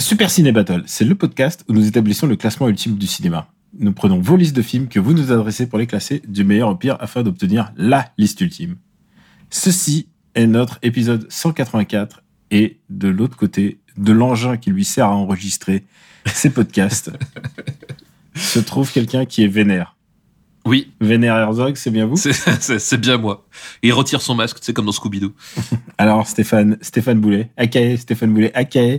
Super Ciné Battle, c'est le podcast où nous établissons le classement ultime du cinéma. Nous prenons vos listes de films que vous nous adressez pour les classer du meilleur au pire afin d'obtenir LA liste ultime. Ceci est notre épisode 184 et de l'autre côté de l'engin qui lui sert à enregistrer ces podcasts se trouve quelqu'un qui est vénère. Oui, Vénère Herzog, c'est bien vous? C'est- bien moi. Et il retire son masque, c'est comme dans Scooby-Doo. Alors Stéphane, Stéphane Boulet, aka Stéphane Boulet, aka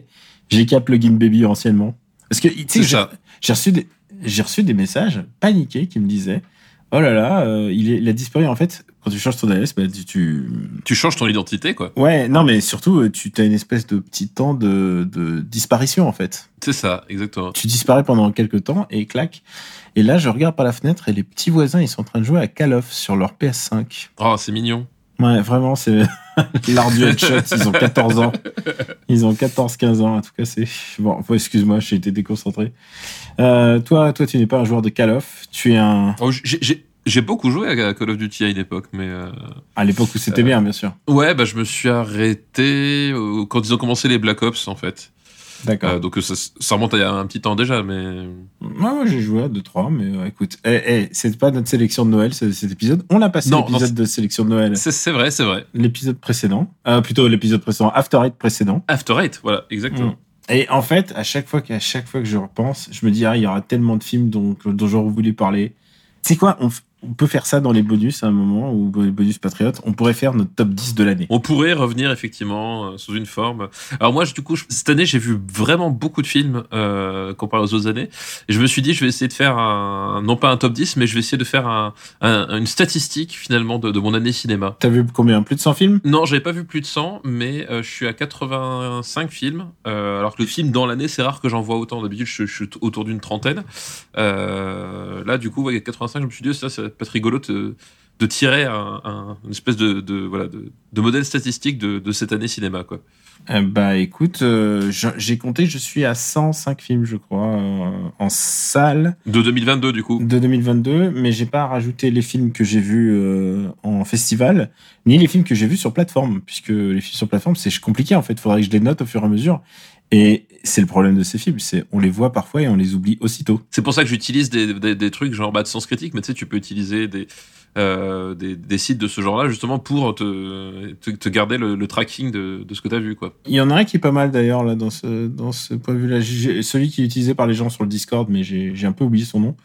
GK Plugin Baby anciennement. Parce que tu sais, C'est j'ai reçu des j'ai reçu des messages paniqués qui me disaient oh là là, euh, il, est, il a disparu en fait. Quand tu changes ton adresse, bah, tu, tu Tu changes ton identité, quoi. ouais non mais surtout euh, tu as une espèce de petit temps de, de disparition en fait. C'est ça, exactement. Tu disparais pendant quelques temps et clac. Et là je regarde par la fenêtre et les petits voisins ils sont en train de jouer à Call of sur leur PS5. Oh, c'est mignon. Ouais, vraiment, c'est l'art du headshot. Ils ont 14 ans. Ils ont 14-15 ans. En tout cas, c'est. Bon, excuse-moi, j'ai été déconcentré. Euh, toi, toi, tu n'es pas un joueur de Call of. Tu es un. Oh, j'ai- beaucoup joué à Call of Duty à une époque, mais... euh, À l'époque où c'était Euh, bien, bien sûr. Ouais, bah je me suis arrêté quand ils ont commencé les Black Ops, en fait. D'accord. Euh, donc ça, ça remonte à un petit temps déjà, mais... Moi, moi, j'ai joué à 2-3, mais euh, écoute. Eh, eh, c'est pas notre sélection de Noël, c'est- cet épisode. On a passé l'épisode c'est- de sélection de Noël. C'est c'est vrai, c'est vrai. L'épisode précédent. Euh, plutôt l'épisode précédent. After Eight précédent. After Eight, voilà, exactement. Et en fait, à chaque fois qu'à chaque fois que je repense, je me dis ah il y aura tellement de films dont, dont j'aurais voulu parler. Sais quoi, on, on peut faire ça dans les bonus à un moment ou les bonus patriotes. On pourrait faire notre top 10 de l'année. On pourrait revenir effectivement euh, sous une forme. Alors moi, je- du coup, je- cette année, j'ai vu vraiment beaucoup de films euh, comparé aux autres années. Et je me suis dit, je vais essayer de faire un, non pas un top 10, mais je vais essayer de faire un, un- une statistique finalement de, de mon année cinéma. T'as vu combien? Plus de 100 films? Non, j'avais pas vu plus de 100, mais euh, je suis à 85 films. Euh, alors que le film dans l'année, c'est rare que j'en vois autant. D'habitude, je, je suis autour d'une trentaine. Euh, là, du coup, ouais, 85, je me suis dit, ça, ça être rigolo de, de tirer un, un- une espèce de, de, voilà, de, de modèle statistique de, de cette année cinéma. Quoi. Euh, Bah écoute, euh, j'ai compté, je suis à 105 films je crois euh, en salle De 2022, du coup. de 2022, mais j'ai pas rajouté les films que j'ai vus euh, en festival, ni les films que j'ai vus sur plateforme, puisque les films sur plateforme c'est compliqué en fait. Faudrait que je les note au fur et à mesure. Et c'est le problème de ces films, c'est on les voit parfois et on les oublie aussitôt. C'est pour ça que j'utilise des, des, des trucs genre bah, de sens critique, mais tu sais, tu peux utiliser des, euh, des, des sites de ce genre-là justement pour te, te, te garder le, le tracking de, de ce que tu as vu. Quoi. Il y en a un qui est pas mal d'ailleurs là dans ce dans ce point de vue-là, celui qui est utilisé par les gens sur le Discord, mais j'ai un peu oublié son nom.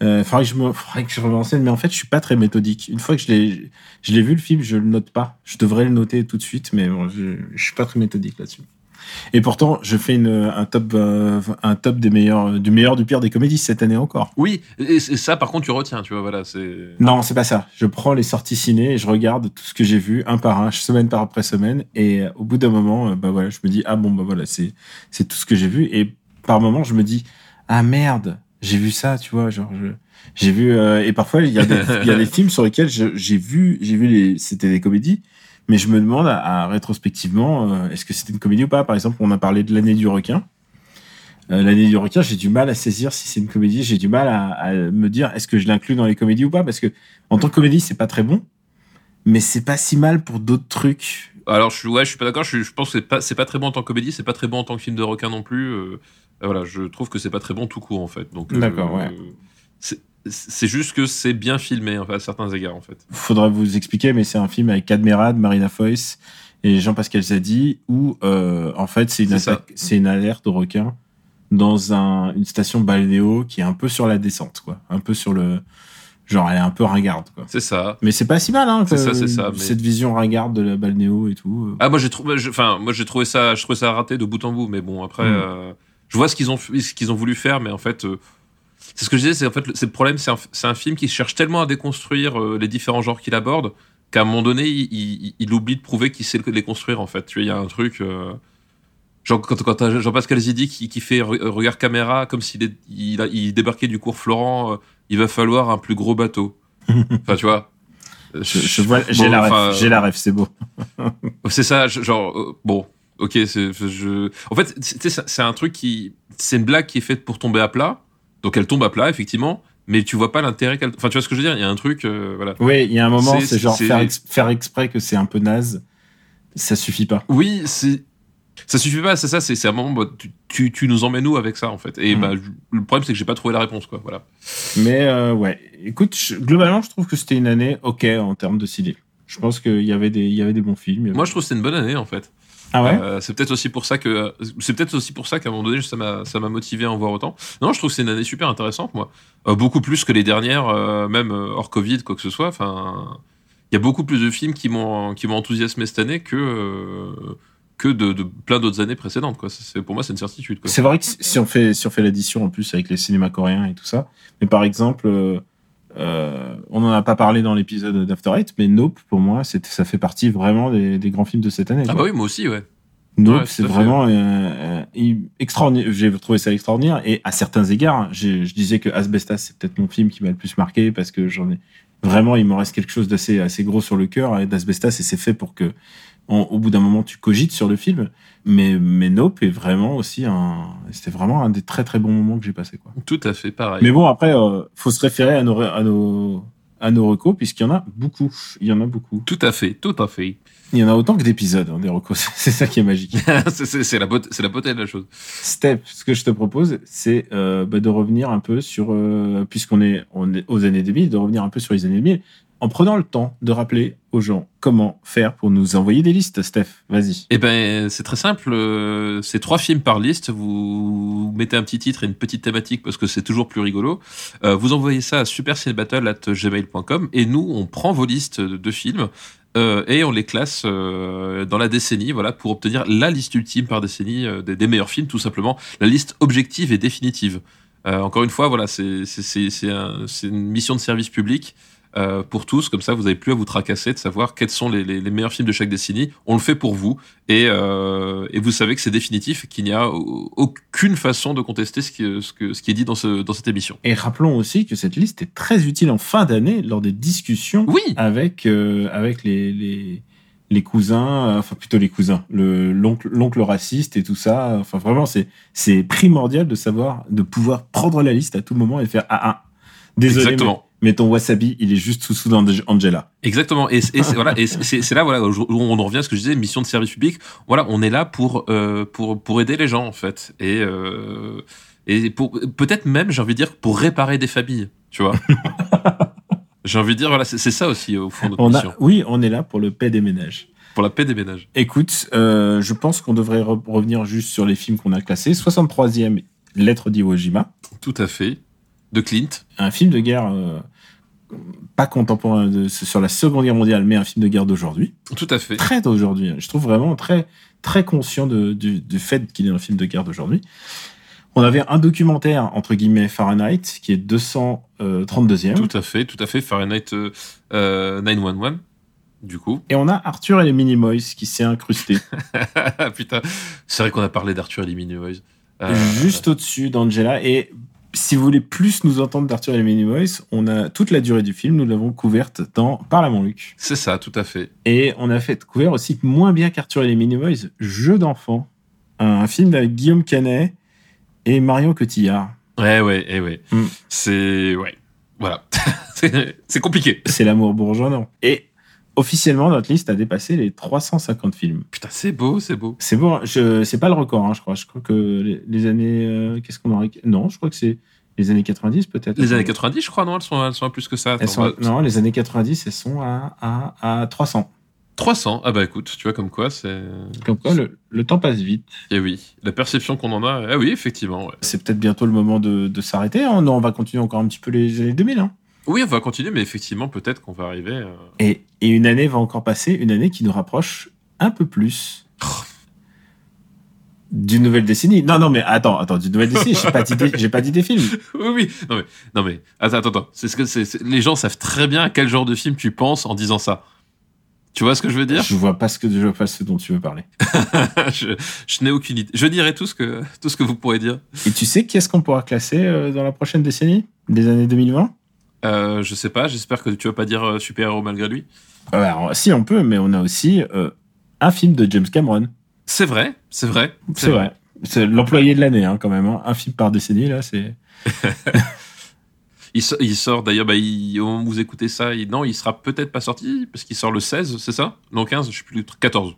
Euh, faudrait que je me faudrait que je me renseigne, mais en fait je suis pas très méthodique. Une fois que je l'ai je l'ai vu le film, je le note pas. Je devrais le noter tout de suite, mais bon, je, je suis pas très méthodique là-dessus. Et pourtant, je fais une, un top euh, un top des meilleurs du meilleur du pire des comédies cette année encore. Oui, et, ça par contre tu retiens, tu vois, voilà, c'est... Non, c'est pas ça. Je prends les sorties ciné et je regarde tout ce que j'ai vu un par un, semaine par après semaine. Et euh, au bout d'un moment, euh, bah voilà, je me dis ah bon bah voilà, c'est c'est tout ce que j'ai vu. Et par moment, je me dis ah merde, j'ai vu ça, tu vois, genre je- j'ai vu euh, et parfois il y a des il y a des films sur lesquels j'ai vu j'ai vu les c'était des comédies. Mais je me demande à, à rétrospectivement, euh, est-ce que c'était une comédie ou pas? Par exemple, on a parlé de l'année du requin. Euh, l'année du requin, j'ai du mal à saisir si c'est une comédie. J'ai du mal à, à me dire est-ce que je l'inclus dans les comédies ou pas? Parce que en tant que comédie, c'est pas très bon, mais c'est pas si mal pour d'autres trucs. Alors je ouais, je suis pas d'accord, je, je pense que c'est pas, c'est pas très bon en tant que comédie, c'est pas très bon en tant que film de requin non plus. euh, voilà, je trouve que c'est pas très bon tout court en fait. Donc, D'accord, ouais. c'est- C'est juste que c'est bien filmé à certains égards en fait. Faudrait vous expliquer, mais c'est un film avec Cadmerade, Marina Foïs et Jean-Pascal Zadi où euh, en fait c'est une, attaque- alerte au requin dans un, une station balnéo qui est un peu sur la descente, quoi, un peu sur le genre elle est un peu ringarde, quoi. C'est ça. Mais c'est pas si mal, hein. C'est ça, c'est ça, mais- Cette vision ringarde de la balnéo et tout. euh. Ah moi j'ai trouvé, enfin moi j'ai trouvé ça, je trouvais ça raté de bout en bout, mais bon après, Mm. euh, je vois ce qu'ils ont, ce qu'ils ont voulu faire, mais en fait, euh, c'est ce que je disais, c'est en fait le- c'est le problème, c'est un, film qui cherche tellement à déconstruire euh, les différents genres qu'il aborde qu'à un moment donné, il, il- il oublie de prouver qu'il sait les construire en fait. Tu vois, il y a un truc. euh, Genre quand, quand Jean-Pascal Zidi qui, qui fait re- regard caméra comme s'il il, il débarquait du cours Florent, euh, il va falloir un plus gros bateau. enfin, tu vois. Je, je vois, j'ai Bon, la enfin, j'ai la ref, c'est beau. C'est ça, genre, euh, bon, ok, c'est, je... En fait, c'est un truc qui... C'est une blague qui est faite pour tomber à plat, donc elle tombe à plat, effectivement, mais tu vois pas l'intérêt qu'elle... Enfin, tu vois ce que je veux dire? Il y a un truc, euh, voilà. Oui, il y a un moment, C'est- genre faire, ex- faire exprès que c'est un peu naze, ça suffit pas. Oui, c'est... Ça suffit pas, c'est ça, c'est un moment, bah, tu, tu, tu nous emmènes où avec ça, en fait? Et Mm. bah, le problème, c'est que j'ai pas trouvé la réponse, quoi, voilà. Mais euh, ouais, écoute, je- globalement, je trouve que c'était une année ok en termes de ciné. Je pense qu'il y avait des, il y avait des bons films. avait- Moi, je trouve que c'était une bonne année, en fait. Ah ouais. Euh, c'est peut-être aussi pour ça que c'est peut-être aussi pour ça qu'à un moment donné ça m'a ça m'a motivé à en voir autant. Non, je trouve que c'est une année super intéressante moi. Euh, beaucoup plus que les dernières euh, même hors Covid quoi que ce soit. Enfin, il y a beaucoup plus de films qui m'ont qui m'ont enthousiasmé cette année que euh, que de, de plein d'autres années précédentes quoi. C'est pour moi c'est une certitude. C'est vrai que si on fait, si on fait l'addition en plus avec les cinémas coréens et tout ça, mais par exemple, euh, on n'en a pas parlé dans l'épisode d'After Eight, mais Nope, pour moi, ça fait partie vraiment des, des grands films de cette année. Ah quoi. bah oui, moi aussi ouais. Nope, ouais, c'est fait. vraiment euh, euh, extraordinaire. J'ai trouvé ça extraordinaire et à certains égards, je disais que Asbestas c'est peut-être mon film qui m'a le plus marqué parce que j'en ai vraiment, il me reste quelque chose d'assez assez gros sur le cœur et d'Asbestas et c'est fait pour que en- au bout d'un moment tu cogites sur le film. Mais mais Nope est vraiment aussi un, c'était vraiment un des très très bons moments que j'ai passé quoi. Tout à fait pareil. Mais bon après, euh, faut se référer à nos à nos à nos recos puisqu'il y en a beaucoup. Il y en a beaucoup. Tout à fait, tout à fait. Il y en a autant que d'épisodes hein, des recos. C'est ça qui est magique. c'est la beauté c'est la beauté de la chose. Step, ce que je te propose, c'est euh, bah, de revenir un peu sur, euh, puisqu'on est, on est aux années 2000, de revenir un peu sur les années 2000, en prenant le temps de rappeler aux gens comment faire pour nous envoyer des listes. Steph, vas-y. Eh ben, c'est très simple. euh, C'est trois films par liste. Vous mettez un petit titre et une petite thématique parce que c'est toujours plus rigolo. Euh, vous envoyez ça à supercinébattle@gmail.com et nous, on prend vos listes de films euh, et on les classe dans la décennie, voilà, pour obtenir la liste ultime par décennie des, meilleurs films, tout simplement. La liste objective et définitive. Encore une fois, voilà, c'est une mission de service public euh, pour tous. Comme ça, vous n'avez plus à vous tracasser de savoir quels sont les, les- les meilleurs films de chaque décennie. On le fait pour vous. Et, euh, et vous savez que c'est définitif, qu'il n'y a au- aucune façon de contester ce qui, ce que- ce qui est dit dans, ce, dans cette émission. Et rappelons aussi que cette liste est très utile en fin d'année lors des discussions Oui, avec, euh, avec les, les, les cousins, enfin plutôt les cousins, le, l'oncle, l'oncle raciste et tout ça. Enfin vraiment, c'est, c'est primordial de savoir, de pouvoir prendre la liste à tout moment et faire ah ah. Désolé, exactement. Mais ton wasabi, il est juste sous sous d'Angela. Exactement. Et, et c'est voilà, là voilà où on en revient à ce que je disais, mission de service public. Voilà, on est là pour euh, pour pour aider les gens en fait, et euh, et pour peut-être même j'ai envie de dire pour réparer des familles, tu vois. j'ai envie de dire voilà, c'est c'est ça aussi au fond de notre On mission, a, oui, on est là pour le paix des ménages. pour la paix des ménages. Écoute, euh, je pense qu'on devrait re- revenir juste sur les films qu'on a classés. 63e, Lettre d'Iwo Jima. Tout à fait. De Clint. un film de guerre euh, pas contemporain de, sur la Seconde Guerre mondiale, mais un film de guerre d'aujourd'hui, Tout à fait. très d'aujourd'hui. Je trouve vraiment très très conscient de- du, du fait qu'il est un film de guerre d'aujourd'hui. On avait un documentaire entre guillemets Fahrenheit qui est 232e, Tout à fait. Tout à fait. Fahrenheit euh, euh, 911. Du coup. et on a Arthur et les Minimoys qui s'est incrusté Putain. C'est vrai qu'on a parlé d'Arthur et les Minimoys. Euh, juste au-dessus d'Angela. Et si vous voulez plus nous entendre d'Arthur et les Minimoys, on a toute la durée du film, nous l'avons couverte dans Par la Luc. C'est ça, tout à fait. Et on a fait couvert aussi moins bien qu'Arthur et les Minimoys, Jeu d'enfant, un film avec Guillaume Canet et Marion Cotillard. Ouais, ouais, eh ouais. Mm. C'est. Ouais. Voilà. c'est compliqué. C'est l'amour bourgeonnant. Et officiellement, notre liste a dépassé les 350 films. Putain, c'est beau, c'est beau. C'est bon, je, c'est pas le record, hein, je crois. Je crois que les, les années, euh, qu'est-ce qu'on aurait Non, je crois que c'est les années 90 peut-être. Les années 90, je crois, non, elles sont, elles sont à plus que ça. Elles Attends, sont, bah, non, les années 90, elles sont à, à, à 300. 300. Ah bah écoute, tu vois comme quoi, c'est. Comme quoi, le, le temps passe vite. Eh oui, la perception qu'on en a. Ah oui, effectivement. ouais. C'est peut-être bientôt le moment de, de s'arrêter. hein. Non, on va continuer encore un petit peu les années 2000. Hein. Oui, on va continuer, mais effectivement, peut-être qu'on va arriver. euh, Et, et une année va encore passer, une année qui nous rapproche un peu plus d'une nouvelle décennie. Non, non, mais attends, attends, d'une nouvelle décennie. J'ai pas dit, des- j'ai pas dit des films. Oui, oui. Non mais, non mais, attends, attends, attends. C'est ce que c'est. c'est- Les gens savent très bien à quel genre de film tu penses en disant ça. Tu vois ce que je veux dire? Je vois pas ce que je vois pas ce dont tu veux parler. Je, je n'ai aucune idée. Je dirai tout ce que tout ce que vous pourrez dire. Et tu sais qui est-ce qu'on pourra classer euh, dans la prochaine décennie? Des années 2020 Euh, je sais pas. J'espère que tu vas pas dire euh, super héros malgré lui. Alors, Si, on peut, mais on a aussi euh, un film de James Cameron. C'est vrai, c'est vrai. C'est vrai. C'est l'employé de l'année, hein, quand même. hein. Un film par décennie, là, c'est. Il, so- il sort d'ailleurs, bah, il- où vous écoutez ça, il, non, il sera peut-être pas sorti parce qu'il sort le 16, c'est ça? Non, 15, je sais plus, 14.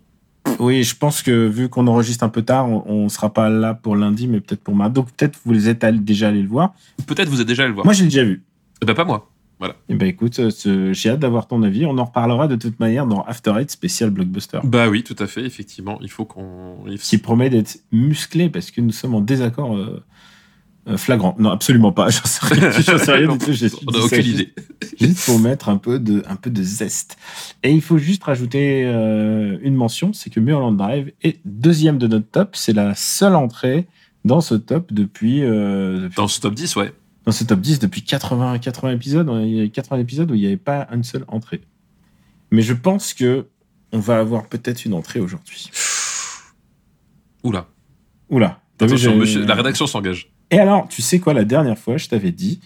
Oui, je pense que vu qu'on enregistre un peu tard, on, on sera pas là pour lundi, mais peut-être pour mardi. Donc peut-être vous les êtes déjà allés le voir. Peut-être vous êtes déjà allé le voir. Moi, j'ai déjà vu. Eh ben, pas moi. Eh ben écoute, euh, j'ai hâte d'avoir ton avis. On en reparlera de toute manière dans After Eight spécial blockbuster, Bah oui, tout à fait, effectivement. Il faut qu'on. il- qui promet d'être musclé parce que nous sommes en désaccord euh, euh, flagrant. Non, absolument pas. J'en sais rien, j'en sais rien du tout. J'ai aucune idée. juste pour mettre un peu de, un peu de zeste. Et il faut juste rajouter euh, une mention, c'est que Mulholland Drive est deuxième de notre top. C'est la seule entrée dans ce top depuis, euh, depuis- Dans ce top 10, ouais. Dans ce top 10 depuis 80, 80 épisodes. Il y a 80 épisodes où il n'y avait pas une seule entrée. Mais je pense que on va avoir peut-être une entrée aujourd'hui. Oula. Oula. Attention, monsieur, la rédaction s'engage. Et alors, tu sais quoi, la dernière fois, je t'avais dit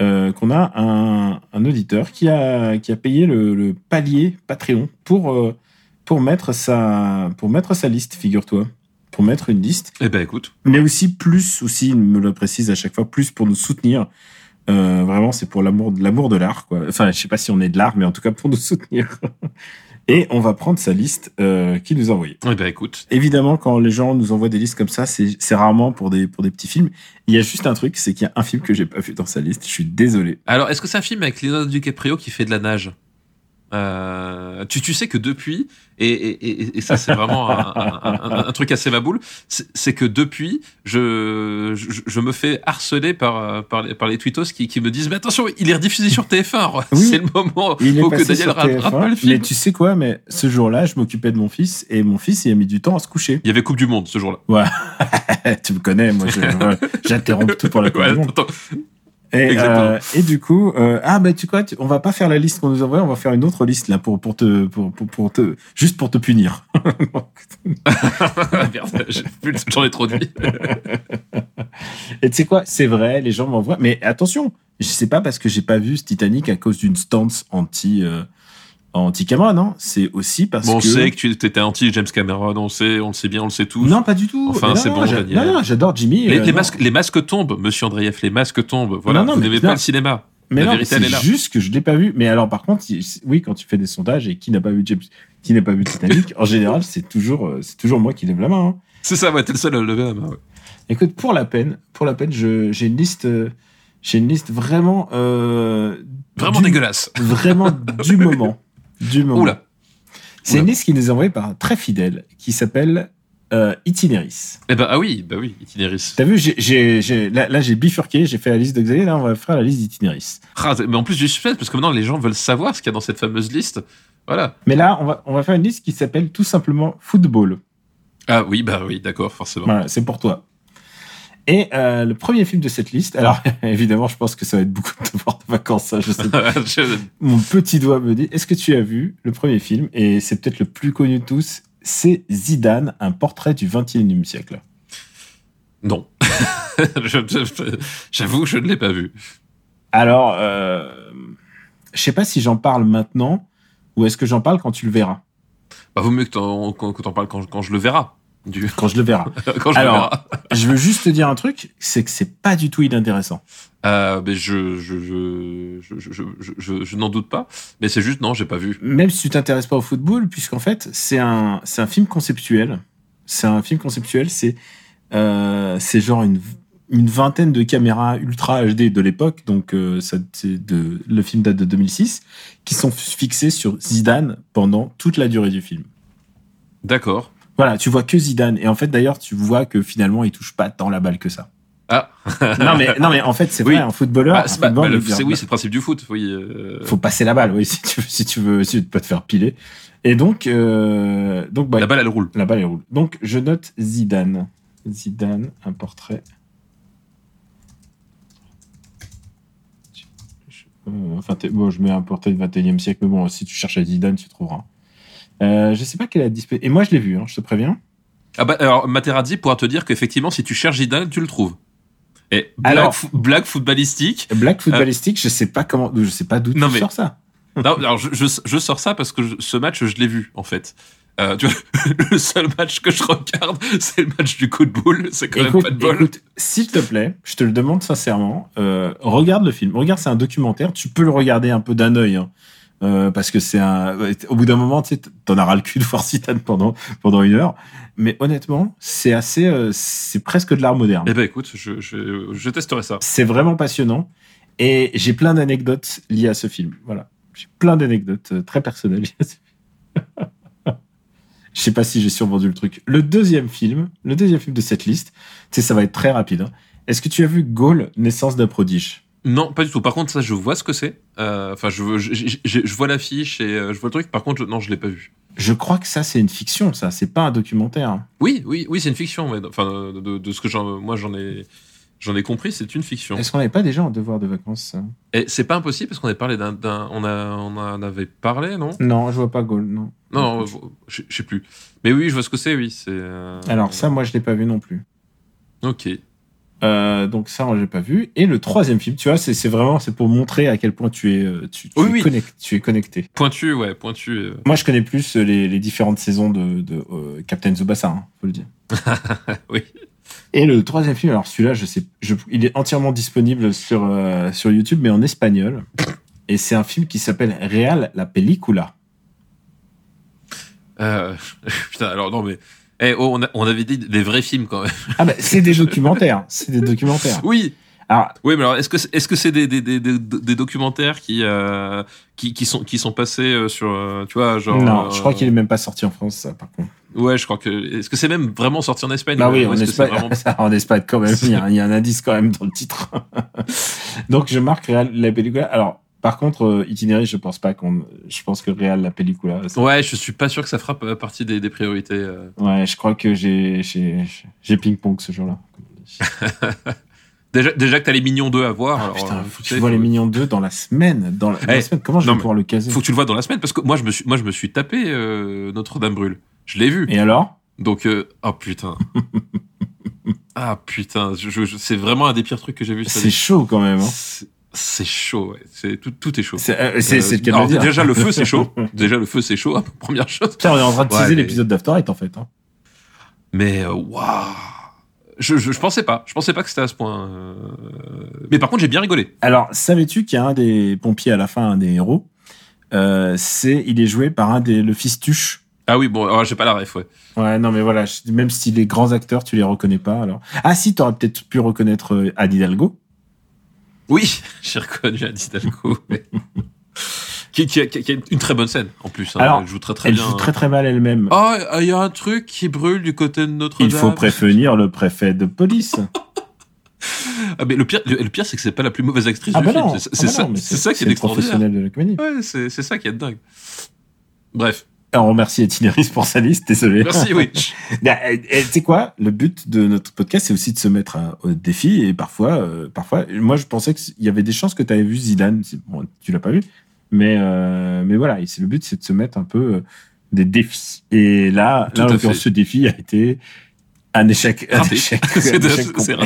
euh, qu'on a un, un auditeur qui a, qui a payé le, le palier Patreon pour, euh, pour, mettre sa, pour mettre sa liste, figure-toi. Pour mettre une liste. Eh ben, écoute. Mais aussi plus, aussi, il me le précise à chaque fois, plus pour nous soutenir. Euh, vraiment, c'est pour l'amour de l'amour de l'art, quoi. Enfin, je sais pas si on est de l'art, mais en tout cas pour nous soutenir. Et on va prendre sa liste euh, qu'il nous a envoyée. Eh ben, écoute. Évidemment, quand les gens nous envoient des listes comme ça, c'est rarement pour des, pour des petits films. Il y a juste un truc, c'est qu'il y a un film que j'ai pas vu dans sa liste. Je suis désolé. Alors, est-ce que c'est un film avec Leonardo DiCaprio qui fait de la nage? Euh, tu, tu sais que depuis, et, et, et, et ça c'est vraiment un, un- un- un truc assez ma boule, c'est que depuis, je, je, je me fais harceler par, par, les, par les tweetos qui, qui me disent Mais attention, il est rediffusé sur TF1, Oui. c'est le moment, Il faut que Daniel sur rate, rate pas le TF1, film. mais tu sais quoi Mais ce jour-là, je m'occupais de mon fils et mon fils, il a mis du temps à se coucher. Il y avait Coupe du Monde ce jour-là. tu me connais, moi, ouais, j'interromps tout pour la Coupe Ouais, du Monde. attends. Et, euh, et du coup, euh, ah bah tu quoi, tu- on va pas faire la liste qu'on nous envoie, on va faire une autre liste là pour pour te pour pour, pour te juste pour te punir. J'en ai trop dit. Et tu sais quoi, c'est vrai, les gens m'envoient, mais attention, je sais pas parce que j'ai pas vu ce Titanic à cause d'une stance anti euh, anti Cameron, hein. C'est aussi parce Bon, on que sait que tu étais anti James Cameron, on sait, on le sait bien, on le sait tous. non pas du tout. Enfin, c'est bon, Daniel. Non non, j'adore Jimmy. Les, euh, les masques, les masques tombent, monsieur Andreev, les masques tombent. Voilà, Non, non, vous n'aimez pas le cinéma. Mais La non, vérité, elle c'est juste que je l'ai pas vu. Mais alors, par contre, oui, quand tu fais des sondages et qui n'a pas vu James, qui n'a pas vu Titanic, en général, c'est toujours, euh, c'est toujours moi qui lève la main. hein. C'est ça, ouais, t'es le seul à lever la main. ouais. Écoute, pour la peine, pour la peine, j'ai une liste, euh, j'ai une liste vraiment, euh, Vraiment du- dégueulasse. vraiment du moment, du moment. Oula. C'est une liste qui nous est envoyée par un très fidèle qui s'appelle euh, Itinéris. Eh ben, ah oui, bah oui, Itinéris. T'as vu, j'ai- là, là, j'ai bifurqué, j'ai fait la liste de Xavier, là, on va faire la liste d'Itinéris. Ah, mais en plus du suspense, parce que maintenant les gens veulent savoir ce qu'il y a dans cette fameuse liste. Voilà. Mais là, on va, on va faire une liste qui s'appelle tout simplement Football. Ah oui, bah oui, d'accord, forcément. Voilà, c'est pour toi. Et euh, le premier film de cette liste, alors évidemment, je pense que ça va être beaucoup de devoirs de vacances, ça, je sais. Je- Mon petit doigt me dit, est-ce que tu as vu le premier film? Et c'est peut-être le plus connu de tous, c'est Zidane, un portrait du 21e siècle. Non. J'avoue, je ne l'ai pas vu. Alors, euh, je sais pas si j'en parle maintenant ou est-ce que j'en parle quand tu le verras? Bah, vaut mieux que t'en que t'en parles quand, quand je le verrai. Du... Quand je le verrai. quand je Alors- le verrai. je veux juste te dire un truc, c'est que c'est pas du tout inintéressant. Euh, mais je, je, je, je, je, n'en doute pas. Mais c'est juste, non, j'ai pas vu. même si tu t'intéresses pas au football, puisqu'en fait, c'est un, c'est un film conceptuel. C'est un film conceptuel, c'est, euh, c'est genre une, une vingtaine de caméras ultra HD de l'époque, donc euh, ça, c'est de, le film date de 2006, qui sont fixées sur Zidane pendant toute la durée du film. D'accord. Voilà, tu vois que Zidane, et en fait d'ailleurs, tu vois que finalement, il touche pas tant la balle que ça. Ah. non mais, non mais en fait, c'est Oui. vrai, un footballeur, Bah, un bah, bah, c'est- oui, c'est le principe du foot. Oui. euh, faut passer la balle, oui, si tu veux, si tu veux, si tu veux pas te faire piler. Et donc, euh, donc, bah, La balle, elle roule. La balle elle roule. Donc je note Zidane. Zidane, un portrait. Euh, enfin, t'es- bon, je mets un portrait du 21e siècle, mais bon, si tu cherches à Zidane, tu trouveras. Euh, je sais pas quelle est la dispo. Et moi, je l'ai vu, hein, je te préviens. Ah bah, alors, Materazzi pourra te dire qu'effectivement, si tu cherches Zidane, tu le trouves. Et blague, Alors- fo- blague footballistique. Black Footballistique, je sais pas comment, je sais pas d'où tu mais- sors ça. Non, alors je, je, je sors ça parce que je- ce match, je l'ai vu, en fait. Euh, tu vois, le seul match que je regarde, c'est le match du coup de boule. C'est quand même pas de bol. écoute, s'il te plaît, je te le demande sincèrement, euh, regarde le film. Regarde, c'est un documentaire. Tu peux le regarder un peu d'un œil, hein, euh, parce que c'est un. Au bout d'un moment, tu sais, t'en auras le cul de voir Zidane pendant pendant une heure. Mais honnêtement, c'est assez, euh, c'est presque de l'art moderne. Eh ben écoute, je, je, je testerai ça. C'est vraiment passionnant. Et j'ai plein d'anecdotes liées à ce film. Voilà. J'ai plein d'anecdotes euh, très personnelles liées à ce film. Je sais pas si j'ai survendu le truc. Le deuxième film, le deuxième film de cette liste, tu sais, ça va être très rapide. hein. Est-ce que tu as vu Gaulle, naissance d'un prodige? Non, pas du tout. Par contre, ça, je vois ce que c'est. Euh, Enfin, je, je, je, je- je vois l'affiche et euh, je vois le truc. Par contre, non, je l'ai pas vu. Je crois que ça, c'est une fiction, ça. C'est pas un documentaire. Oui, oui, oui, c'est une fiction. mais- Enfin, de, de- de ce que j'en- moi j'en ai, j'en ai compris, c'est une fiction. Est-ce qu'on n'avait pas déjà un devoir de vacances ça? Et c'est pas impossible parce qu'on avait parlé d'un, on a, on en avait parlé, non? Non, je vois pas Gaulle, non. Non, non, je, je sais plus. Mais oui, je vois ce que c'est. Oui, c'est. euh, Alors ça, moi, je l'ai pas vu non plus. Ok. Euh, donc ça, j'ai pas vu. Et le troisième film, tu vois, c'est vraiment, c'est pour montrer à quel point tu es, euh, tu, tu Oui, es oui. connect- tu es connecté. Pointu, ouais, pointu. euh. Moi, je connais plus les, les différentes saisons de, de euh, Captain Tsubasa, hein, faut le dire. Oui. Et le troisième film, alors celui-là, je sais, je, il est entièrement disponible sur sur YouTube, mais en espagnol. Et c'est un film qui s'appelle Real la película. Putain, alors non mais. Eh, oh, on, a- on avait dit des vrais films quand même. Ah bah, c'est des documentaires, c'est des documentaires. Oui. Alors, Oui, mais alors est-ce que c'est, est-ce que c'est des, des, des, des, documentaires qui, euh, qui qui sont qui sont passés euh, sur euh, tu vois genre non, je crois euh, qu'il est même pas sorti en France, ça, par contre. ouais je crois que est-ce que c'est même vraiment sorti en Espagne Bah oui, ou en Espagne, vraiment- en Espagne quand même, il y, a, il y a un indice quand même dans le titre. Donc je marque la película. Alors, par contre, euh, je pense pas qu'on, je pense que Real la película. c'est- ouais je suis pas sûr que ça fera p- partie des, des priorités euh. Ouais, je crois que j'ai j'ai j'ai ping pong ce jour-là. déjà déjà que t'as les mignons 2 à voir Ah, alors, putain, euh, faut que tu vois les Mignons 2 dans la semaine. Dans la, dans la Eh, semaine, comment je vais pouvoir le caser? faut que tu le vois dans la semaine parce que moi je me suis moi je me suis tapé euh, Notre-Dame brûle je l'ai vu Et alors? Donc euh, oh putain ah putain je, je- je- c'est vraiment un des pires trucs que j'ai vu C'est chaud quand même. Hein. C'est- chaud, ouais. C'est tout, tout est chaud. C'est euh, alors, dire. Déjà le feu c'est chaud. Déjà le feu c'est chaud. Première chose. Putain, on est en train de Ouais, teaser mais- l'épisode d'After Eight en fait. Hein. Mais euh, waouh. Je, je, je pensais pas. Je pensais pas que c'était à ce point. euh, Mais par contre j'ai bien rigolé. Alors, savais-tu qu'il y a un des pompiers à la fin, un des héros euh, C'est, il est joué par un des le fils Tuche. Ah oui bon j'ai pas la ref ouais. Ouais, non mais voilà, même si les grands acteurs, tu les reconnais pas. Alors, ah si, t'aurais peut-être pu reconnaître euh, Anne Hidalgo. Oui j'ai reconnu Anne Hidalgo. mais- qui, qui, a, qui a une très bonne scène en plus. hein. Alors, elle joue très très Elle bien. joue très très mal elle-même. Oh il y a un truc qui brûle du côté de Notre-Dame. il faut prévenir le préfet de police. Ah mais le pire le, le pire c'est que c'est pas la plus mauvaise actrice ah du bah film. C'est ah c'est bah ça non, mais c'est ça qui est le extraordinaire. professionnel de la comédie. Ouais c'est c'est ça qui est dingue. Bref. On remercie Etineris pour sa liste, désolé. Merci oui. Bah, Tu sais quoi? Le but de notre podcast, c'est aussi de se mettre à- au défi. Et parfois, euh, parfois, moi, je pensais qu'il y avait des chances que tu avais vu Zidane. Bon, tu l'as pas vu, mais euh, mais voilà. Et le but, c'est de se mettre un peu euh, des défis. Et là, Tout là, en ce défi a été un échec. Un échec, un c'est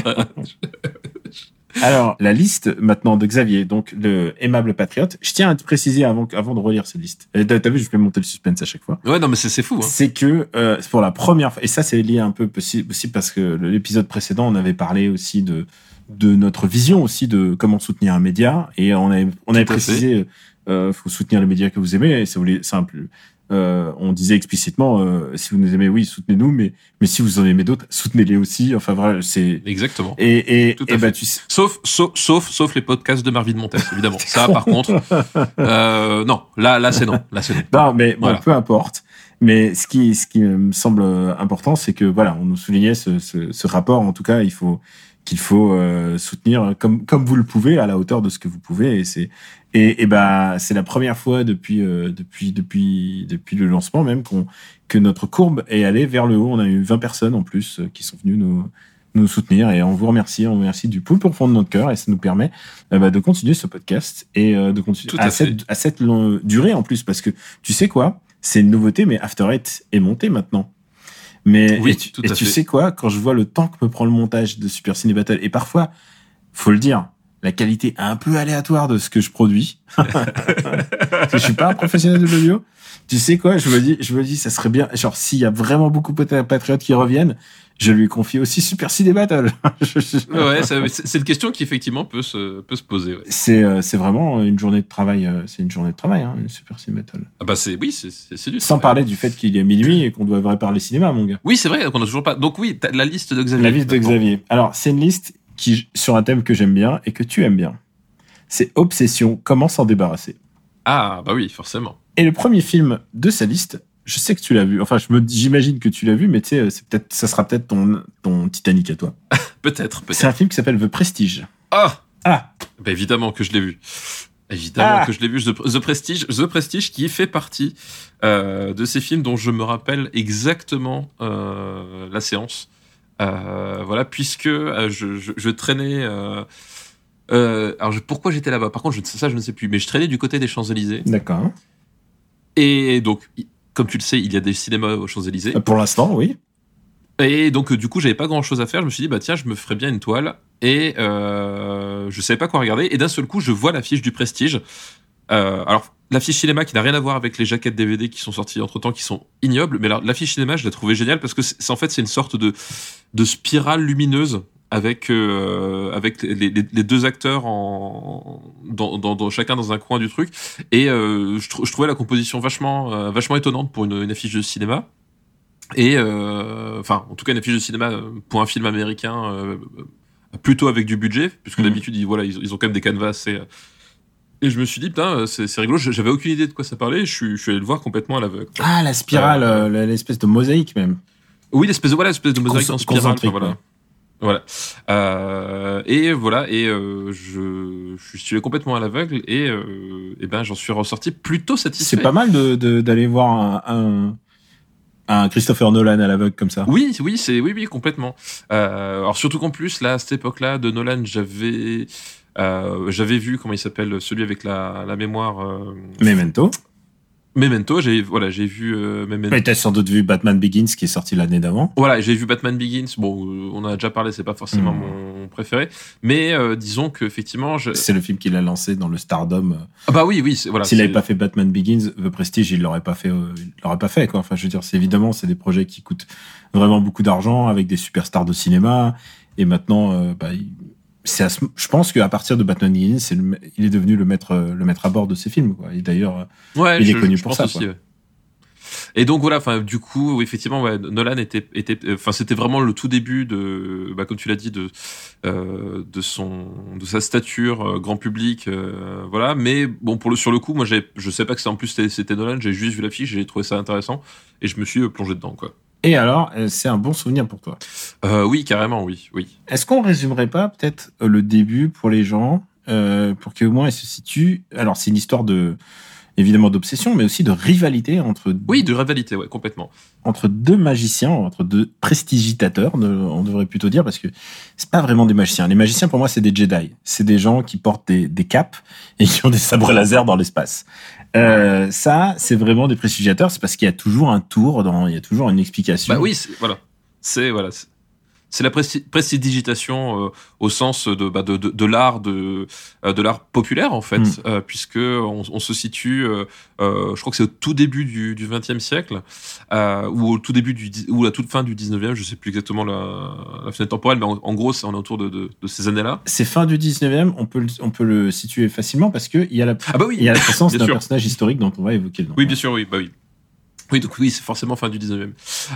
Alors, la liste maintenant de Xavier, donc le aimable patriote. Je tiens à te préciser avant, avant de relire cette liste. T'as vu, je vais monter le suspense à chaque fois. Ouais, non, mais c'est c'est fou. Hein. c'est que euh, c'est pour la première fois, et ça c'est lié un peu aussi, parce que l'épisode précédent, on avait parlé aussi de de notre vision aussi de comment soutenir un média, et on avait on avait précisé, euh, faut soutenir les médias que vous aimez, et ça voulait simple. Euh, on disait explicitement, euh, si vous nous aimez, oui, soutenez-nous, mais mais si vous en aimez d'autres, soutenez-les aussi. Enfin voilà, c'est Exactement. et et, Tout à et bah tu Sauf, sauf, sauf, sauf les podcasts de Marvin Montes, évidemment. Ça, par contre, euh, non. Là, là, c'est non. Là, c'est non. Non, mais bon, Voilà. peu importe. Mais ce qui, ce qui me semble important, c'est que voilà, on nous soulignait ce, ce, ce rapport. En tout cas, il faut qu'il faut euh, soutenir comme comme vous le pouvez à la hauteur de ce que vous pouvez. Et c'est et, et bah c'est la première fois depuis euh, depuis depuis depuis le lancement même qu'on que notre courbe est allée vers le haut. On a eu 20 personnes en plus euh, qui sont venues nous nous soutenir et on vous remercie, on vous remercie du plus profond de notre cœur et ça nous permet euh, bah, de continuer ce podcast et de continuer à, cette à cette long- durée en plus parce que tu sais quoi? C'est une nouveauté, mais After Eight est monté maintenant. Mais Oui, et tu, tout et à tu fait. sais quoi, quand je vois le temps que me prend le montage de Super Ciné Battle, et parfois, faut le dire, la qualité un peu aléatoire de ce que je produis, parce que je suis pas un professionnel de l'audio. Tu sais quoi, je me dis, je me dis, ça serait bien, genre s'il y a vraiment beaucoup de patriotes qui reviennent, je lui confie aussi Super Ciné Battle. Ouais, c'est une question qui effectivement peut se, peut se poser. ouais. C'est euh, c'est vraiment une journée de travail, euh, c'est une journée de travail, hein, une Super Ciné Battle. Ah bah c'est oui, c'est du. Sans travail. parler du fait qu'il est minuit et qu'on devrait parler cinéma, mon gars. Oui, c'est vrai qu'on a toujours pas. Donc oui, la liste de Xavier. La liste de. Xavier. Alors, c'est une liste qui, sur un thème que j'aime bien et que tu aimes bien. C'est Obsession, comment s'en débarrasser? Ah bah oui, forcément. Et le premier film de sa liste, je sais que tu l'as vu. Enfin, je me, j'imagine que tu l'as vu, mais tu sais, c'est peut-être, ça sera peut-être ton, ton Titanic à toi. Peut-être, C'est un film qui s'appelle The Prestige. Ah, Ah, bah évidemment que je l'ai vu. Évidemment Ah. que je l'ai vu. The, Prestige, The Prestige qui fait partie euh, de ces films dont je me rappelle exactement euh, la séance. Euh, voilà, puisque euh, je, je, je traînais. euh, euh, alors je- pourquoi j'étais là-bas? Par contre, je, ça je ne sais plus. Mais je traînais du côté des Champs Élysées. d'accord. Et donc, comme tu le sais, il y a des cinémas aux Champs Élysées. Pour l'instant, oui. Et donc, euh, du coup, j'avais pas grand chose à faire. Je me suis dit, bah tiens, je me ferais bien une toile. Et euh, je savais pas quoi regarder. Et d'un seul coup, je vois l'affiche du Prestige. Euh, alors, l'affiche cinéma qui n'a rien à voir avec les jaquettes DVD qui sont sorties entre temps, qui sont ignobles. Mais alors, l'affiche cinéma, je l'ai trouvé géniale parce que c'est c'est- en fait, c'est une sorte de, de spirale lumineuse avec, euh, avec les, les- les deux acteurs en, dans, dans, dans- chacun dans un coin du truc. Et euh, je, trou- je trouvais la composition vachement, euh, vachement étonnante pour une, une affiche de cinéma. Et enfin, en tout cas, une affiche de cinéma pour un film américain plutôt avec du budget, puisque Mhm. d'habitude, ils, voilà, ils, ils ont quand même des canvas. Et, et je me suis dit, putain, c'est rigolo. J'avais aucune idée de quoi ça parlait. Je suis, je suis allé le voir complètement à l'aveugle. Ah, la spirale, l'espèce de mosaïque même. Oui, l'espèce de voilà, l'espèce de mosaïque en spirale. voilà. ouais. Voilà. Euh, et voilà. Et euh, je, je suis allé complètement à l'aveugle et, euh, et ben j'en suis ressorti plutôt satisfait. C'est pas mal de- de- d'aller voir un, un, un Christopher Nolan à l'aveugle comme ça. Oui, oui, c'est oui, oui, complètement. Euh, alors surtout qu'en plus, là, à cette époque-là, de Nolan, j'avais, euh, j'avais vu comment il s'appelle, celui avec la, la mémoire. euh, Memento. Memento. J'ai voilà, j'ai vu euh, Memento. Mais t'as sans doute vu Batman Begins qui est sorti l'année d'avant. Voilà, j'ai vu Batman Begins. Bon, euh, on en a déjà parlé, c'est pas forcément Mm. mon préféré, mais euh, disons que effectivement, je... C'est le film qu'il a lancé dans le Stardom. ah bah oui, oui, voilà. S'il n'avait pas fait Batman Begins, The Prestige, il l'aurait pas fait. euh, il l'aurait pas fait quoi. Enfin, je veux dire, c'est évidemment, c'est des projets qui coûtent vraiment beaucoup d'argent avec des superstars de cinéma. Et maintenant, euh, bah, il- c'est. ce- Je pense qu'à partir de Batman Begins, c'est le, il est devenu le maître, euh, le maître à bord de ces films. Quoi. Et d'ailleurs, euh, Ouais, Il est je- connu je pour ça, aussi, quoi. ouais. Et donc voilà, enfin du coup, effectivement, ouais, Nolan était, était, enfin c'était vraiment le tout début de, bah, comme tu l'as dit, de, euh, de son, de sa stature euh, grand public, euh, voilà. Mais bon, pour le sur le coup, moi, j'ai, je sais pas que c'est en plus c'était, Nolan, j'ai juste vu l'affiche, j'ai trouvé ça intéressant et je me suis euh, plongé dedans, quoi. Et alors, euh, c'est un bon souvenir pour toi. Euh, oui, carrément, oui, oui. Est-ce qu'on résumerait pas peut-être euh, le début pour les gens, euh, pour qu'au moins ils se situent Alors, c'est une histoire de, évidemment, d'obsession, mais aussi de rivalité entre Oui, de rivalité, ouais, complètement. entre deux magiciens, entre deux prestigitateurs, on devrait plutôt dire, parce que c'est pas vraiment des magiciens. Les magiciens, pour moi, c'est des Jedi. C'est des gens qui portent des, des capes et qui ont des sabres laser dans l'espace. Euh, ça, c'est vraiment des prestigitateurs. C'est parce qu'il y a toujours un tour, dans, il y a toujours une explication. Bah oui, voilà. C'est voilà. C'est- la presti- prestidigitation euh, au sens de, bah, de, de, de l'art de, euh, de l'art populaire en fait, Mm. euh, puisque on, on se situe, euh, je crois que c'est au tout début du, du 20e siècle, ou au tout début du ou à la toute fin du 19e, je sais plus exactement la, la fenêtre temporelle, mais en, en gros, c'est on est autour de, de, de ces années-là. C'est fin du 19e, on peut, le, on peut le situer facilement parce qu'il y a la, Ah bah oui. il y a la présence d'un personnage historique dont on va évoquer le nom. Oui, bien sûr, oui, bah oui. Oui, donc oui, c'est forcément fin du 19e.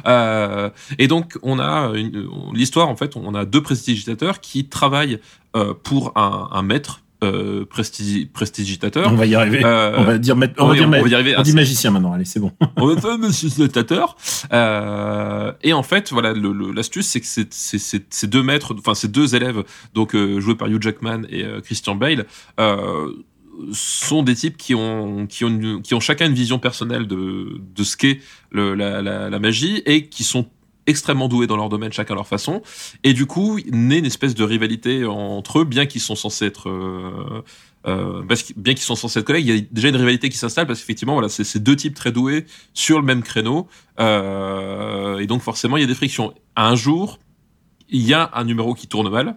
Euh, et donc, on a on- l'histoire, en fait, on a deux prestigitateurs qui travaillent euh, pour un, un maître euh, prestigi- prestigitateur. On va y arriver. Euh, on va dire, ma- on va dire, on va y arriver. on dit magicien maintenant. Allez, c'est bon. on va faire spectateur. Euh, et en fait, voilà, l'astuce, c'est que c'est- ces deux maîtres, enfin ces deux élèves, donc euh, joués par Hugh Jackman et euh, Christian Bale, euh, sont des types qui ont qui ont qui ont chacun une vision personnelle de de ce qu'est la, la magie et qui sont extrêmement doués dans leur domaine, chacun à leur façon. Et du coup, naît une espèce de rivalité entre eux, bien qu'ils sont censés être euh, euh, parce que, bien qu'ils sont censés être collègues, il y a déjà une rivalité qui s'installe parce qu'effectivement, voilà, c'est ces deux types très doués sur le même créneau, euh, et donc forcément, il y a des frictions. Un jour, il y a un numéro qui tourne mal.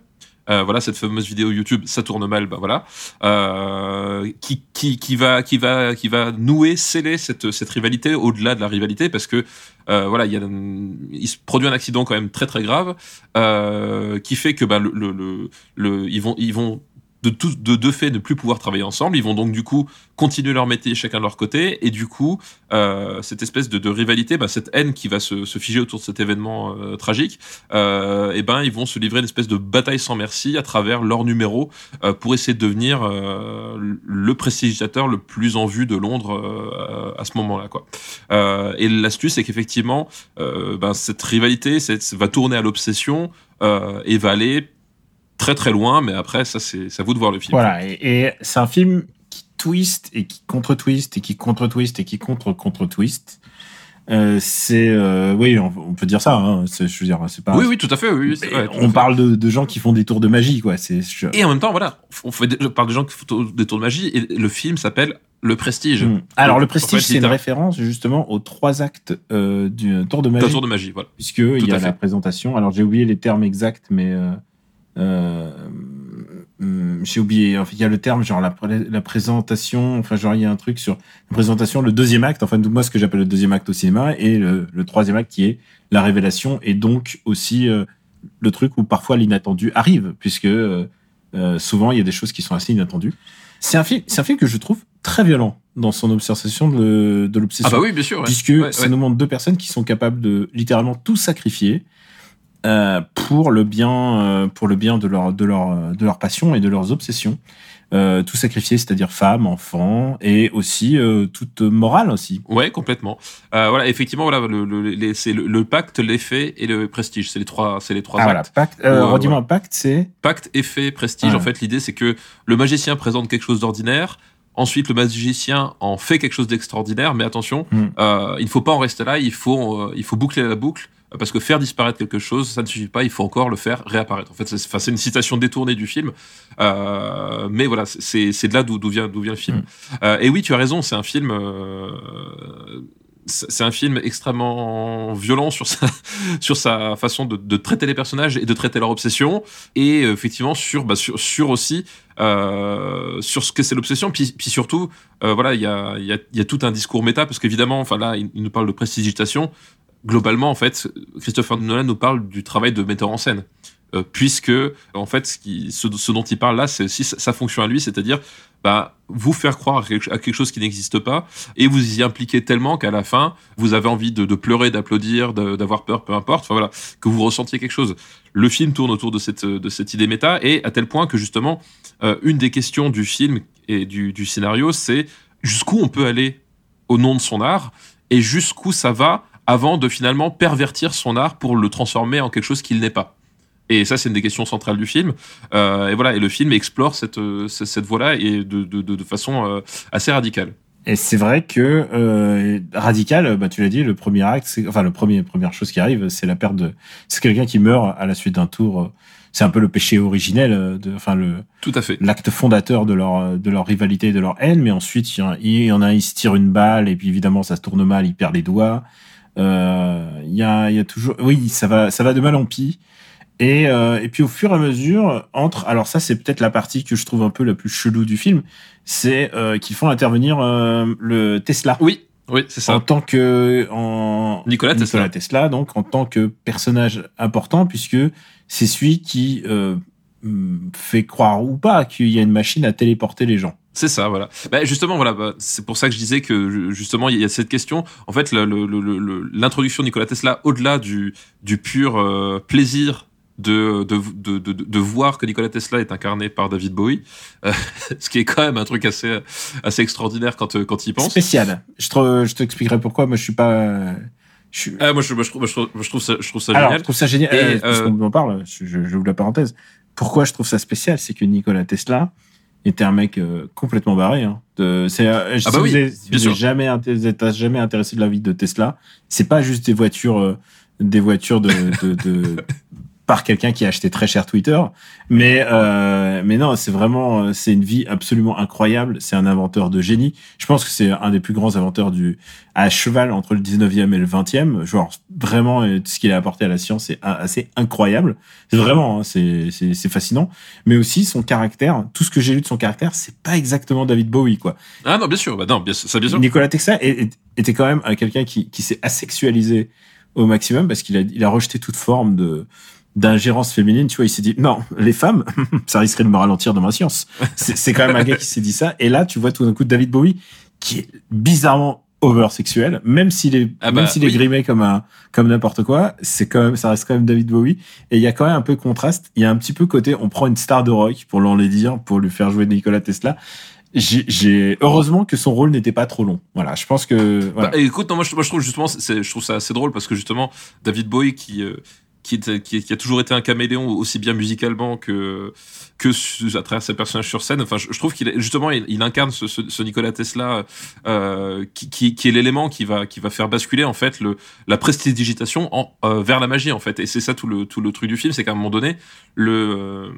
Euh, voilà cette fameuse vidéo YouTube, ça tourne mal, bah voilà, euh, qui, qui, qui va qui va qui va nouer, sceller cette cette rivalité au-delà de la rivalité parce que euh, voilà, il y a il se produit un accident quand même très très grave euh, qui fait que bah le, le, le, le ils vont ils vont de tous de deux faits ne plus pouvoir travailler ensemble. Ils vont donc du coup continuer leur métier chacun de leur côté et du coup euh, cette espèce de, de rivalité, bah, cette haine qui va se, figer autour de cet événement euh, tragique, euh, et ben ils vont se livrer une espèce de bataille sans merci à travers leur numéro pour essayer de devenir le prestigitateur le plus en vue de Londres à ce moment-là quoi. et l'astuce c'est qu'effectivement ben, cette rivalité va tourner à l'obsession et va aller très très loin, mais après, ça, c'est à vous de voir le film. Voilà, et, et c'est un film qui twist et qui contre-twist et qui contre-twist et qui contre-contre-twist. Euh, c'est euh, oui on, on, peut dire ça hein, je veux dire c'est pas oui oui tout à fait oui, ouais, on parle de, de, gens qui font des tours de magie quoi c'est je... et en même temps voilà on fait on parle de gens qui font des tours de magie et le film s'appelle le Prestige. Mmh. Alors Donc, le Prestige, c'est une référence justement aux trois actes euh, du tour de magie. tour de magie, voilà. Puisque il y a la présentation. Alors j'ai oublié les termes exacts, mais euh, euh, j'ai oublié. Il y a le terme genre la, la, présentation. Enfin, genre il y a un truc sur la présentation, le deuxième acte. Enfin, moi, ce que j'appelle le deuxième acte au cinéma, et le, le, troisième acte qui est la révélation, et donc aussi euh, le truc où parfois l'inattendu arrive, puisque euh, souvent il y a des choses qui sont assez inattendues. C'est un film, c'est un film que je trouve très violent dans son obsession de, de l'obsession. Ah bah oui, bien sûr. Ouais. Puisque ouais, ça nous montre deux personnes qui sont capables de littéralement tout sacrifier euh, pour le bien, euh, pour le bien de leur, de leur, de leur passion et de leurs obsessions. Euh, tout sacrifier, c'est-à-dire femmes, enfants, et aussi euh, toute morale aussi. Ouais, complètement. Euh, voilà, effectivement, voilà, le, le, c'est le, le, pacte, l'effet et le prestige, c'est les trois, c'est les trois ah, actes. Voilà, pacte. Euh, Redis-moi, pacte, c'est pacte, effet, prestige. Ah. En fait, l'idée, c'est que le magicien présente quelque chose d'ordinaire. Ensuite, le magicien en fait quelque chose d'extraordinaire, mais attention, Hmm. mm. il ne faut pas en rester là. Il faut, il faut boucler la boucle parce que faire disparaître quelque chose, ça ne suffit pas, il faut encore le faire réapparaître. En fait, c'est une citation détournée du film, euh, mais voilà, c'est de là d'où vient, vient le film. Mm. Euh, et oui, tu as raison, c'est un film. Euh, c'est un film extrêmement violent sur sa, sur sa façon de, de, traiter les personnages et de traiter leur obsession et effectivement sur bah, sur, sur aussi euh, sur ce que c'est l'obsession puis, puis surtout euh, voilà il y a, y, a, y a tout un discours méta parce qu'évidemment enfin là il, il, nous parle de prestigitation globalement en fait Christopher Nolan nous parle du travail de metteur en scène euh, puisque en fait ce, dont il parle là c'est aussi sa fonction à lui c'est-à-dire bah, vous faire croire à quelque chose qui n'existe pas et vous y impliquer tellement qu'à la fin vous avez envie de, pleurer, d'applaudir, d'avoir peur, peu importe, enfin voilà, que vous ressentiez quelque chose. Le film tourne autour de cette, idée méta et à tel point que justement euh, une des questions du film et du scénario c'est jusqu'où on peut aller au nom de son art et jusqu'où ça va avant de finalement pervertir son art pour le transformer en quelque chose qu'il n'est pas. Et ça, c'est une des questions centrales du film. Euh, et voilà, et le film explore cette, cette voie-là et de, de, de, de façon euh, assez radicale. Et c'est vrai que euh, radical, bah tu l'as dit, le premier acte, enfin le premier première chose qui arrive, c'est la perte de, c'est quelqu'un qui meurt à la suite d'un tour. C'est un peu le péché originel, de, enfin le, tout à fait, l'acte fondateur de leur de leur rivalité, et de leur haine. Mais ensuite, il y en a, il se tire une balle et puis évidemment ça se tourne mal, il perd les doigts. Euh, il y a, y a toujours, oui, ça va, ça va de mal en pis. Et, euh, et puis au fur et à mesure, entre, alors ça c'est peut-être la partie que je trouve un peu la plus chelou du film, c'est euh, qu'ils font intervenir euh, le Tesla. Oui, oui, c'est ça. En tant que en Nicolas, Nicolas Tesla. Tesla, donc en tant que personnage important, puisque c'est celui qui euh, fait croire ou pas qu'il y a une machine à téléporter les gens. C'est ça, voilà. Bah, justement, voilà, bah, c'est pour ça que je disais que justement il y a cette question. En fait, l'introduction de Nikola Tesla, au-delà du, du pur euh, plaisir de, de, de, de, de voir que Nikola Tesla est incarné par David Bowie, euh, ce qui est quand même un truc assez, assez extraordinaire quand, quand il pense. Spécial. Je, te, je t'expliquerai pourquoi. Moi, je suis pas. Je, suis... ah, moi, je, moi, je, trouve, je, trouve, je trouve ça, je trouve ça Alors, génial. Je trouve ça génial. Et, euh, qu'on en parle. J'ouvre la parenthèse. Pourquoi je trouve ça spécial, c'est que Nikola Tesla était un mec euh, complètement barré. Hein. De, c'est, euh, ah bah oui, vous, si vous jamais, jamais intéressé de la vie de Tesla, c'est pas juste des voitures des voitures de, de, de par quelqu'un qui a acheté très cher Twitter. Mais euh, mais non, c'est vraiment c'est une vie absolument incroyable. C'est un inventeur de génie. Je pense que c'est un des plus grands inventeurs du à cheval entre le 19e et le 20e. Genre vraiment euh, ce qu'il a apporté à la science est assez incroyable. C'est vraiment hein, c'est c'est c'est fascinant. Mais aussi son caractère. Tout ce que j'ai lu de son caractère, c'est pas exactement David Bowie quoi. Ah non bien sûr, bah non bien ça bien sûr. Nicolas Tesla était quand même quelqu'un qui qui s'est asexualisé au maximum parce qu'il a il a rejeté toute forme de d'ingérence féminine, tu vois, il s'est dit non, les femmes, ça risquerait de me ralentir dans ma science. C'est quand même un gars qui s'est dit ça. Et là, tu vois tout d'un coup David Bowie qui est bizarrement oversexuel, même s'il est ah même bah, s'il est grimé comme un comme n'importe quoi, c'est quand même ça reste quand même David Bowie. Et il y a quand même un peu de contraste. Il y a un petit peu côté, on prend une star de rock pour dire pour lui faire jouer Nikola Tesla j'ai heureusement que son rôle n'était pas trop long. Voilà, je pense que. Voilà. Bah, écoute, moi, je, moi, je, trouve justement, je trouve ça assez drôle parce que justement, David Bowie qui euh, qui, a toujours été un caméléon aussi bien musicalement que que à travers ses personnages sur scène. Enfin, je, trouve qu'il justement il, incarne ce, ce, Nikola Tesla euh, qui, qui, est l'élément qui va qui va faire basculer en fait le la prestidigitation euh, vers la magie en fait. Et c'est ça tout le tout le truc du film, c'est qu'à un moment donné le,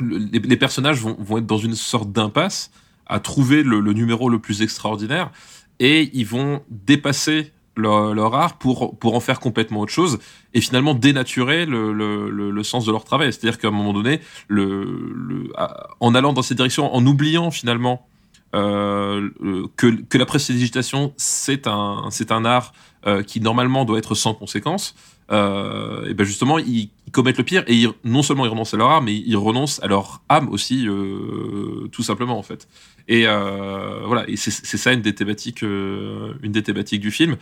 les, personnages vont, vont être dans une sorte d'impasse à trouver le numéro le plus extraordinaire et ils vont dépasser leur, art pour, pour en faire complètement autre chose et finalement dénaturer le, le, le, sens de leur travail. C'est-à-dire qu'à un moment donné, le, en allant dans cette direction, en oubliant finalement euh, que, que la prestidigitation, c'est un, c'est un art euh, qui normalement doit être sans conséquence, euh, et ben justement ils, commettent le pire et non seulement ils renoncent à leur âme mais ils renoncent à leur âme aussi tout simplement en fait et euh, voilà c'est ça une des thématiques euh, une des thématiques du film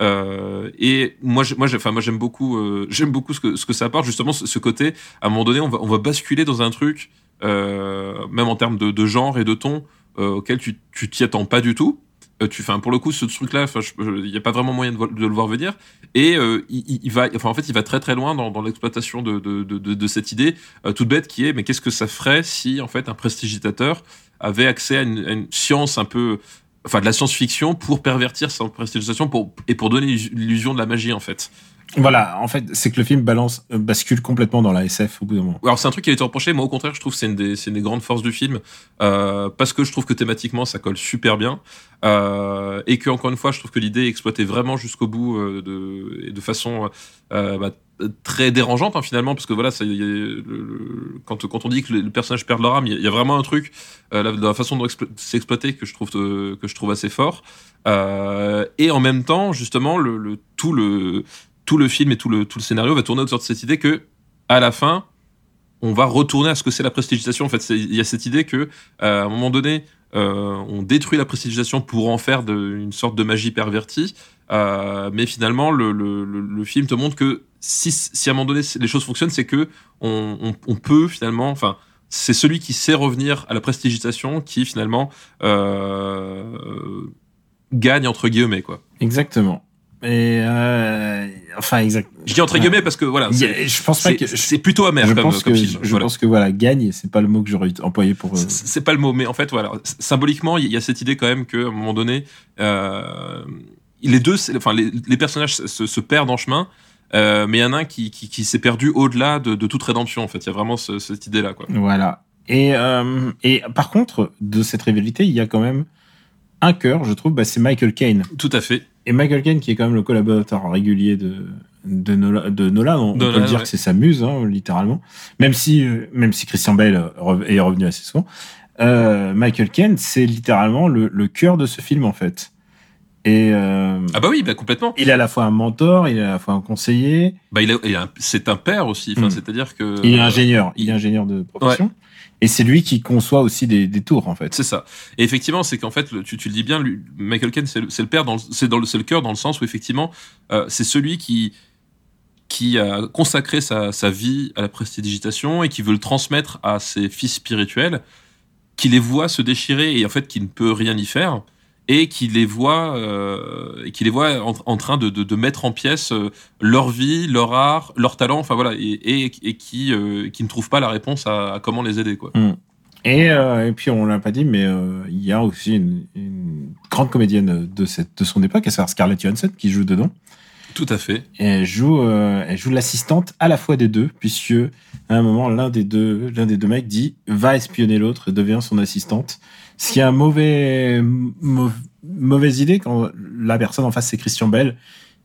euh, et moi moi enfin moi j'aime beaucoup j'aime beaucoup ce que ce que ça apporte justement ce, côté à un moment donné on va on va basculer dans un truc même en termes de, genre et de ton auquel tu tu t'y attends pas du tout tu, enfin, pour le coup, ce truc-là, il n'y a pas vraiment moyen de, le voir venir. Et il, va, en fait, il va très très loin dans, l'exploitation de, de, cette idée toute bête qui est, mais qu'est-ce que ça ferait si, en fait, un prestigitateur avait accès à une, une science un peu, enfin, de la science-fiction pour pervertir sa prestigitation pour, et pour donner l'illusion de la magie, en fait. Voilà, en fait, c'est que le film balance, euh, bascule complètement dans la SF au bout d'un moment. Alors c'est un truc qui a été reproché, moi au contraire, je trouve que c'est une des, c'est une des grandes forces du film, euh, parce que je trouve que thématiquement ça colle super bien, euh, et que encore une fois, je trouve que l'idée est exploitée vraiment jusqu'au bout euh, de, et de façon bah, très dérangeante hein, finalement, parce que voilà, quand, quand on dit que le personnage perd leur âme, il y, a vraiment un truc, euh, la, façon dont c'est exploité que je trouve que je trouve assez fort, et en même temps, justement, le, tout le tout le film et tout le, tout le scénario va tourner autour de cette idée que, à la fin, on va retourner à ce que c'est la prestigitation. En fait, il y a cette idée que, euh, à un moment donné, euh, on détruit la prestigitation pour en faire une sorte de magie pervertie. Euh, mais finalement, le, le, le, film te montre que si, si à un moment donné les choses fonctionnent, c'est que on, on, on, peut finalement, enfin, c'est celui qui sait revenir à la prestigitation qui finalement euh, gagne entre guillemets quoi. Exactement. Et euh, enfin, exact. Je dis entre guillemets parce que voilà. je pense pas que c'est plutôt amer. Je comme, pense comme que film. je, pense que voilà, gagne, c'est pas le mot que j'aurais employé pour. Euh... C'est pas le mot, mais en fait voilà, symboliquement, il y a cette idée quand même qu'à un moment donné, euh, les deux, enfin les, les personnages se, se, perdent en chemin. Euh, mais il y en a un qui, qui, qui s'est perdu au-delà de, de, toute rédemption en fait. Il y a vraiment ce, cette idée là quoi. Voilà. Et euh, et par contre de cette rivalité, il y a quand même un cœur, je trouve, bah, c'est Michael Caine. Tout à fait. Et Michael Caine, qui est quand même le collaborateur régulier de, de, Nola, de Nolan, on, peut dire que c'est sa muse, hein, littéralement. Même si, euh, même si Christian Bale est revenu assez souvent. Euh, Michael Caine, c'est littéralement le, le cœur de ce film, en fait. Et euh, ah bah oui, bah complètement. Il est à la fois un mentor, il est à la fois un conseiller. Bah il est, c'est un père aussi. Enfin, mm. c'est-à-dire que il est ingénieur. Il, est ingénieur de profession. Et c'est lui qui conçoit aussi des, des tours, en fait. C'est ça. Et effectivement, c'est qu'en fait, tu, tu, le dis bien, lui, Michael Caine, c'est le, le, père, c'est dans le, c'est le cœur dans le sens où effectivement, euh, c'est celui qui qui a consacré sa, sa vie à la prestidigitation et qui veut le transmettre à ses fils spirituels, qui les voit se déchirer et en fait qui ne peut rien y faire et qui les voit euh, qui les voit en, en train de, de, de, mettre en pièces euh, leur vie, leur art, leur talent, enfin voilà, et, et, et qui euh, qui ne trouvent pas la réponse à, à comment les aider quoi. Mm. Et, euh, et puis on l'a pas dit, mais il y a aussi une, une, grande comédienne de cette de son époque, à savoir Scarlett Johansson, qui joue dedans. Tout à fait. Et elle joue, elle joue l'assistante à la fois des deux, puisque à un moment, l'un des deux, l'un des deux mecs dit va espionner l'autre et devient son assistante. Ce qui est un mauvais, mau- mauvaise idée quand la personne en face c'est Christian Bell,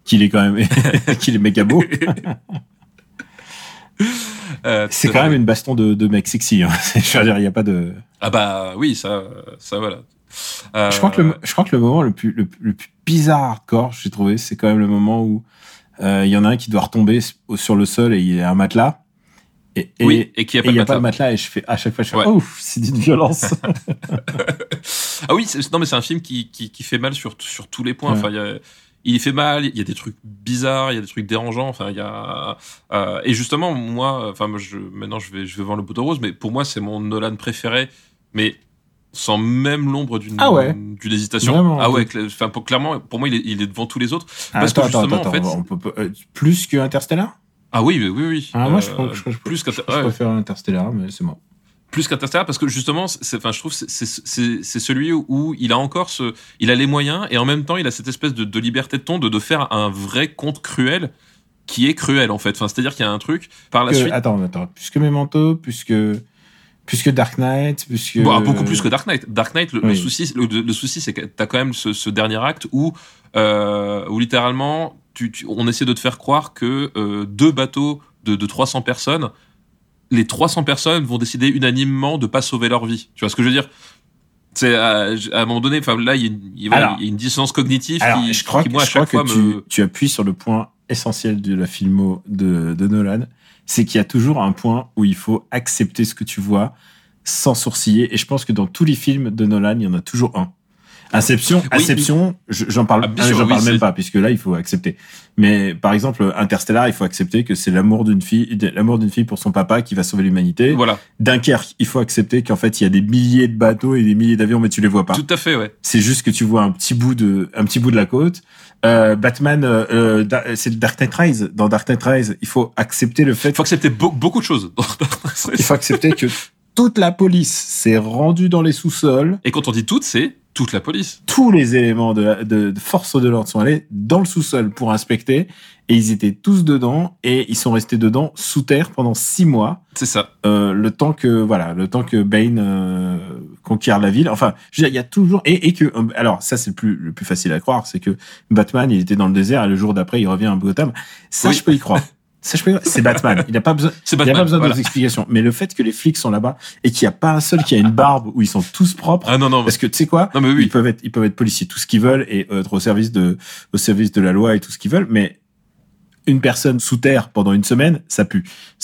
qu'il est quand même, qu'il est méga beau. Euh, C'est quand même une baston de, de mec sexy. Hein. Je veux dire, il y a pas de. Ah bah oui, ça, ça voilà. Euh, Je crois que le, je crois que le moment le plus, le, le plus bizarre hardcore, j'ai trouvé, c'est quand même le moment où euh, il y en a un qui doit retomber sur le sol et il y a un matelas. Et, et, oui, et qui a pas n'y a pas matelas. matelas et je fais à chaque fois je fais Ouais. ouf c'est d'une violence Ah oui, non mais c'est un film qui, qui, qui fait mal sur, sur tous les points. Ouais. Enfin, il y a- il fait mal, il y a des trucs bizarres, il y a des trucs dérangeants. Enfin, il y a euh, et justement moi, enfin moi, je maintenant je vais je vais voir le bout de rose, mais pour moi c'est mon Nolan préféré, mais sans même l'ombre d'une Ah ouais. d'une hésitation. Vraiment, ah ouais, enfin pour- clairement pour moi il est, il est devant tous les autres. Ah, Parce que attends, justement, attends, en fait- on peut, peut- euh, plus que Interstellar? Ah oui, oui, oui. ah, moi je, Euh, je, je- plus je, préfère Interstellar mais c'est moi plus qu'Interstellar parce que justement enfin je trouve c'est celui où il a encore ce il a les moyens et en même temps il a cette espèce de, de liberté de ton de, de faire un vrai conte cruel qui est cruel en fait enfin c'est à dire qu'il y a un truc par la suite attends attends plus que Memento plus que plus que Dark Knight plus que Bon, ah, beaucoup plus que Dark Knight. Dark Knight, le, souci, le, le souci, c'est que t'as quand même ce, ce dernier acte où, euh, où littéralement, tu, tu- on essaie de te faire croire que euh, deux bateaux de, de 300 personnes, les 300 personnes vont décider unanimement de pas sauver leur vie. Tu vois ce que je veux dire? C'est à, à un moment donné, enfin là, il y, a une- dissonance cognitive Alors, qui, je crois, qui, que, moi, à je crois fois que tu, me. tu appuies sur le point essentiel de la filmo de, de Nolan, c'est qu'il y a toujours un point où il faut accepter ce que tu vois sans sourciller. Et je pense que dans tous les films de Nolan, il y en a toujours un. Inception, Oui. Inception, je- j'en parle, Ah, j'en oui, parle même pas puisque là il faut accepter. Mais par exemple, Interstellar, il faut accepter que c'est l'amour d'une fille, l'amour d'une fille pour son papa qui va sauver l'humanité. Voilà, Dunkerque, il faut accepter qu'en fait il y a des milliers de bateaux et des milliers d'avions, mais tu les vois pas. tout à fait, ouais. C'est juste que tu vois un petit bout de, un petit bout de la côte. Euh, Batman, euh, euh, c'est le Dark Knight Rise. Dans Dark Knight Rise, il faut accepter le fait, Il faut accepter beau- beaucoup de choses. il faut accepter que toute la police s'est rendue dans les sous-sols. Et quand on dit toutes, c'est toute la police. Tous les éléments de, la- de, de force de l'ordre sont allés dans le sous-sol pour inspecter. Et ils étaient tous dedans et ils sont restés dedans sous terre pendant six mois. C'est ça. Euh, le temps que voilà, le temps que Bane euh, conquiert la ville. Enfin, je veux dire, il y a toujours et, et que euh, alors ça c'est le plus le plus facile à croire, c'est que Batman il était dans le désert et le jour d'après il revient à Gotham. Ça Oui. je peux y croire. C'est Batman. Il n'a pas besoin. C'est Il a Batman. pas besoin voilà. d'autres explications. Mais le fait que les flics sont là-bas et qu'il n'y a pas un seul qui a une barbe où ils sont tous propres. Ah non, non, Parce que tu sais quoi non mais Ils oui. peuvent être ils peuvent être policiers tout ce qu'ils veulent et euh, être au service de au service de la loi et tout ce qu'ils veulent, mais une personne sous terre pendant une semaine, ça pue.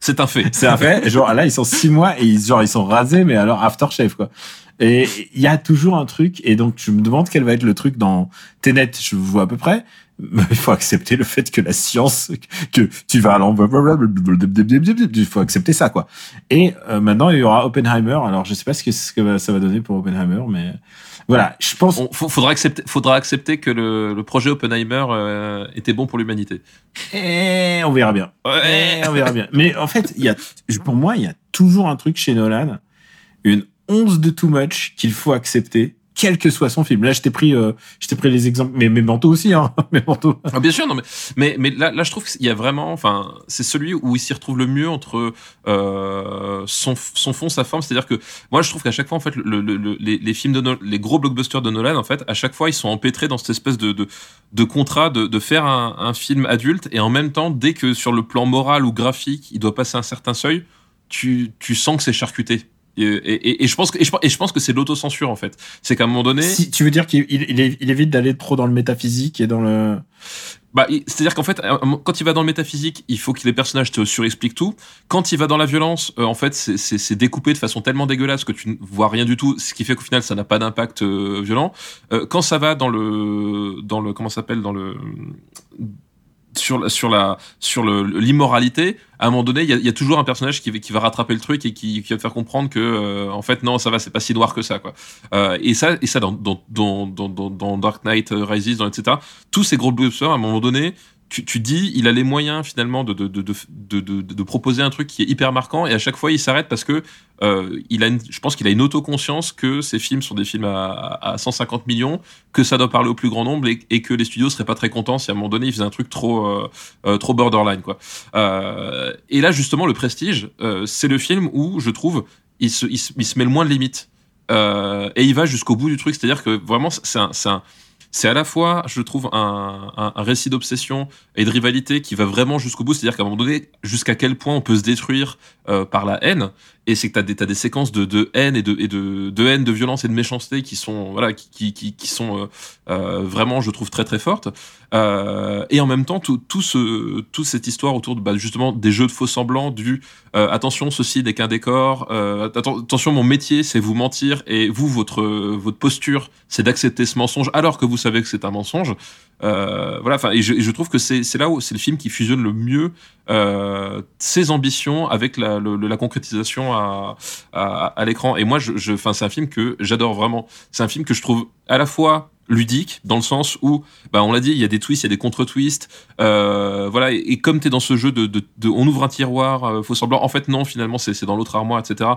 C'est un fait. C'est un fait. Genre là, ils sont six mois et ils, genre ils sont rasés, mais alors aftershave quoi. Et il y a toujours un truc. Et donc je me demande quel va être le truc dans Tenet. Je vois à peu près. Il faut accepter le fait que la science, que tu vas à l'envers, il faut accepter ça quoi. Et euh, maintenant il y aura Oppenheimer. Alors je sais pas ce que, ce que ça va donner pour Oppenheimer, mais voilà. Je pense. On- faudra accepter, faudra accepter que le, le projet Oppenheimer euh, était bon pour l'humanité. Et on verra bien. Eh, on verra bien. Mais en fait, il y a, pour moi, il y a toujours un truc chez Nolan, une once de too much qu'il faut accepter, quel que soit son film. Là, je t'ai pris, euh, pris les exemples, mais mes manteaux aussi, hein, mes manteaux. Ah, bien sûr, non mais mais là, je trouve qu'il y a vraiment, enfin, c'est celui où il s'y retrouve le mieux entre euh, son son fond, sa forme. C'est-à-dire que moi, je trouve qu'à chaque fois, en fait, le, le- le- les, films de les gros blockbusters de Nolan, en fait, à chaque fois, ils sont empêtrés dans cette espèce de de, de contrat de, de faire un, un film adulte et en même temps, dès que sur le plan moral ou graphique, il doit passer un certain seuil, tu tu sens que c'est charcuté. Et, et, et je pense que et je, et je pense que c'est l'autocensure en fait. C'est qu'à un moment donné, Si tu veux dire qu'il il, il évite d'aller trop dans le métaphysique et dans le. Bah, c'est-à-dire qu'en fait, quand il va dans le métaphysique, il faut que les personnages te surexpliquent tout. Quand il va dans la violence, euh, en fait, c'est- découpé de façon tellement dégueulasse que tu ne vois rien du tout, ce qui fait qu'au final, ça n'a pas d'impact euh, violent. Euh, quand ça va dans le, dans le, comment ça s'appelle, dans le, sur la, sur la, sur le l'immoralité, à un moment donné, il y y a toujours un personnage qui, va- qui va rattraper le truc et qui, qui va te faire comprendre que, euh, en fait, non, ça va, c'est pas si noir que ça, quoi. Euh, et ça, et ça dans, dans, dans, dans, dans Dark Knight Rises, dans etc. Tous ces gros blockbusters, à un moment donné, tu, tu dis, il a les moyens finalement de, de, de, de, de, proposer un truc qui est hyper marquant et à chaque fois il s'arrête parce que euh, il a une, je pense qu'il a une autoconscience que ces films sont des films à, à 150 millions, que ça doit parler au plus grand nombre et, que les studios seraient pas très contents si à un moment donné ils faisaient un truc trop euh, euh trop borderline quoi. Euh, et là justement le Prestige, euh, c'est le film où je trouve il se, il se, il se met le moins de limites et il va jusqu'au bout du truc, c'est-à-dire que vraiment c'est un, un c'est à la fois, je trouve, un, récit d'obsession et de rivalité qui va vraiment jusqu'au bout. C'est-à-dire qu'à un moment donné, jusqu'à quel point on peut se détruire euh, par la haine. Et c'est que t'as des, des séquences de, haine et, de, haine, de violence et de méchanceté qui sont, euh, euh, vraiment, je trouve, très très fortes. Euh, et en même temps, tout, toute cette histoire autour bah, justement des jeux de faux semblants, du attention, ceci n'est qu'un décor. Attention, mon métier, c'est vous mentir et vous, votre posture, c'est d'accepter ce mensonge alors que vous savez que c'est un mensonge. Voilà, enfin, et je, trouve que c'est là où c'est le film qui fusionne le mieux ses ambitions avec la, concrétisation à, à, l'écran. Et moi, je, je, c'est un film que j'adore vraiment. C'est un film que je trouve à la fois ludique dans le sens où bah on l'a dit il y a des twists il y a des contre-twists euh, voilà et, comme tu es dans ce jeu de, on ouvre un tiroir euh, faux semblant en fait non finalement c'est dans l'autre armoire etc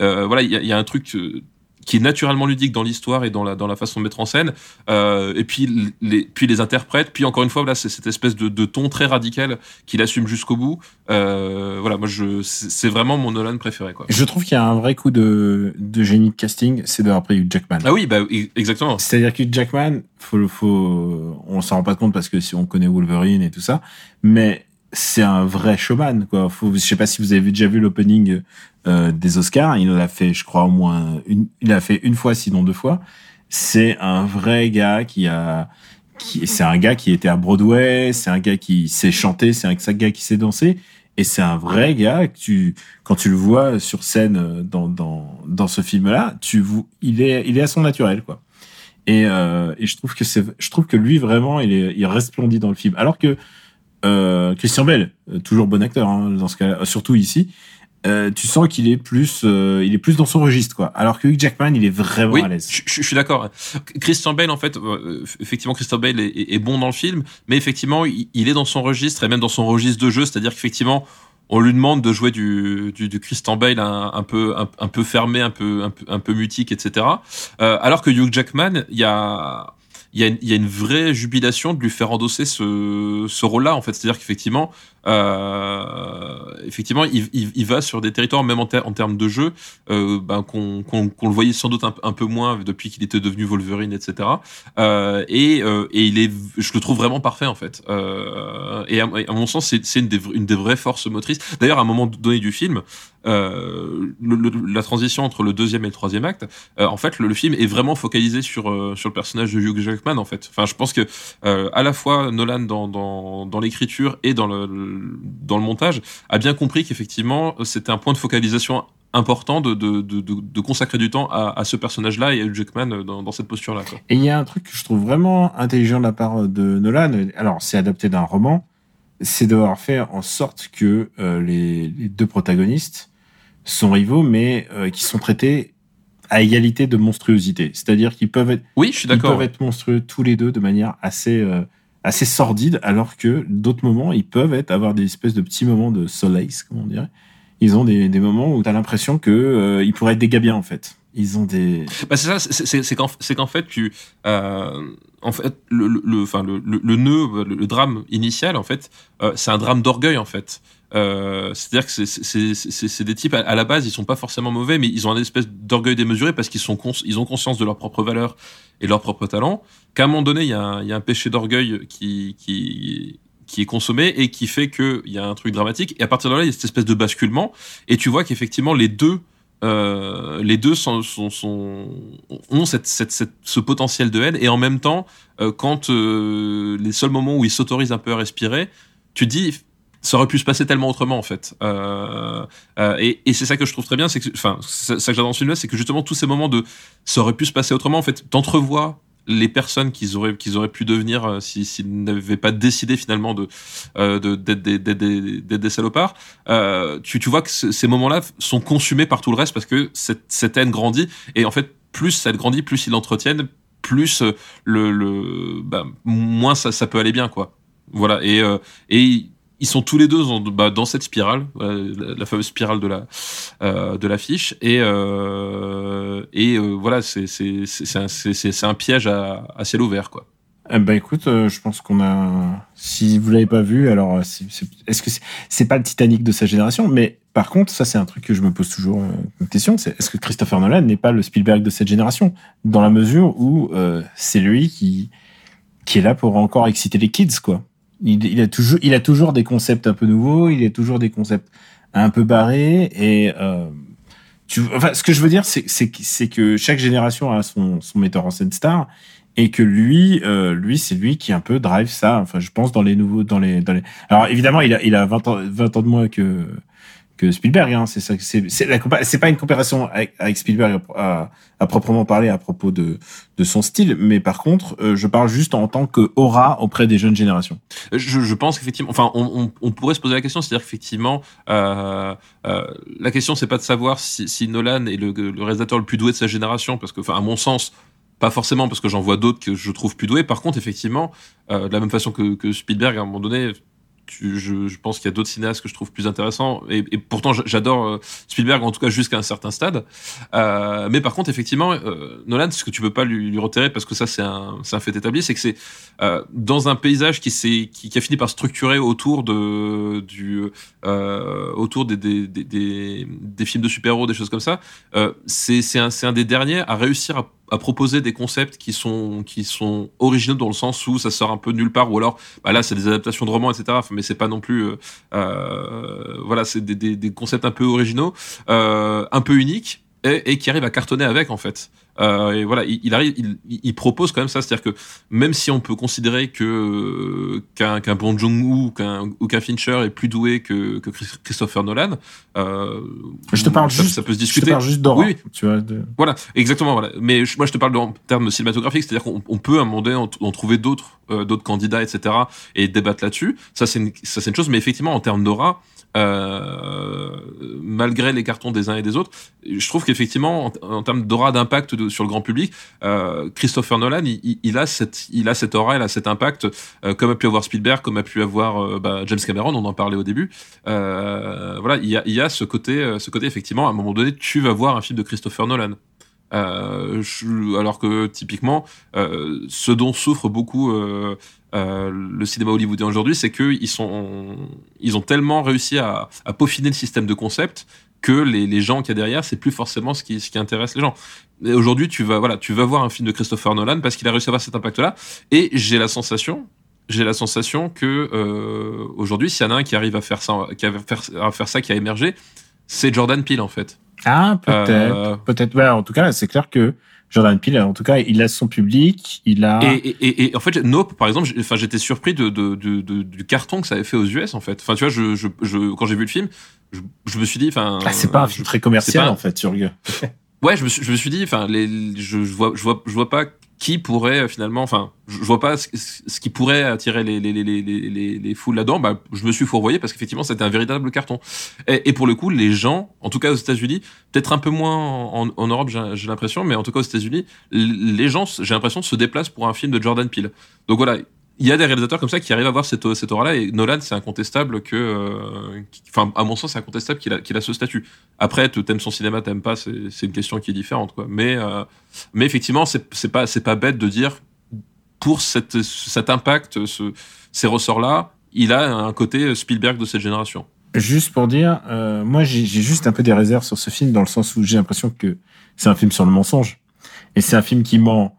euh, voilà il y a, un truc euh, qui est naturellement ludique dans l'histoire et dans la, dans la façon de mettre en scène, euh, et puis les, puis les interprètes, puis encore une fois, voilà, c'est cette espèce de, de, ton très radical qu'il assume jusqu'au bout. Euh, voilà, moi, je, c'est vraiment mon Nolan préféré. Quoi. Je trouve qu'il y a un vrai coup de, de génie de casting, c'est d'avoir pris Hugh Jackman. Ah oui, bah, exactement. C'est-à-dire que Hugh Jackman, faut, faut, on s'en rend pas compte parce que si on connaît Wolverine et tout ça, mais c'est un vrai showman quoi. Faut, je sais pas si vous avez déjà vu l'opening euh, des Oscars, il l'a fait, je crois au moins une, il a fait une fois sinon deux fois. C'est un vrai gars qui a, qui, c'est un gars qui était à Broadway, c'est un gars qui sait chanter, c'est un gars qui sait danser. Et c'est un vrai gars que tu, quand tu le vois sur scène dans, dans, dans ce film-là, tu, il est, il est à son naturel, quoi. Et, euh, et je trouve que c'est, je trouve que lui vraiment, il est, il resplendit dans le film. Alors que euh, Christian Bell, euh, toujours bon acteur hein, dans ce cas, surtout ici. Euh, tu sens qu'il est plus, euh, il est plus dans son registre, quoi. Alors que Hugh Jackman, il est vraiment oui, à l'aise. Je, je, suis d'accord. Christian Bale, en fait, euh, effectivement, Christian Bale est, est, bon dans le film, mais effectivement, il, il, est dans son registre et même dans son registre de jeu, c'est-à-dire qu'effectivement, on lui demande de jouer du, du, du Christian Bale un, un peu, un, un, peu fermé, un peu, un peu, un peu mutique, etc. alors que Hugh Jackman, il y a il y, a une, y a une vraie jubilation de lui faire endosser ce, ce rôle-là, en fait. C'est-à-dire qu'effectivement, euh, effectivement, il, il, il, va sur des territoires, même en, ter termes de jeu, euh, ben, qu'on qu qu le voyait sans doute un, peu moins depuis qu'il était devenu Wolverine, etc. Euh, et, euh, et il est, je le trouve vraiment parfait, en fait. Euh, et à, mon sens, c'est une une des vraies forces motrices. D'ailleurs, à un moment donné du film, euh, la transition entre le deuxième et le troisième acte, euh, en fait, le, film est vraiment focalisé sur euh, sur le personnage de Hugh Jackman. En fait, enfin, je pense que à la fois Nolan dans dans, l'écriture et dans le dans le montage a bien compris qu'effectivement c'était un point de focalisation important de, de, de, consacrer du temps à, à ce personnage-là et à Jackman dans, cette posture-là. Et il y a un truc que je trouve vraiment intelligent de la part de Nolan. Alors, c'est adapté d'un roman, c'est d'avoir fait en sorte que les, deux protagonistes sont rivaux, mais euh, qui sont traités à égalité de monstruosité. C'est-à-dire qu'ils peuvent être, oui, je suis d'accord, ils peuvent être monstrueux tous les deux de manière assez euh, assez sordide, alors que d'autres moments, ils peuvent être avoir des espèces de petits moments de solace, comme on dirait. Ils ont des, des moments où tu as l'impression que euh, ils pourraient être des gars bien en fait. Ils ont des. Bah c'est ça, c'est qu'en fait tu en fait le le enfin le, le, nœud le, le, drame initial en fait euh, c'est un drame d'orgueil en fait. Euh, c'est-à-dire que c'est des types à, la base ils sont pas forcément mauvais mais ils ont une espèce d'orgueil démesuré parce qu'ils sont ils ont conscience de leur propre valeur et leur propre talent qu'à un moment donné il y a un, y a un péché d'orgueil qui qui qui est consommé et qui fait qu'il y a un truc dramatique. Et à partir de là il y a cette espèce de basculement. Et tu vois qu'effectivement les deux euh, les deux sont, sont, sont ont cette, cette, cette, ce potentiel de haine. Et en même temps euh, quand euh, les seuls moments où ils s'autorisent un peu à respirer tu dis ça aurait pu se passer tellement autrement en fait. Euh, euh, et, et c'est ça que je trouve très bien c'est que enfin ça que j'adore dans ce film c'est que justement tous ces moments de ça aurait pu se passer autrement en fait t'entrevois les personnes qu'ils auraient qu'ils auraient pu devenir euh, s'ils si, n'avaient pas décidé finalement de euh, d'être des, des, des, des, salopards. Euh, tu, tu vois que ces moments-là sont consumés par tout le reste parce que cette, cette haine grandit. Et en fait plus ça grandit plus ils l'entretiennent plus le, le bah, moins ça, ça peut aller bien quoi. Voilà, et, euh, et ils sont tous les deux dans, bah, dans cette spirale, la, fameuse spirale de la euh, de l'affiche, et euh, et euh, voilà, c'est c'est c'est un, un piège à, à ciel ouvert quoi. Eh ben écoute, euh, je pense qu'on a. Si vous l'avez pas vu, alors est-ce que c'est pas le Titanic de sa génération? Mais par contre, ça c'est un truc que je me pose toujours une question. C'est est-ce que Christopher Nolan n'est pas le Spielberg de cette génération? Dans la mesure où c'est lui qui qui est là pour encore exciter les kids, quoi. Il, a toujours, il a toujours des concepts un peu nouveaux, il a toujours des concepts un peu barrés et euh, tu, enfin, ce que je veux dire, c'est que chaque génération a son, son metteur en scène star et que lui, euh, lui, c'est lui qui un peu drive ça. Enfin, je pense dans les nouveaux, dans les, dans les. Alors évidemment, il a, il a 20 ans, 20 ans de moins que que Spielberg. Hein, c'est pas une comparaison avec, Spielberg à, proprement parler à propos de son style, mais par contre, euh, je parle juste en tant que aura auprès des jeunes générations. Je, pense qu'effectivement, enfin, on, pourrait se poser la question, c'est-à-dire qu'effectivement, euh, euh, la question c'est pas de savoir si, Nolan est le, réalisateur le plus doué de sa génération, parce que, enfin, à mon sens, pas forcément parce que j'en vois d'autres que je trouve plus doués. Par contre, effectivement, de la même façon que, que Spielberg, à un moment donné, je, pense qu'il y a d'autres cinéastes que je trouve plus intéressants. Et, pourtant, j'adore euh, Spielberg, en tout cas jusqu'à un certain stade. Euh, mais par contre, effectivement, euh, Nolan, ce que tu peux pas lui, retirer, parce que ça, c'est un, fait établi, c'est que c'est dans un paysage qui, a fini par structurer autour de, autour des, films de super-héros, des choses comme ça. C'est un, un des derniers à réussir à à proposer des concepts qui sont qui sont originaux dans le sens où ça sort un peu nulle part ou alors bah là c'est des adaptations de romans etc mais c'est pas non plus euh, euh, voilà c'est des, concepts un peu originaux euh, un peu uniques et, et, qui arrivent à cartonner avec en fait euh, et voilà, il, il arrive, il, il, propose quand même ça, c'est-à-dire que même si on peut considérer que qu'un qu Bon Joon-ho qu'un ou qu'un Fincher est plus doué que, que Christopher Nolan, euh, je te parle ça, juste, ça peut se discuter. Je te parle juste d'or. Oui, tu vois. De... Voilà, exactement. Voilà. Mais je, moi, je te parle en termes cinématographiques, c'est-à-dire qu'on on peut à un moment donné en, en trouver d'autres, euh, d'autres candidats, etc. et débattre là-dessus. Ça, c'est une, ça, c'est une chose. Mais effectivement, en termes d'aura, euh, malgré les cartons des uns et des autres, je trouve qu'effectivement, en, termes d'aura d'impact sur le grand public, euh, Christopher Nolan, il, a cette, il a cette aura, il a cet impact, euh, comme a pu avoir Spielberg, comme a pu avoir bah, James Cameron, on en parlait au début. Voilà, il y a, ce côté, ce côté effectivement, à un moment donné, tu vas voir un film de Christopher Nolan. Alors que typiquement, ce dont souffre beaucoup euh, le cinéma hollywoodien aujourd'hui, c'est qu'ils sont, ils ont tellement réussi à, à, peaufiner le système de concept que les, les gens qu'il y a derrière, c'est plus forcément ce qui, ce qui intéresse les gens. Et aujourd'hui, tu vas, voilà, tu vas voir un film de Christopher Nolan parce qu'il a réussi à avoir cet impact-là. Et j'ai la sensation, j'ai la sensation que euh, aujourd'hui, s'il y en a un qui arrive à faire ça, qui a faire, à faire ça, qui a émergé, c'est Jordan Peele en fait. Ah, peut-être. Euh... Peut-être. Ouais, en tout cas, c'est clair que Jordan Peele, en tout cas, il a son public, il a. Et, et, et en fait, Nope, par exemple, enfin, j'étais surpris de, de, de, de, du carton que ça avait fait aux US, en fait. Enfin, tu vois, je, je, je quand j'ai vu le film, je, je, me suis dit, enfin. Ah, c'est pas un film très commercial, pas... en fait, sur Ouais, je me suis, je me suis dit, enfin, les, je, je vois, je vois, je vois pas qui pourrait finalement, enfin, je vois pas ce, qui pourrait attirer les, les, les, les, les, les foules là-dedans. Bah, je me suis fourvoyé parce qu'effectivement, c'était un véritable carton. Et, et, pour le coup, les gens, en tout cas aux États-Unis, peut-être un peu moins en, en Europe, j'ai l'impression, mais en tout cas aux États-Unis, les gens, j'ai l'impression, se déplacent pour un film de Jordan Peele. Donc voilà, il y a des réalisateurs comme ça qui arrivent à avoir cette, cette aura-là, et Nolan, c'est incontestable que, euh, enfin, à mon sens, c'est incontestable qu'il a, qu'il a ce statut. Après, tu aimes son cinéma, t'aimes pas, c'est, c'est une question qui est différente, quoi. Mais, euh, mais effectivement, c'est, c'est pas, c'est pas bête de dire, pour cette, cet impact, ce, ces ressorts-là, il a un côté Spielberg de cette génération. Juste pour dire, euh, moi, j'ai, j'ai juste un peu des réserves sur ce film, dans le sens où j'ai l'impression que c'est un film sur le mensonge. Et c'est un film qui ment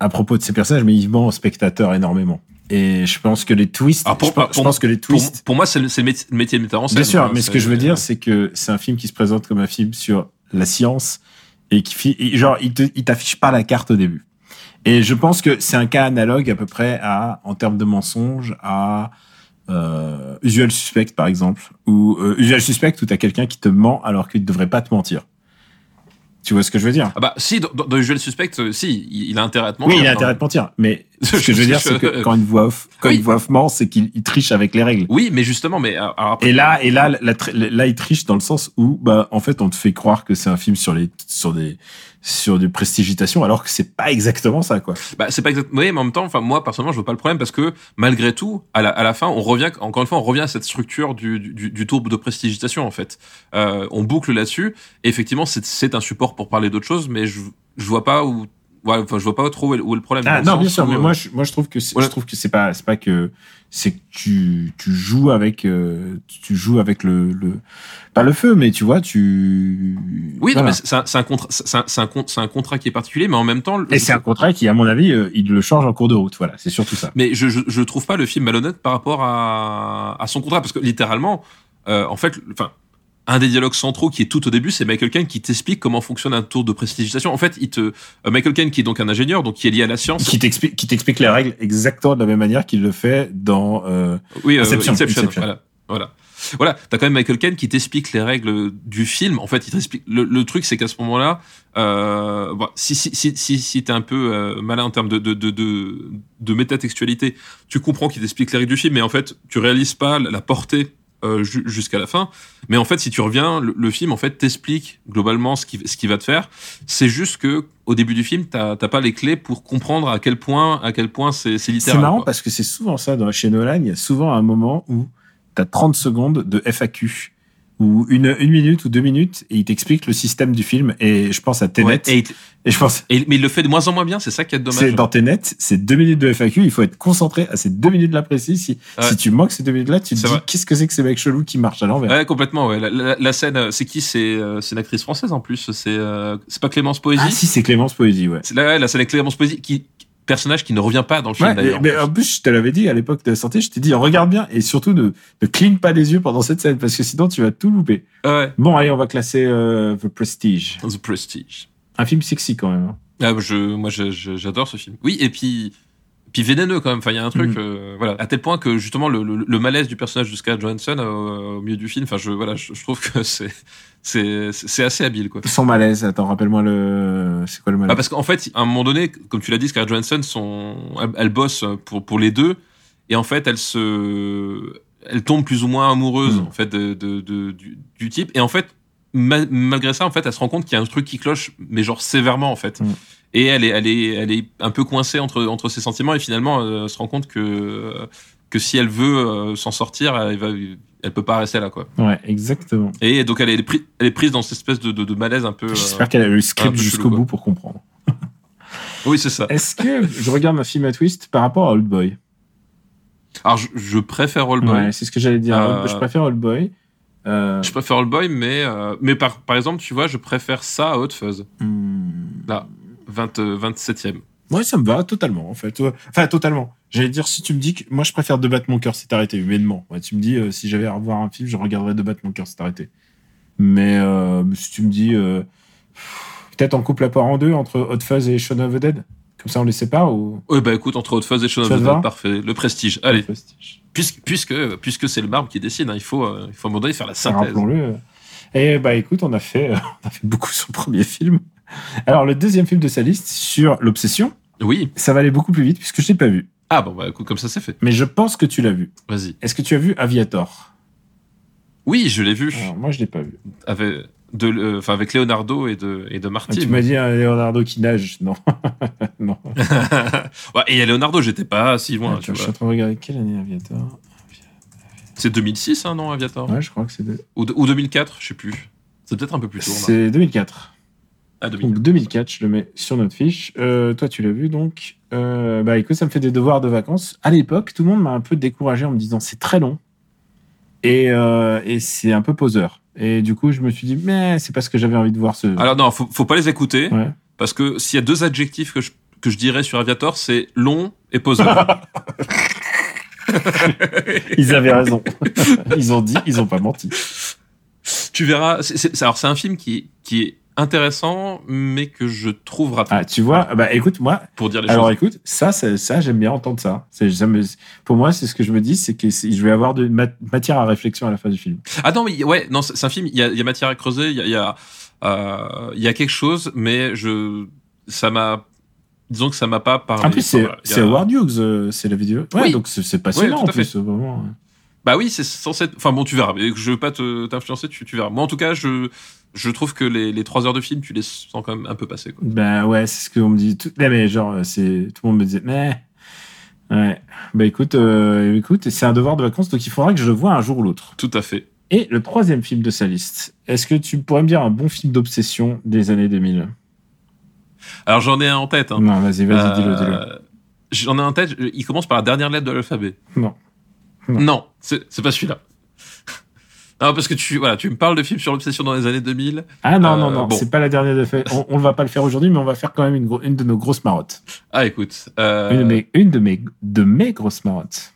à propos de ces personnages, mais il ment au spectateur énormément. Et je pense que les twists, ah, pour, je, pense, pour, je pense que les twists. Pour, pour moi, c'est le, le, métier de metteur en scène. Bien sûr, mais ce que je veux dire, c'est que c'est un film qui se présente comme un film sur la science et qui, et genre, il, t'affiche pas la carte au début. Et je pense que c'est un cas analogue à peu près à, en termes de mensonges, à euh, Usual Suspect par exemple, ou euh, Usual Suspect où t'as quelqu'un qui te ment alors qu'il ne devrait pas te mentir. Tu vois ce que je veux dire? Ah Bah si, dans, dans Usual Suspect, euh, si, il, il, a intérêt à te mentir. Oui, il a intérêt à te mentir, mais Ce que je veux dire, c'est que quand une voix off, quand Oui. une voix off ment, c'est qu'il il triche avec les règles. Oui, mais justement, mais alors après- Et là, et là, la là, il triche dans le sens où, bah, en fait, on te fait croire que c'est un film sur les, sur des, sur des prestigitation, alors que c'est pas exactement ça, quoi. Bah, c'est pas exactement. Oui, mais en même temps, enfin, moi, personnellement, je vois pas le problème parce que, malgré tout, à la, à la fin, on revient, encore une fois, on revient à cette structure du, du, du tour de prestigitation, en fait. Euh, on boucle là-dessus. Effectivement, c'est, c'est un support pour parler d'autre chose, mais je, je vois pas où, ouais, enfin, je vois pas trop où est, où est le problème. Ah, non, bien sûr, où, mais euh, moi, je, moi, je trouve que c'est, Voilà. je trouve que c'est pas, c'est pas que, c'est que tu, tu joues avec, euh, tu joues avec le, le, pas le feu, mais tu vois, tu. Oui, non, Voilà. mais c'est un, c'est un contrat, c'est un, c'est un, con- c'est un contrat qui est particulier, mais en même temps, Et c'est un contrat qui, à mon avis, euh, il le change en cours de route. Voilà, c'est surtout ça. Mais je, je, je trouve pas le film malhonnête par rapport à, à son contrat, parce que littéralement, euh, en fait, enfin, un des dialogues centraux qui est tout au début, c'est Michael Caine qui t'explique comment fonctionne un tour de prestigitation. En fait, il te, euh, Michael Caine qui est donc un ingénieur, donc qui est lié à la science. Qui t'explique, qui t'explique les règles exactement de la même manière qu'il le fait dans. Euh, Oui, euh, Inception, Inception, Inception. Voilà, voilà. Voilà, t'as quand même Michael Caine qui t'explique les règles du film. En fait, il t'explique. Le, le truc, c'est qu'à ce moment-là, euh, si si si si, si t'es un peu euh, malin en termes de de de de, de métatextualité, tu comprends qu'il t'explique les règles du film, mais en fait, tu réalises pas la portée euh, ju- jusqu'à la fin. Mais en fait, si tu reviens, le, le film en fait t'explique globalement ce qui ce qu'il va te faire. C'est juste que au début du film, t'as t'as pas les clés pour comprendre à quel point à quel point c'est c'est C'est littéral. marrant quoi. parce que c'est souvent ça dans chez Nolan. Il y a souvent un moment où tu as 30 secondes de FAQ ou une, une minute ou deux minutes et il t'explique le système du film. Et je pense à Tenet. Ouais, et, et je pense, et- mais il le fait de moins en moins bien. C'est ça qui est c'est dommage. dans Tenet, c'est deux minutes de FAQ. Il faut être concentré à ces deux minutes là précises. Si, Ouais. si tu manques ces deux minutes là, tu te C'est dis qu'est-ce que c'est que ces mecs chelous qui marchent à l'envers? Ouais, complètement. Ouais. La, la- la scène, euh, c'est qui? C'est euh, c'est une actrice française en plus. C'est euh, c'est pas Clémence Poésie? Ah si, c'est Clémence Poésie, ouais. C'est ouais, la scène avec Clémence Poésie, qui personnage qui ne revient pas dans le film Ouais, d'ailleurs. mais en plus, je te l'avais dit à l'époque de la santé, je t'ai dit, regarde bien et surtout ne, ne cligne pas les yeux pendant cette scène parce que sinon tu vas tout louper. Ouais. Bon, allez, on va classer euh, The Prestige. The Prestige. Un film sexy quand même. hein. Ah, je, moi, j'adore ce film. Oui, et puis, puis vénéneux quand même. Enfin, il y a un truc, Mhm. euh, voilà, à tel point que justement le, le, le malaise du personnage de Scarlett Johansson euh, au milieu du film. Enfin, je, voilà, je, je trouve que c'est, c'est, assez habile, quoi. Son malaise, attends, rappelle-moi le. C'est quoi le malaise? Ah, parce qu'en fait, à un moment donné, comme tu l'as dit, Scarlett Johansson, son, elle, elle bosse pour, pour les deux, et en fait, elle se, elle tombe plus ou moins amoureuse, Mm. en fait, de, de, de- du, du type, et en fait, ma- malgré ça, en fait, elle se rend compte qu'il y a un truc qui cloche, mais genre sévèrement, en fait. Mm. Et elle est, elle est, elle est un peu coincée entre, entre ses sentiments, et finalement, euh, elle se rend compte que, que si elle veut euh, s'en sortir, elle va, elle peut pas rester là, quoi. Ouais, exactement. Et donc, elle est, prise, elle est prise dans cette espèce de, de, de malaise un peu. euh, J'espère qu'elle a eu le script jusqu'au bout pour comprendre. Oui, c'est ça. Est-ce que je regarde un film à twist par rapport à Old Boy Alors, je, je préfère All Boy. Ouais, c'est ce que j'allais dire. Euh, Je préfère Old Boy. Euh, Je préfère All Boy, mais, mais par, par exemple, tu vois, je préfère ça à Hot Fuzz. hmm, Là, 20, euh, 27e. Ouais, ça me va totalement en fait. Enfin, totalement. J'allais dire si tu me dis que moi je préfère De battre mon cœur s'est arrêté humainement. Ouais, tu me dis euh, si j'avais à revoir un film, je regarderais De battre mon cœur s'est arrêté. Mais euh, si tu me dis euh, peut-être on coupe la part en deux entre Hot Fuzz et Shaun of the Dead, comme ça on les sépare ou? Oui, bah écoute, entre Hot Fuzz et Shaun of the Dead, parfait. Le prestige. Allez, Prestige. puisque, puisque, puisque c'est le marbre qui décide, hein, il, faut, euh, il faut à un moment donné faire la synthèse. Rappelons-le. Et bah écoute, on a fait, on a fait beaucoup le premier film. Alors le deuxième film de sa liste sur l'obsession, Oui. ça va aller beaucoup plus vite puisque je l'ai pas vu. Ah bon, bah écoute, comme ça c'est fait. Mais je pense que tu l'as vu. Vas-y. Est-ce que tu as vu Aviator? Oui, je l'ai vu. Alors moi je l'ai pas vu. Avec, de, euh, enfin, avec Leonardo et de, et de Ah, Martin. tu m'as dit un Leonardo qui nage. Non. non. ouais, et à Leonardo, j'étais pas si loin. Ah, tu je suis en train de regarder quelle année Aviator? C'est 2006, hein, non, Aviator? Ouais, je crois que c'est de- ou, ou 2004, je sais plus. C'est peut-être un peu plus tôt. hein. c'est 2004. 2004. Donc 2004, je le mets sur notre fiche. Euh, toi, tu l'as vu donc. Euh, bah écoute, ça me fait des devoirs de vacances. À l'époque, tout le monde m'a un peu découragé en me disant c'est très long et, euh, et c'est un peu poseur. Et du coup, je me suis dit mais c'est parce que j'avais envie de voir ce. Alors non, faut, faut pas les écouter. Ouais. Parce que s'il y a deux adjectifs que je, que je dirais sur Aviator, c'est long et poseur. Ils avaient raison. ils ont dit, ils ont pas menti. tu verras. alors, c'est un film qui, qui est intéressant, mais que je trouve rapide Ah, tu vois, bah écoute, moi, pour dire les Alors choses. écoute, ça, ça, ça, j'aime bien entendre ça. Ça me- pour moi, c'est ce que je me dis, c'est que je vais avoir de ma- matière à réflexion à la fin du film. Ah non, mais ouais, non, c'est un film. Il y a, y a matière à creuser. Il y a, y a, euh, y a quelque chose, mais je, ça m'a. disons que ça m'a pas parlé. En plus, c'est Howard Hughes, euh, c'est la vidéo. Ouais, Oui. donc c'est passionnant Oui, en plus, vraiment. Bah oui, c'est censé être. Enfin bon, tu verras. Mais je veux pas t'influencer, tu, tu verras. Moi, en tout cas, je, je trouve que les, les trois heures de film, tu les sens quand même un peu passer. Quoi. Bah ouais, c'est ce qu'on me dit. Tout... Ouais, mais genre, c'est tout le monde me disait, mais ouais. Bah écoute, euh, écoute, c'est un devoir de vacances, donc il faudra que je le voie un jour ou l'autre. Tout à fait. Et le troisième film de sa liste, est-ce que tu pourrais me dire un bon film d'obsession des années 2000 Alors j'en ai un en tête. Hein. Non, vas-y, vas-y, dis-le, dis-le. Euh, J'en ai un en tête. Il commence par la dernière lettre de l'alphabet. Non. Non. Non, c'est pas celui-là. Non, parce que tu, voilà, tu me parles de films sur l'obsession dans les années 2000. Ah non, Euh, non, non, bon. c'est pas la dernière de fait. On, on va pas le faire aujourd'hui, mais on va faire quand même une, une de nos grosses marottes. Ah, écoute. euh, Une, de mes, une de, mes, de mes grosses marottes.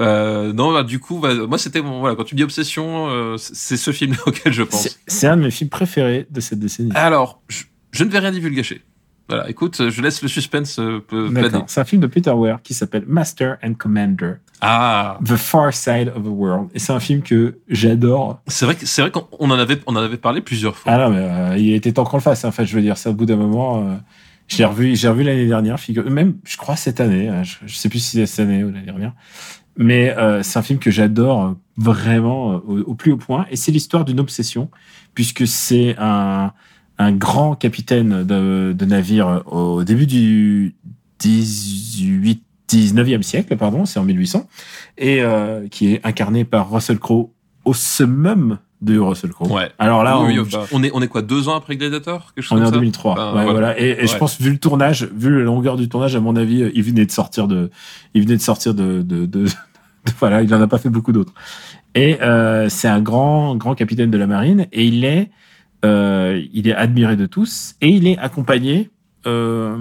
euh, non, bah, du coup, bah, moi, c'était voilà, quand tu dis obsession, c'est ce film auquel je pense. C'est c'est un de mes films préférés de cette décennie. Alors, je, je ne vais rien divulgacher. Voilà, écoute, je laisse le suspense euh, planer. C'est un film de Peter Weir qui s'appelle Master and Commander, Ah, The Far Side of the World. Et c'est un film que j'adore. c'est vrai c'est vrai qu'on on en avait on en avait parlé plusieurs fois. Ah non, mais euh, il était temps qu'on le fasse. En fait, je veux dire, ça au bout d'un moment. euh, je l'ai revu, j'ai revu l'année dernière, figure- même, je crois, cette année. euh, Je, je sais plus si c'est cette année ou l'année dernière. Mais euh, c'est un film que j'adore vraiment au, au plus haut point. Et c'est l'histoire d'une obsession, puisque c'est un, un grand capitaine de, de navire euh, au début du 18, 19e siècle, pardon, c'est en 1800, et euh, qui est incarné par Russell Crowe au summum de Russell Crowe. Ouais. Alors là, Oui, on, oui, enfin, on est on est quoi deux ans après Gladiator quelque chose on est en ça 2003. Ben, ouais, voilà. voilà. Et, et je pense, vu le tournage, vu la longueur du tournage, à mon avis, euh, il venait de sortir de, il venait de sortir de, de, de, de- voilà, il en a pas fait beaucoup d'autres. Et euh, c'est un grand, grand capitaine de la marine, et il est, il est admiré de tous, et il est accompagné euh,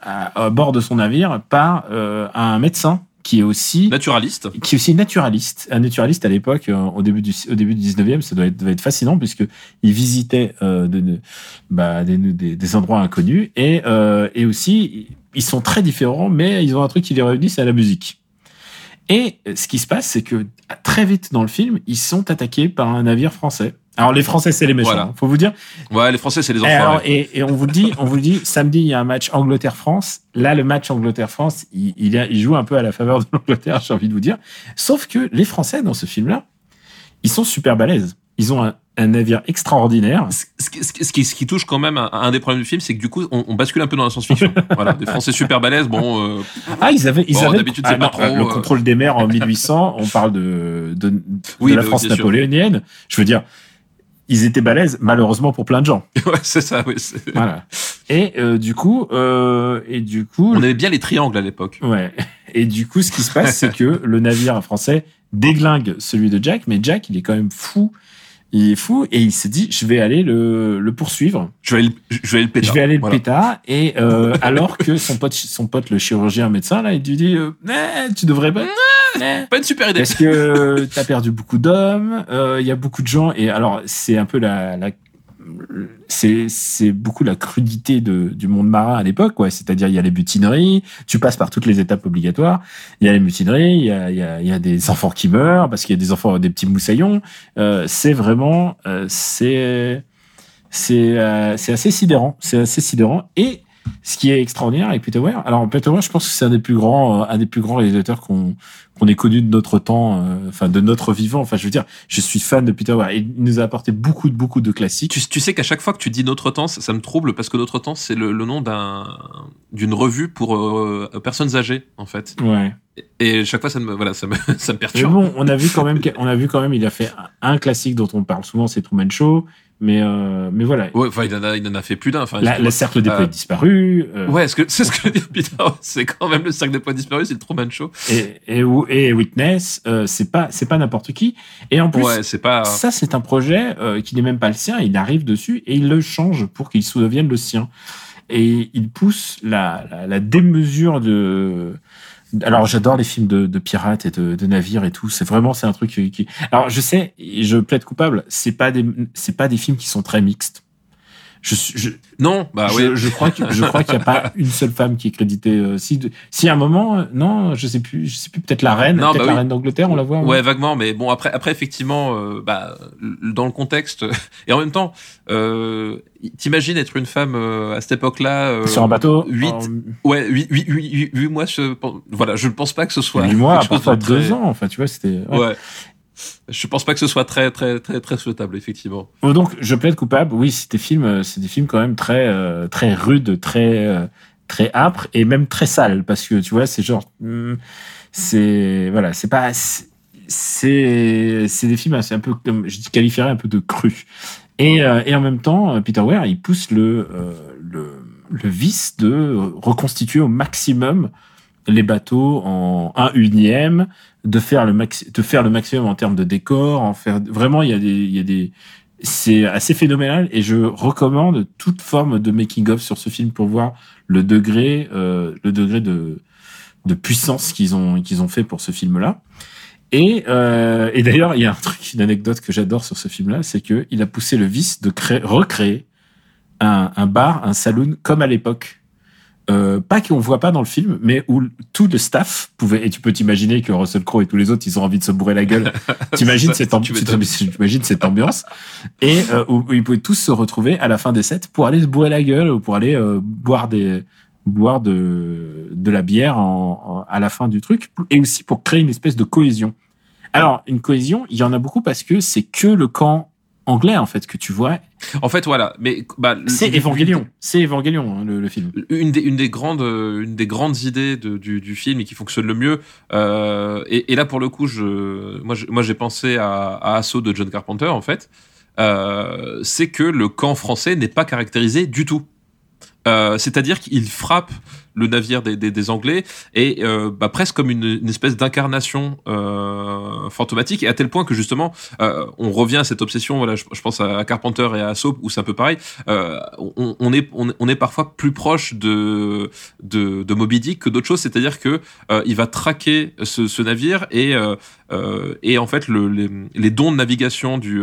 à, à bord de son navire par euh, un médecin qui est aussi Naturaliste. qui est aussi naturaliste. Un naturaliste à l'époque, euh, au début du au début du 19e, ça doit être, fascinant puisque il visitait euh, de, de- bah, des, des, des endroits inconnus et euh, et aussi ils sont très différents, mais ils ont un truc qui les réunit, c'est la musique. Et ce qui se passe, c'est que très vite dans le film, ils sont attaqués par un navire français. Alors les Français, c'est les méchants. Voilà. Faut vous dire. Ouais, les Français c'est les Et, alors, enfants. et, et on vous le dit, on vous le dit, samedi il y a un match Angleterre-France. Là, le match Angleterre-France, il, il, joue un peu à la faveur de l'Angleterre, j'ai envie de vous dire. Sauf que les Français dans ce film-là, ils sont super balèzes. Ils ont un, un navire extraordinaire. Ce, ce qui- ce qui- ce qui, ce qui touche quand même à, un des problèmes du film, c'est que du coup, on, on bascule un peu dans la science-fiction. voilà, des Français super balèzes. Bon, euh, Ah, ils avaient, ils Bon, avaient d'habitude, ah, pas trop, le euh, contrôle des mers en 1800. On parle de de, Oui, de la bah France napoléonienne. Je veux dire, ils étaient balèzes, malheureusement pour plein de gens. ouais, c'est ça. Oui, Voilà. Et euh, du coup, euh, et du coup, on aimait bien les triangles à l'époque. Ouais. Et du coup, ce qui se passe, c'est que le navire français déglingue celui de Jack, mais Jack, il est quand même fou. Il est fou et il s'est dit, je vais aller le, le poursuivre. Je vais aller, le- je vais aller le pétard. Je vais aller le Voilà. pétard. Et euh, alors que son pote, son pote, le chirurgien médecin, là, il lui dit, euh, Eh, tu devrais pas. Eh, Pas une super idée. parce que t'as perdu beaucoup d'hommes, euh, il y a beaucoup de gens, et alors c'est un peu la, la c'est beaucoup la crudité de, du monde marin à l'époque, quoi. C'est-à-dire il y a les mutineries, tu passes par toutes les étapes obligatoires. Il y a les mutineries, il y a il y a, il y a des enfants qui meurent parce qu'il y a des enfants des petits moussaillons. Euh, c'est vraiment euh, c'est c'est euh, c'est assez sidérant, c'est assez sidérant et ce qui est extraordinaire avec Peter Weir, alors Peter Weir, je pense que c'est un des plus grands, euh, un des plus grands réalisateurs qu'on qu'on ait connu de notre temps, euh, enfin de notre vivant. Enfin, je veux dire, je suis fan de Peter Weir. Il nous a apporté beaucoup de beaucoup de classiques. Tu, tu sais qu'à chaque fois que tu dis Notre Temps, ça, ça me trouble parce que Notre Temps, c'est le, le nom d'un d'une revue pour euh, personnes âgées, en fait. Ouais. Et chaque fois, ça me, voilà, ça me, ça me Mais perturbe. bon, on a vu quand même, on a vu quand même, il a fait un classique dont on parle souvent, c'est Truman Show. Mais euh, mais voilà, Ouais, enfin, il en a, il en a fait plus d'un. Enfin, la, le cercle des Euh, poètes disparus. euh, Ouais, est-ce que c'est ce que dit Peter C'est quand même le cercle des points disparus, c'est le Truman Show. et, et, et Witness, euh, c'est pas c'est pas n'importe qui. Et en plus, Ouais, c'est pas. Ça, c'est un projet euh, qui n'est même pas le sien. Il arrive dessus et il le change pour qu'il se devienne le sien. Et il pousse la, la, la démesure de. Alors, j'adore les films de, pirates et de, navires et tout. C'est vraiment, c'est un truc qui. Alors, je sais, je plaide coupable. C'est pas des, c'est pas des films qui sont très mixtes. Je, je, non, bah je, oui. je crois que je crois qu'il n'y a pas une seule femme qui est créditée. euh, si, si à un moment, euh, non, je sais plus, je sais plus, peut-être la reine, Non, peut-être bah la oui. reine d'Angleterre, on la voit. Ouais, vaguement, mais bon, après, après effectivement, euh, bah, dans le contexte, et en même temps, euh, t'imagines être une femme euh, à cette époque-là. euh, Sur un bateau. Huit, en ouais, huit, huit, huit, huit- huit mois, je, voilà, je ne pense pas que ce soit. huit mois, quelque chose parfois de très- deux ans. Enfin, tu vois, c'était. ouais. Ouais. Je pense pas que ce soit très, très, très, très souhaitable, effectivement. Oh, Donc, je plaide coupable. Oui, c'est des films, euh, c'est des films quand même très, euh, très rudes, très, euh, très âpres et même très sales parce que tu vois, c'est genre, hmm, c'est voilà, c'est pas, c'est- c'est, des films, c'est un peu comme je qualifierais un peu de cru. Et, et en même temps, Peter Weir, il pousse le, le vice de reconstituer au maximum les bateaux en un unième, de faire le maxi de faire le maximum en termes de décor, en faire vraiment il y a des il y a des c'est assez phénoménal et je recommande toute forme de making of sur ce film pour voir le degré euh, le degré de de puissance qu'ils ont qu'ils ont fait pour ce film là. Et, euh, et d'ailleurs, il y a un truc, une anecdote que j'adore sur ce film-là, c'est que il a poussé le vice de créer, recréer un, un bar, un saloon comme à l'époque. Euh, pas qu'on voit pas dans le film, mais où tout le staff pouvait. Et tu peux t'imaginer que Russell Crowe et tous les autres, ils ont envie de se bourrer la gueule. T'imagines cette, ambi- cette ambiance et euh, où, où ils pouvaient tous se retrouver à la fin des sets pour aller se bourrer la gueule ou pour aller euh, boire des boire de de la bière en, en- à la fin du truc et aussi pour créer une espèce de cohésion. Alors une cohésion, il y en a beaucoup parce que c'est que le camp anglais en fait que tu vois. En fait, voilà. Mais, bah, C'est Evangelion, c'est Evangelion hein, le, le film. une des, une des grandes euh, une des grandes idées de- du, du film et qui fonctionne le mieux euh, et, et là pour le coup je moi je- moi j'ai pensé à, à Assaut de John Carpenter en fait euh, c'est que le camp français n'est pas caractérisé du tout Euh, c'est-à-dire qu'il frappe le navire des, des, des Anglais et euh, bah, presque comme une, une espèce d'incarnation euh, fantomatique et à tel point que justement euh, on revient à cette obsession voilà je, je pense à Carpenter et à Assaut où c'est un peu pareil euh, on, on est on, on est parfois plus proche de de, de Moby Dick que d'autres choses. C'est-à-dire que euh, il va traquer ce, ce navire et euh, et en fait le, les, les dons de navigation du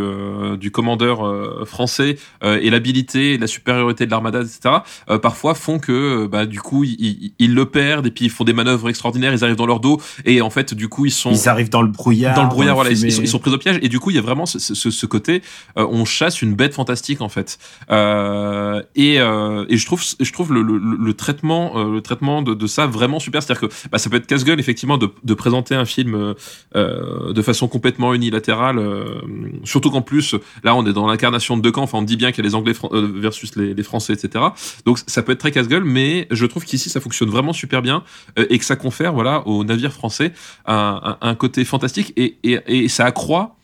du commandeur français et l'habilité la supériorité de l'armada etc parfois font que bah, du coup ils, ils le perdent et puis ils font des manœuvres extraordinaires ils arrivent dans leur dos et en fait du coup ils sont Ils arrivent dans le brouillard. dans le brouillard, la voilà, ils, sont, pris au piège. Et du coup, il y a vraiment ce, ce, ce côté, euh, on chasse une bête fantastique en fait. Euh, et, euh, et je trouve, je trouve le, le, le traitement, euh, le traitement de, de ça vraiment super. C'est-à-dire que bah, ça peut être casse-gueule effectivement de, de présenter un film euh, euh, de façon complètement unilatérale. euh, surtout qu'en plus, là, on est dans l'incarnation de deux camps. Enfin, on dit bien qu'il y a les Anglais euh, versus les, les Français, etc. Donc, ça peut être très casse-gueule, mais je trouve qu'ici, ça fonctionne vraiment super bien euh, et que ça confère, voilà, aux navires français un, côté fantastique et, ça accroît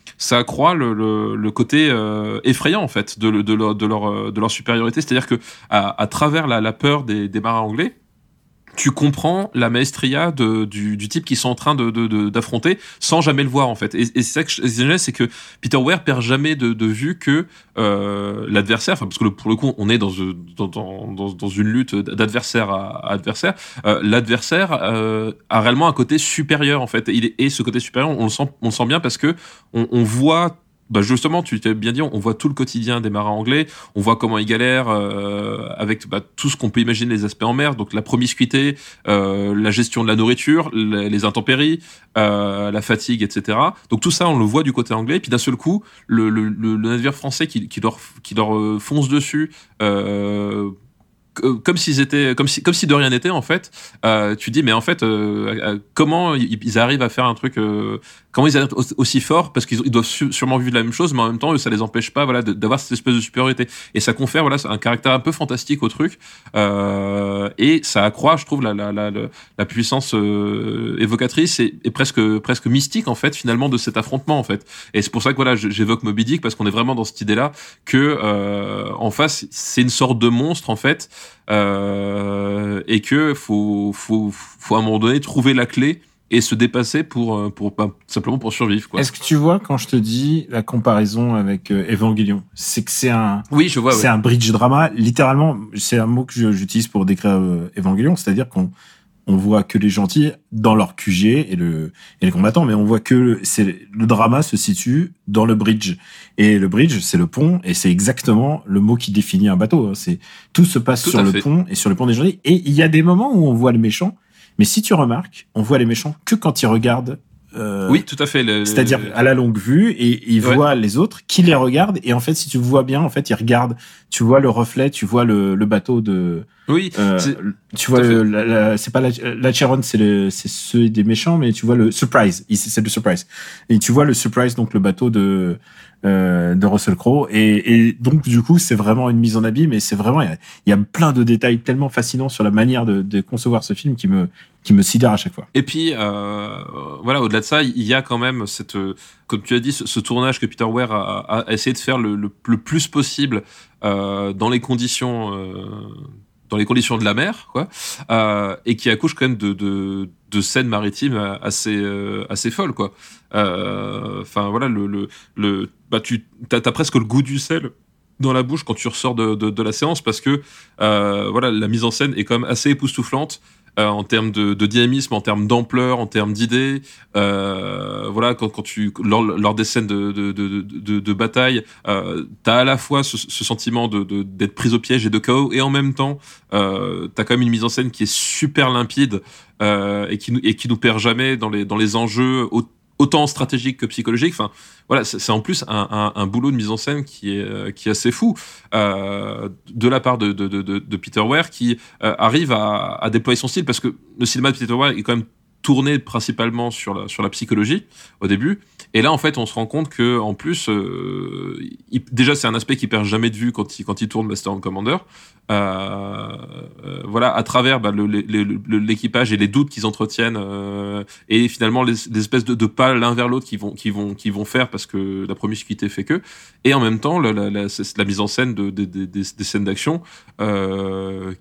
le, côté euh, effrayant en fait euh, de leur supériorité. C'est à dire que à, travers la, la peur des, des marins anglais tu comprends la maestria de, du, du type qu'ils sont en train de, de, de- d'affronter sans jamais le voir en fait. Et, et c'est ça que je c'est que Peter Weir perd jamais de, vue que euh, l'adversaire, enfin parce que le- pour le coup on est dans, euh, dans, dans, dans, dans une lutte d'adversaire à, à adversaire, euh, l'adversaire euh, a réellement un côté supérieur en fait. Il est, et ce côté supérieur, on le sent, on le sent bien parce que on, on voit bah justement, tu t'es bien dit, on voit tout le quotidien des marins anglais, on voit comment ils galèrent euh, avec bah, tout ce qu'on peut imaginer les aspects en mer, donc la promiscuité, euh, la gestion de la nourriture, les, intempéries, euh, la fatigue, etc. Donc tout ça, on le voit du côté anglais, puis d'un seul coup, le, le, le, navire français qui, qui leur, qui leur euh, fonce dessus. Euh, comme s'ils étaient comme si comme si de rien n'était en fait euh, tu dis mais en fait euh, comment ils arrivent à faire un truc euh, comment ils au- aussi fort parce qu'ils ils doivent sûrement vivre la même chose mais en même temps ça les empêche pas voilà d'avoir cette espèce de supériorité. Et ça confère voilà un caractère un peu fantastique au truc euh, et ça accroît je trouve la puissance euh, évocatrice et, presque presque mystique en fait finalement de cet affrontement en fait. Et c'est pour ça que voilà j'évoque Moby Dick parce qu'on est vraiment dans cette idée là que euh, en face c'est une sorte de monstre en fait euh, et que faut, faut, faut à un moment donné trouver la clé et se dépasser pour, euh, pour, pas simplement pour survivre. Quoi. Est-ce que tu vois quand je te dis la comparaison avec euh, Evangelion, c'est que c'est un Oui, je vois. c'est ouais. un bridge drama. Littéralement, c'est un mot que j'utilise pour décrire euh, Evangelion, c'est-à-dire qu'on on voit que les gentils dans leur QG et le et les combattants, mais on voit que c'est le drama se situe dans le bridge et le bridge c'est le pont et c'est exactement le mot qui définit un bateau. hein. C'est tout se passe Tout sur le fait. pont et sur le pont des gentils et il y a des moments où on voit les méchants, mais si tu remarques, on voit les méchants que quand ils regardent. euh, Oui, tout à fait. le- c'est-à-dire à la longue vue et ils Ouais. voient les autres qui les regardent et en fait si tu vois bien en fait ils regardent tu vois le reflet tu vois le, le bateau de Oui, euh, tu vois c'est pas la, la Chiron c'est le c'est ceux des méchants mais tu vois le surprise c'est le surprise et tu vois le surprise donc le bateau de euh, de Russell Crowe. Et, et donc du coup c'est vraiment une mise en abîme et c'est vraiment il y a, plein de détails tellement fascinants sur la manière de, de concevoir ce film qui me qui me sidère à chaque fois. Et puis, euh, voilà, au-delà de ça, il y a quand même cette, comme tu as dit, ce, tournage que Peter Weir a, a essayé de faire le, le, le plus possible euh, dans les conditions, euh, dans les conditions de la mer, quoi, euh, et qui accouche quand même de, de, scènes maritimes assez, euh, assez folles, quoi. Euh, Enfin, voilà, le, le, le, bah, tu as, presque le goût du sel dans la bouche quand tu ressors de, de, la séance parce que voilà la mise en scène est quand même assez époustouflante euh, en termes de, de dynamisme, en termes d'ampleur, en termes d'idées. Euh, voilà, quand, quand tu lors, lors des scènes de, de, de, de, bataille, euh, t'as à la fois ce, ce sentiment de d'être pris au piège et de chaos, et en même temps, euh, t'as quand même une mise en scène qui est super limpide euh, et qui et qui nous perd jamais dans les dans les enjeux autant stratégiques que psychologiques. Enfin, voilà, c'est en plus un, boulot de mise en scène qui est euh, assez fou euh, de la part de, Peter Weir qui euh, arrive à, à déployer son style parce que le cinéma de Peter Weir est quand même tourné principalement sur la sur la psychologie au début. Et là en fait on se rend compte que en plus euh, il- déjà c'est un aspect qui perd jamais de vue quand il quand il tourne Master and Commander. Euh, euh, voilà à travers bah, l'équipage et les doutes qu'ils entretiennent et finalement les, espèces de, de pas l'un vers l'autre qui vont qui vont qui vont faire parce que la promiscuité fait que et en même temps la, mise en scène de, de- de- des, des scènes d'action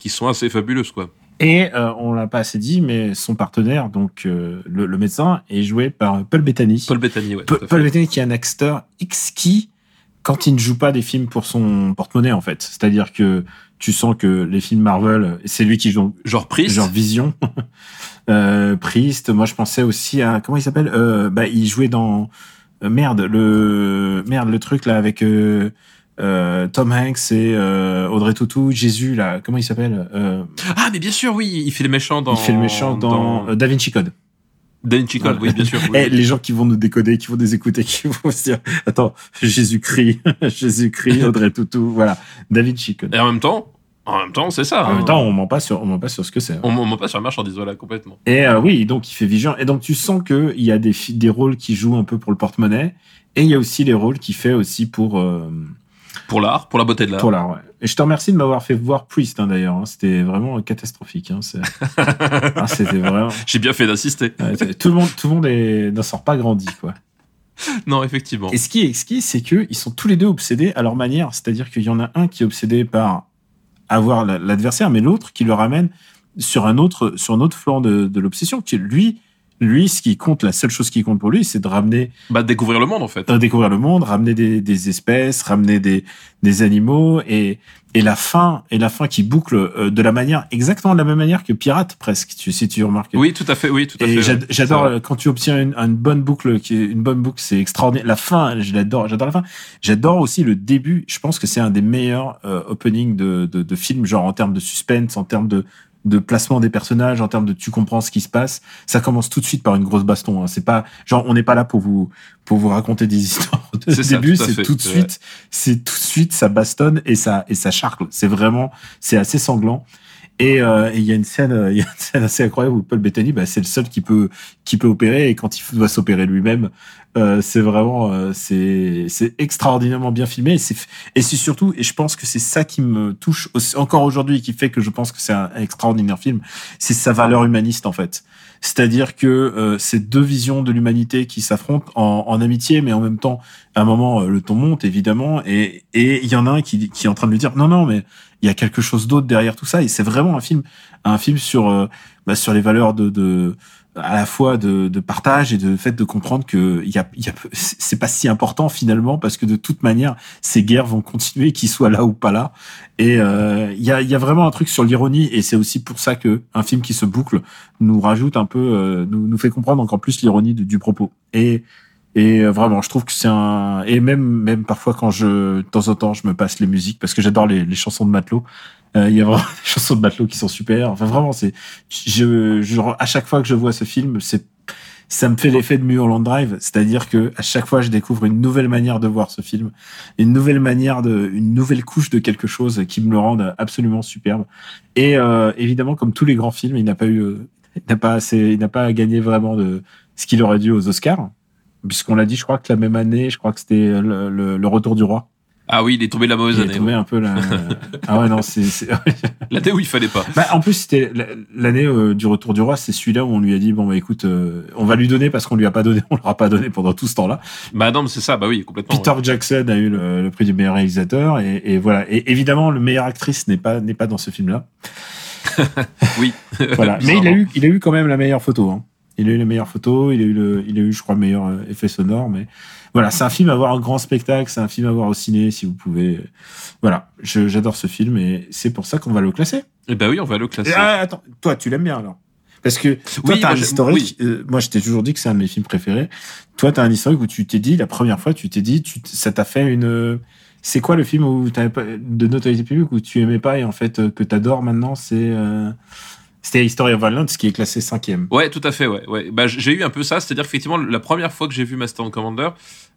qui sont assez fabuleuses quoi Et euh, on l'a pas assez dit, mais son partenaire, donc euh, le, le médecin, est joué par Paul Bettany. Paul Bettany ouais Paul. Paul Bettany qui est un acteur exquis quand il ne joue pas des films pour son porte-monnaie en fait. C'est-à-dire que tu sens que les films Marvel, c'est lui qui joue genre Priest genre Vision, euh, Priest. Moi, je pensais aussi à comment il s'appelle? Euh, Bah, il jouait dans euh, merde le merde le truc là avec euh, Tom Hanks et euh, Audrey Tautou, Jésus là. Comment il s'appelle euh, ah mais bien sûr oui il fait le méchant dans Il fait le méchant dans, euh, Da Vinci Code. Da Vinci Code, oui bien sûr oui. Eh, les gens qui vont nous décoder, qui vont nous écouter, qui vont se dire, attends, Jésus-Christ, Jésus-Christ, Audrey Tautou, voilà, Da Vinci Code. et en même temps en même temps c'est ça En hein. même temps, on ment pas sur, on ment pas sur ce que c'est. on on ment pas sur la marchandise voilà complètement Et euh, oui, donc il fait vision. Et donc tu sens que il y a des des rôles qui jouent un peu pour le porte-monnaie, et il y a aussi les rôles qu'il fait aussi pour euh, pour l'art pour la beauté de l'art pour l'art. Ouais. Et je te remercie de m'avoir fait voir Priest hein, d'ailleurs. hein. C'était vraiment catastrophique. Hein. Ah, C'était vraiment. j'ai bien fait d'assister ouais, tout le monde, tout le monde est- n'en sort pas grandi quoi. non effectivement Et ce qui est exquis, c'est que ils sont tous les deux obsédés à leur manière. C'est-à-dire qu'il y en a un qui est obsédé par avoir la- l'adversaire, mais l'autre qui le ramène sur un autre, sur un autre flanc de, de l'obsession. Qui lui, lui, ce qui compte, la seule chose qui compte pour lui, c'est de ramener, bah découvrir le monde en fait de découvrir le monde, ramener des, des espèces, ramener des, des animaux et, et la fin, et la fin qui boucle euh, de la manière, exactement de la même manière que Pirate presque, tu, si tu remarques. oui tout à fait oui tout à Et fait j'adore quand tu obtiens une, une bonne boucle, qui est une bonne boucle, c'est extraordinaire. La fin, je l'adore, j'adore la fin. J'adore aussi le début. Je pense que c'est un des meilleurs euh, openings de, de, de films, genre en termes de suspense, en termes de de placement des personnages, en termes de tu comprends ce qui se passe. Ça commence tout de suite par une grosse baston. Hein. C'est pas genre on n'est pas là pour vous pour vous raconter des histoires de C'est début. C'est tout de suite, c'est tout de suite ça bastonne et ça et ça charcle. C'est vraiment c'est assez sanglant. Et euh, et il y a une scène, euh, il y a une scène assez incroyable où Paul Bettany, bah, c'est le seul qui peut qui peut opérer et quand il doit s'opérer lui-même, euh, c'est vraiment euh, c'est c'est extraordinairement bien filmé et c'est et c'est surtout et je pense que c'est ça qui me touche aussi- encore aujourd'hui et qui fait que je pense que c'est un, extraordinaire film, c'est sa valeur humaniste en fait. C'est-à-dire que euh, c'est deux visions de l'humanité qui s'affrontent en, en amitié, mais en même temps, à un moment, le ton monte évidemment, et et il y en a un qui qui est en train de lui dire non non mais il y a quelque chose d'autre derrière tout ça. Et c'est vraiment un film un film sur euh, bah, sur les valeurs de de à la fois de, de partage et de fait de comprendre que il y a, y a c'est pas si important finalement parce que de toute manière ces guerres vont continuer qu'ils soient là ou pas là. Et euh, il y a y a vraiment un truc sur l'ironie et c'est aussi pour ça que un film qui se boucle nous rajoute un peu euh, nous, nous fait comprendre encore plus l'ironie du propos. Et et euh, vraiment, je trouve que c'est un et même même parfois quand je de temps en temps je me passe les musiques parce que j'adore les, les chansons de Matelot. Euh, il y a vraiment des chansons de Matelot qui sont super. Enfin vraiment, c'est je, je à chaque fois que je vois ce film, c'est ça me fait l'effet de Mulholland Drive, c'est-à-dire que à chaque fois je découvre une nouvelle manière de voir ce film, une nouvelle manière de, une nouvelle couche de quelque chose qui me le rend absolument superbe. Et euh, évidemment, comme tous les grands films, il n'a pas eu, il n'a pas assez, il n'a pas gagné vraiment de ce qu'il aurait dû aux Oscars puisqu'on l'a dit, je crois que la même année, je crois que c'était le, le, le, Retour du Roi. Ah oui, il est tombé la mauvaise il année. Il est tombé ouais. un peu la. ah ouais, non, c'est. l'année où il fallait pas. Bah, en plus, c'était l'année euh, du Retour du Roi, c'est celui-là où on lui a dit bon, bah écoute, euh, on va lui donner parce qu'on lui a pas donné, on leur a pas donné pendant tout ce temps-là. Bah non, mais c'est ça, bah oui, complètement. Peter ouais. Jackson a eu le, le, prix du meilleur réalisateur et, et, voilà. Et évidemment, le meilleure actrice n'est pas n'est pas dans ce film-là. oui. voilà. mais il a eu il a eu quand même la meilleure photo. Hein. Il a eu les meilleures photos, il a eu le, il a eu, je crois, le meilleur euh, effet sonore, mais voilà, c'est un film à voir un grand spectacle, c'est un film à voir au ciné, si vous pouvez. Voilà, j'adore ce film et c'est pour ça qu'on va le classer. Eh ben oui, on va le classer. Ah, attends, toi, tu l'aimes bien alors? Parce que toi, oui, t'as un historique. Oui. Euh, moi, je t'ai toujours dit que c'est un de mes films préférés. Toi, t'as un historique où tu t'es dit, la première fois, tu t'es dit, tu, ça t'a fait une. C'est quoi le film où t'avais pas de notoriété publique où tu aimais pas et en fait euh, que t'adores maintenant, c'est. Euh... C'était History of Violence qui est classé cinquième. Ouais, tout à fait, ouais. ouais. Bah, j'ai eu un peu ça, c'est-à-dire qu'effectivement, la première fois que j'ai vu Master and Commander,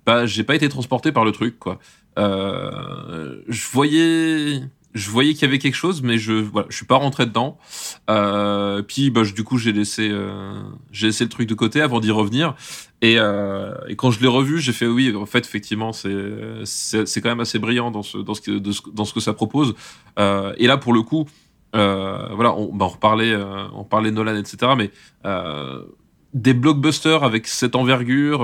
bah, j'ai pas été transporté par le truc, quoi. Euh, je voyais, je voyais qu'il y avait quelque chose, mais je, voilà, je suis pas rentré dedans. Euh, puis, bah, du coup, j'ai laissé, euh, j'ai laissé le truc de côté avant d'y revenir. Et, quand je l'ai revu, j'ai fait oui, en fait, effectivement, c'est, c'est, quand même assez brillant dans ce, dans ce, dans ce que ça propose. Et là, pour le coup, voilà, on, bah on reparlait, euh, on parlait Nolan, etc. Mais euh, des blockbusters avec cette envergure,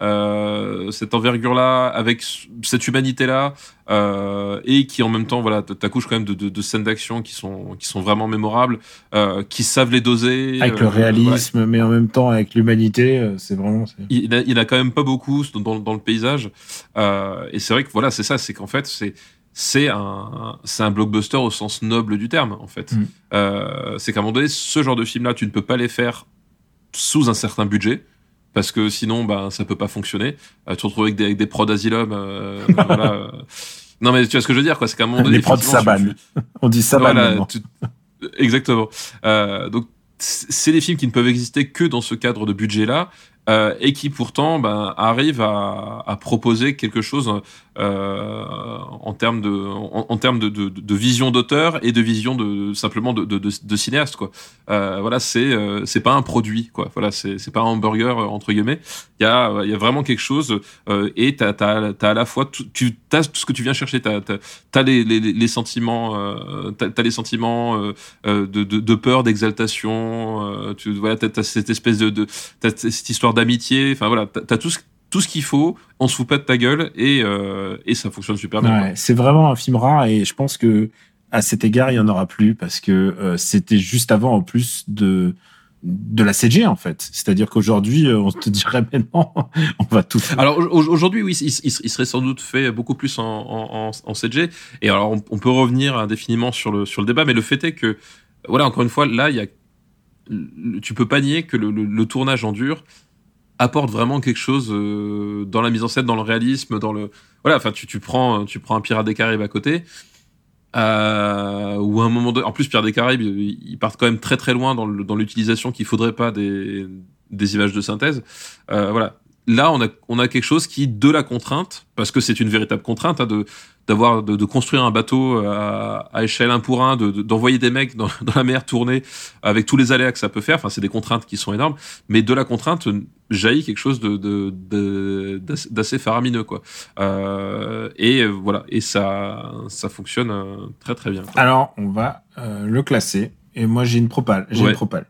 euh, cette envergure-là, avec cette humanité-là, et qui en même temps, voilà, t'accouches quand même de, de, de scènes d'action qui sont, qui sont vraiment mémorables, qui savent les doser. Avec le réalisme, ouais. mais en même temps avec l'humanité, c'est vraiment. Il, il, il a quand même pas beaucoup dans, dans le paysage, et c'est vrai que voilà, c'est ça, c'est qu'en fait, c'est c'est un, c'est un blockbuster au sens noble du terme, en fait. Mm. Euh, c'est qu'à un moment donné, ce genre de film-là, tu ne peux pas les faire sous un certain budget, parce que sinon, ben, ça peut pas fonctionner. Euh, tu te retrouves avec des, avec des prods Asylum, euh, voilà. Non, mais tu vois ce que je veux dire, quoi. C'est qu'à un moment donné. Les prods Saban. On dit Saban. Voilà, tu... Exactement. Euh, donc, c'est des films qui ne peuvent exister que dans ce cadre de budget-là. Euh, et qui pourtant ben, arrive à, à, proposer quelque chose euh, en termes de en, termes de, de, de vision d'auteur et de vision de simplement de, de, cinéaste quoi. Euh, voilà, c'est c'est pas un produit quoi. Voilà, c'est c'est pas un hamburger entre guillemets. Il y a il y a vraiment quelque chose et t'as t'as t'as à la fois tout, tu t'as tout ce que tu viens chercher. T'as t'as, les, les, les sentiments t'as, t'as les sentiments de, de, peur, d'exaltation. tu voilà, t'as, cette espèce de, de cette histoire d'amitié. Enfin voilà, t'as tout ce, tout ce qu'il faut. On se fout pas de ta gueule et, euh, et ça fonctionne super bien. Ouais, c'est vraiment un film rare et je pense que à cet égard, il y en aura plus parce que euh, c'était juste avant en plus de de la CG en fait. C'est-à-dire qu'aujourd'hui, on te dirait maintenant, on va tout faire. Alors aujourd'hui, oui, il, il, il, serait sans doute fait beaucoup plus en, en, en CG. Et alors, on, on, peut revenir indéfiniment sur le sur le débat, mais le fait est que, voilà, encore une fois, là, il y a, tu peux pas nier que le, le, le tournage en dur apporte vraiment quelque chose euh, dans la mise en scène, dans le réalisme, dans le voilà. Enfin, tu, tu prends tu prends un Pirate des Caraïbes à côté. Euh, ou un moment donné, en plus Pierre des Caraïbes, ils partent quand même très très loin dans l'utilisation qu'il faudrait pas des, des images de synthèse. Euh, voilà. Là, on a, on a quelque chose qui, de la contrainte, parce que c'est une véritable contrainte, hein, de, d'avoir, de, de, construire un bateau à, à échelle 1 pour 1, de, de, d'envoyer des mecs dans, dans, la mer tourner avec tous les aléas que ça peut faire. Enfin, c'est des contraintes qui sont énormes, mais de la contrainte jaillit quelque chose de, de, de d'assez faramineux, quoi. Euh, et voilà. Et ça, ça fonctionne très, très bien. Quoi. Alors, on va euh, le classer. Et moi, j'ai une propale. J'ai Ouais. une propale.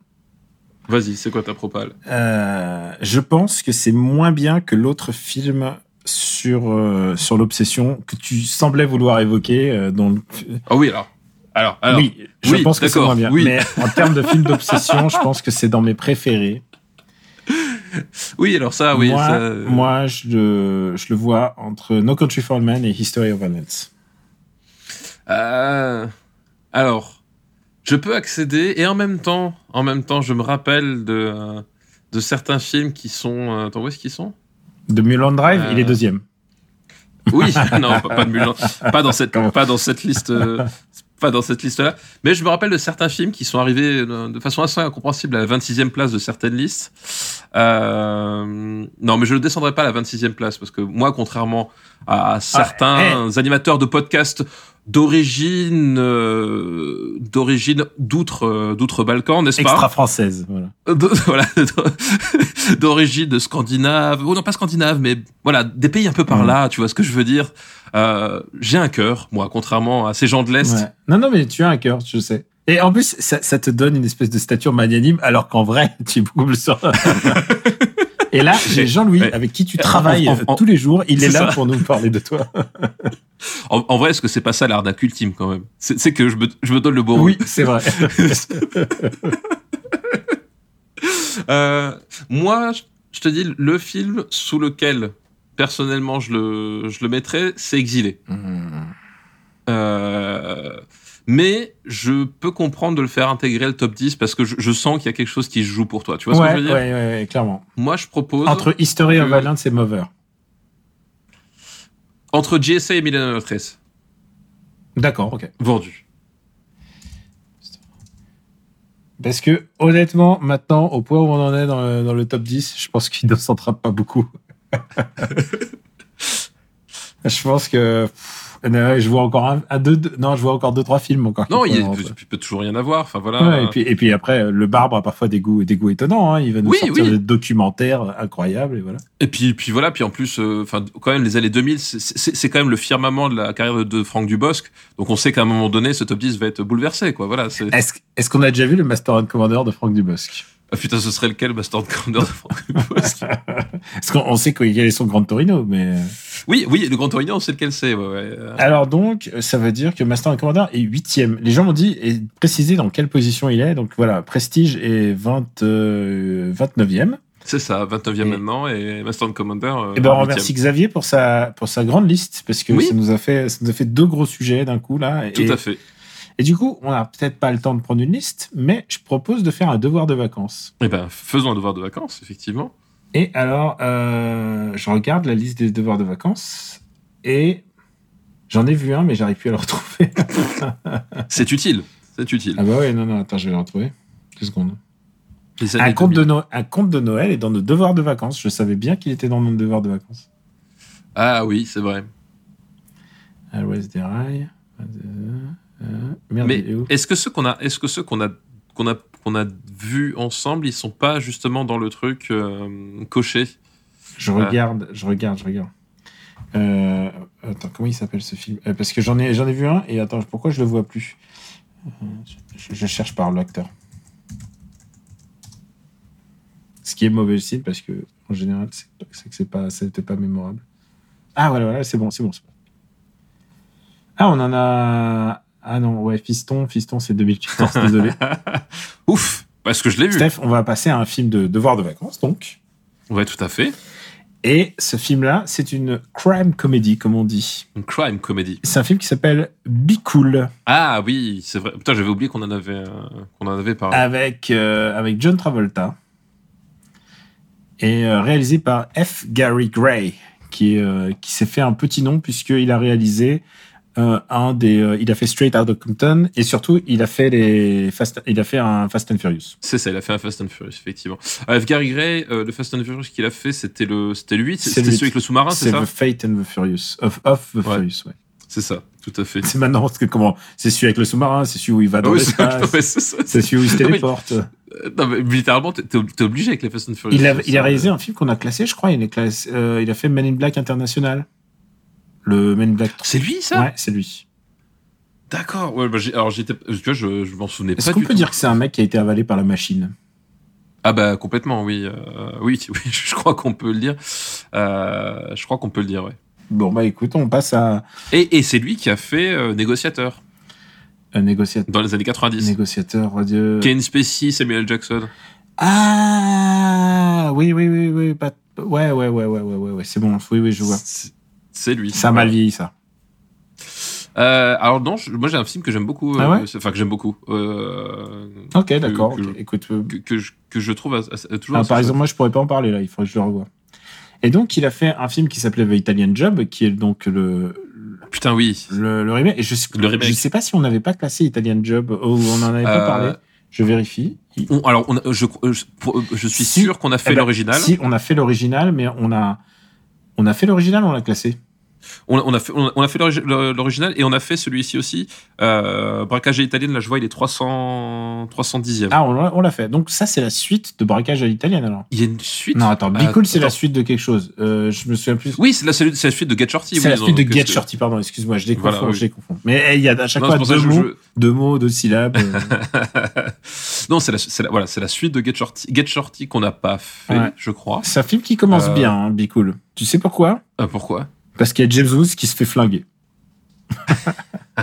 Vas-y, c'est quoi ta propale? Euh, je pense que c'est moins bien que l'autre film sur euh, sur l'obsession que tu semblais vouloir évoquer euh, dans le... Ah oui, alors. Alors, alors oui, je oui, pense que c'est moins bien. oui. Mais en termes de film d'obsession, je pense que c'est dans mes préférés. oui, alors ça, oui. moi, ça- moi je, le, je le vois entre No Country for Old Men et History of Violence. Euh, alors, je peux accéder et en même temps, en même temps, je me rappelle de euh, de certains films qui sont. euh, Attends, où est-ce qu'ils sont? De Mulholland Drive, Euh, il est deuxième. Oui, non, pas, pas de Mulan, pas dans cette, pas dans cette liste, euh, pas dans cette liste-là. Mais je me rappelle de certains films qui sont arrivés euh, de façon assez incompréhensible à la 26e place de certaines listes. Euh, non, mais je ne descendrai pas à la 26e place parce que moi, contrairement à certains animateurs de podcasts d'origine, euh, d'origine d'outre, euh, d'outre-Balkan, n'est-ce pas? Extra française. Voilà. Euh, de- voilà, d'origine scandinave, ou non pas scandinave, mais voilà, des pays un peu par Mhm. là, tu vois ce que je veux dire? Euh, j'ai un cœur, moi, contrairement à ces gens de l'Est. Ouais. Non, non, mais tu as un cœur, je sais. Et en plus, ça, ça te donne une espèce de stature magnanime, alors qu'en vrai, tu es beaucoup plus. Et là, j'ai Jean-Louis, Ouais. avec qui tu travailles En- en- tous les jours. Il est, là ça. pour nous parler de toi. En, en vrai, est-ce que c'est pas ça l'arnaque ultime quand même? C'est que je me, je me donne le bon Oui, c'est vrai. Euh, moi, je te dis, le film sous lequel, personnellement, je le, je le mettrais, c'est Exilé. Euh, mais je peux comprendre de le faire intégrer le top 10 parce que je, je sens qu'il y a quelque chose qui se joue pour toi. Tu vois ce que je veux dire ouais, clairement. Moi, je propose Entre History of Violence et Mover. entre GSA et Millennium Express. D'accord, ok. Vendu. Parce que, honnêtement, maintenant, au point où on en est dans le, dans le top 10, je pense qu'il ne s'entrape pas beaucoup. je pense que. pff, je vois encore un, un, deux, deux- non, je vois encore deux, trois films encore. Non, il, peut, peut toujours rien avoir. Enfin voilà. Ouais, et, puis, et puis après, le barbre a parfois des goûts, des goûts étonnants. Hein. Il va nous Oui, sortir oui. des documentaires incroyables. Et voilà. Et puis, puis voilà, puis en plus, euh, enfin, quand même, les années 2000, c'est- quand même le firmament de la carrière de, Franck Dubosc. Donc, on sait qu'à un moment donné, ce top 10 va être bouleversé, quoi. Voilà. Est-ce est qu'on a déjà vu le Master and Commander de Franck Dubosc? Ah, putain, ce serait lequel, Master de Franck Parce qu'on on sait quel est son Grand Torino, mais. Oui, oui, le Grand Torino, on sait lequel c'est. Ouais, ouais. Euh, Alors donc, ça veut dire que Master and Commander est huitième. Les gens m'ont dit et précisé dans quelle position il est. Donc voilà, Prestige est 20, euh, 29e. C'est ça, 29e Et- maintenant, et Master de Commander. euh, Et ben on 8e. remercie Xavier pour sa pour sa grande liste parce que Oui. ça nous a fait ça nous a fait deux gros sujets d'un coup là. Tout et, à fait. Et du coup, on n'a peut-être pas le temps de prendre une liste, mais je propose de faire un devoir de vacances. Eh ben, faisons un devoir de vacances, effectivement. Et alors, euh, je regarde la liste des devoirs de vacances et j'en ai vu un, mais j'arrive plus à le retrouver. C'est utile. C'est utile. ah bah ouais, non non, attends, je vais le retrouver. Deux secondes. Un 2000. de un de Noël est dans nos devoirs de vacances. Je savais bien qu'il était dans nos devoirs de vacances. Ah oui, c'est vrai. L'ouest des rails. Euh, euh, merde, Mais est-ce que ceux qu'on a, est-ce que ceux qu'on a, qu'on a, qu'on a vus ensemble, ils sont pas justement dans le truc euh, coché? Je regarde, je regarde, je regarde. Euh, attends, comment il s'appelle ce film? Euh, Parce que j'en ai, j'en ai vu un et attends, pourquoi je le vois plus? Euh, je, je cherche par l'acteur. Ce qui est mauvais signe parce que en général, c'est c'est que c'est pas, c'était pas mémorable. Ah voilà, voilà, c'est bon, c'est bon. c'est bon. Ah, on en a. Ah non, ouais, Fiston, Fiston, c'est 2014, désolé. Ouf, parce que je l'ai vu. Steph, on va passer à un film de devoir de vacances, donc. Ouais, tout à fait. Et ce film-là, c'est une crime comedy, comme on dit. Une crime comedy. C'est un film qui s'appelle Be Cool, Ah oui, c'est vrai. Putain, j'avais oublié qu'on en avait, euh, qu'on en avait parlé. avec, euh, avec John Travolta, et euh, réalisé par F. Gary Gray, qui, qui s'est fait un petit nom puisqu'il a réalisé euh, un des, euh, il a fait Straight Outta Compton et surtout il a fait les Fast, il a fait un Fast and Furious. C'est ça, il a fait un Fast and Furious, effectivement. Euh, Gary Gray, euh, le Fast and Furious qu'il a fait, c'était le, c'était le 8, C'est c'était celui 8. avec le sous-marin, c'est C'est ça The Fate and the Furious, of, of the Ouais. Furious, ouais. C'est ça, tout à fait. C'est maintenant parce que comment, c'est celui avec le sous-marin, c'est celui où il va dans c'est l'espace, ouais, c'est c'est celui où il se Non, mais- téléporte. Non, mais littéralement, t'es t'es ob- t'es obligé avec les Fast and Furious. Il a, Ça, il a réalisé un film qu'on a classé, je crois. Il, est classé, il a fait Men in Black International. Le Men Black 3. C'est lui, ça? Ouais, c'est lui. D'accord. Ouais, bah, alors j'étais, tu vois, je, je m'en souvenais Est-ce pas qu'on du peut tout. dire que c'est un mec qui a été avalé par la machine? Ah bah complètement, oui, euh, oui, oui, je crois qu'on peut le dire. Euh, je crois qu'on peut le dire, ouais. Bon, bah écoute, on passe à. Et, et c'est lui qui a fait euh, négociateur. Un négociateur. dans les années 90. Négociateur de. Kane Spacey, Samuel Jackson. Ah oui, oui, oui, oui. pas- Ouais, ouais, ouais, ouais, ouais, ouais, ouais, c'est bon. Oui, oui, je vois. C'est- C'est lui. Ça a mal vieilli, ça. Euh, alors non, je- moi j'ai un film que j'aime beaucoup. Ah ouais euh, Enfin que j'aime beaucoup. Euh, Ok, d'accord. que-. Écoute, que, que je, que je trouve toujours. ah, par exemple, moi, je pourrais pas en parler là. Il faudrait que je le revoie. Et donc, il a fait un film qui s'appelait The Italian Job, qui est donc le Putain oui. le, le remake. Et je Le remake. je sais pas si on n'avait pas classé Italian Job ou on en avait pas parlé. Je vérifie. On- alors on a- je, je, suis Si. sûr qu'on a fait Eh ben, l'original. Si, on a fait l'original, mais on a on a fait l'original, on l'a classé. On, a- on a fait, on a, fait l'origi- l'original et on a fait celui-ci aussi. Euh, Braquage à l'italienne, là je vois il est 300, 310e. Ah, on l'a fait. Donc ça, c'est la suite de Braquage à l'italienne alors. Il y a une suite? Non, attends, Be Cool, c'est la suite de quelque chose. Euh, je me souviens plus. Oui, c'est la, la suite de Get Shorty. c'est oui, la non, suite de Get Shorty, pardon, excuse-moi, je les Voilà, confonds, oui. je les confonds. Mais eh, il y a à chaque Non, fois deux je- mots, deux mots, deux syllabes. euh. non, c'est la, la- voilà, la suite de Get Shorty, Get Shorty qu'on n'a pas fait, Ouais. je crois. c'est un film qui commence bien, hein, Be Cool. Tu sais pourquoi? Euh, pourquoi? Parce qu'il y a James Woods qui se fait flinguer.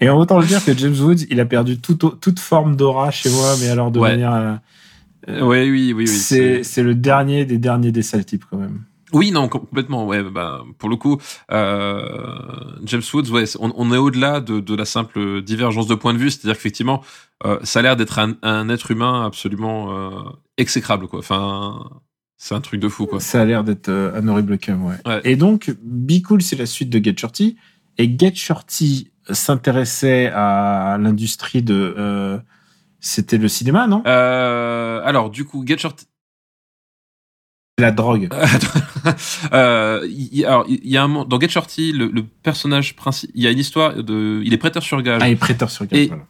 Et autant le dire que James Woods, il a perdu toute, toute forme d'aura chez moi, mais alors de Ouais. manière. euh, Euh, Oui, oui, oui, oui. c'est c'est le dernier des derniers des sales types quand même. Oui, non, com- complètement. Ouais, bah, pour le coup, euh, James Woods, ouais, on, on est au-delà de, de la simple divergence de point de vue. C'est-à-dire qu'effectivement, euh, ça a l'air d'être un, un être humain absolument exécrable, quoi. Enfin, c'est un truc de fou, quoi. Ça a l'air d'être euh, un horrible cum, ouais. Ouais. Et donc, Be Cool, c'est la suite de Get Shorty. Et Get Shorty s'intéressait à l'industrie de. euh, C'était le cinéma, non? Euh, alors, du coup, Get Shorty. La drogue. euh, il y, alors, il y a un moment- dans Get Shorty, le, le personnage principal, il y a une histoire de, il est prêteur sur gage. Ah, et prêteur sur gage, Et- voilà.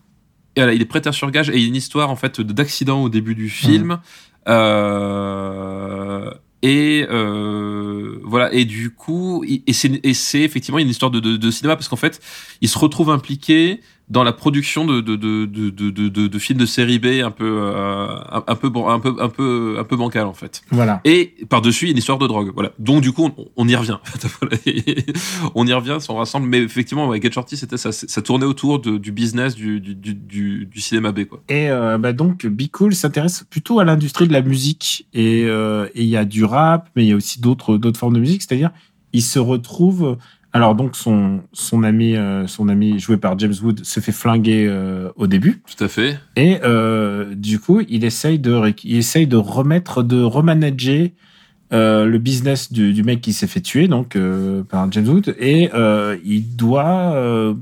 Voilà, il est prêteur sur gage et il y a une histoire en fait d'accident au début du film. Euh, et euh, voilà et du coup et c'est effectivement une histoire de cinéma parce qu'en fait il se retrouve impliqué dans la production de de de de de, films de série B un peu euh, un, un peu un peu un peu un peu bancal en fait Voilà. et par dessus il y a une histoire de drogue voilà donc du coup on, on y revient on y revient on rassemble mais effectivement ouais, Get Shorty c'était ça ça tournait autour du business du du, du, cinéma B quoi Et euh, bah donc, Be Cool s'intéresse plutôt à l'industrie de la musique. Et euh, et il y a du rap, mais il y a aussi d'autres d'autres formes de musique. C'est-à-dire, il se retrouve. Alors donc, son son ami euh, son ami joué par James Wood se fait flinguer euh, au début. tout à fait Et euh, du coup, il essaye de il essaye de remettre de remanager euh, le business du, du mec qui s'est fait tuer donc euh, par James Wood et euh, il doit euh,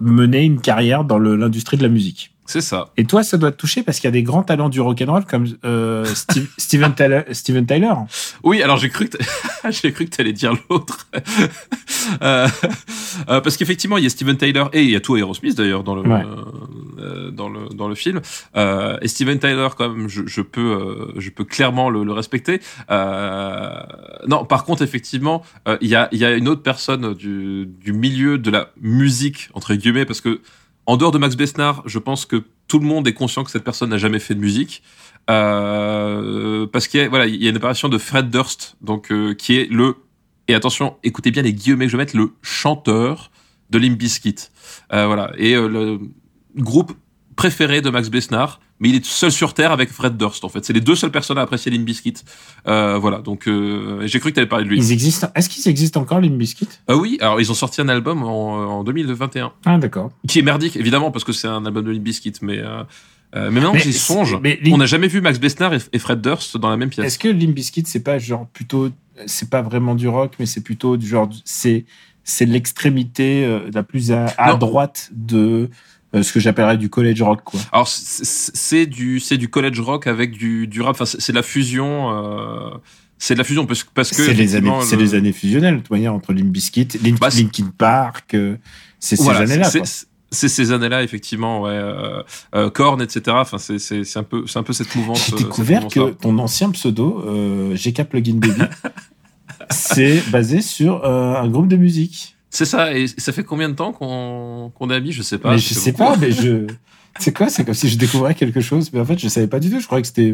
mener une carrière dans l'industrie de la musique. C'est ça Et toi, ça doit te toucher parce qu'il y a des grands talents du rock'n'roll comme euh, Steve- Steven Tyler. Steven Tyler. Oui, alors j'ai cru que j'ai cru que t'allais dire l'autre. Euh, euh, parce qu'effectivement, il y a Steven Tyler et il y a tout Aerosmith d'ailleurs dans le Ouais. euh, dans le dans le film. Euh, et Steven Tyler, quand même, je, je peux je peux clairement le, le respecter. Euh, non, par contre, effectivement, il y a il y a une autre personne du du milieu de la musique entre guillemets parce que en dehors de Max Besnard, je pense que tout le monde est conscient que cette personne n'a jamais fait de musique. Euh, parce qu'il y a, voilà, il y a une apparition de Fred Durst, donc euh, qui est le et attention, écoutez bien les guillemets que je vais mettre, le chanteur de Limp. Euh, voilà, et euh, le groupe préféré de Max Besnard, mais il est seul sur terre avec Fred Durst en fait. C'est les deux seules personnes à apprécier Limp Bizkit. Euh, voilà, donc euh, j'ai cru que tu avais parlé de lui. Ils existent. Est-ce qu'ils existent encore, Limp Bizkit? Ah oui, alors ils ont sorti un album en, en 2021 Ah, d'accord. qui est merdique évidemment parce que c'est un album de Limp Bizkit, mais euh, euh, mais maintenant que j'y songe, mais on n'a jamais vu Max Besnard et, et Fred Durst dans la même pièce. Est-ce que Limp Bizkit, c'est pas genre plutôt, c'est pas vraiment du rock, mais c'est plutôt du genre, c'est c'est l'extrémité euh, la plus à, droite de ce que j'appellerais du college rock, quoi. Alors c'est- du c'est du college rock avec du du rap. Enfin c'est de la fusion. euh, c'est de la fusion parce, parce que C'est les années, effectivement, c'est le- les années fusionnelles, de toute manière, entre Limp Bizkit, Link- Bah, Linkin Park, euh, c'est ces Voilà, années-là, c'est- ces années-là, effectivement, ouais. Euh, euh, Korn, etc. Enfin, c'est c'est c'est un peu c'est un peu cette mouvance. J'ai euh, découvert que ton ancien pseudo, euh, GK Plugin Baby, c'est basé sur euh, un groupe de musique. C'est ça. Et ça fait combien de temps qu'on qu'on est amis Je sais pas. mais je sais beaucoup. pas, mais je. C'est quoi C'est comme si je découvrais quelque chose, mais en fait, je savais pas du tout. Je croyais que c'était.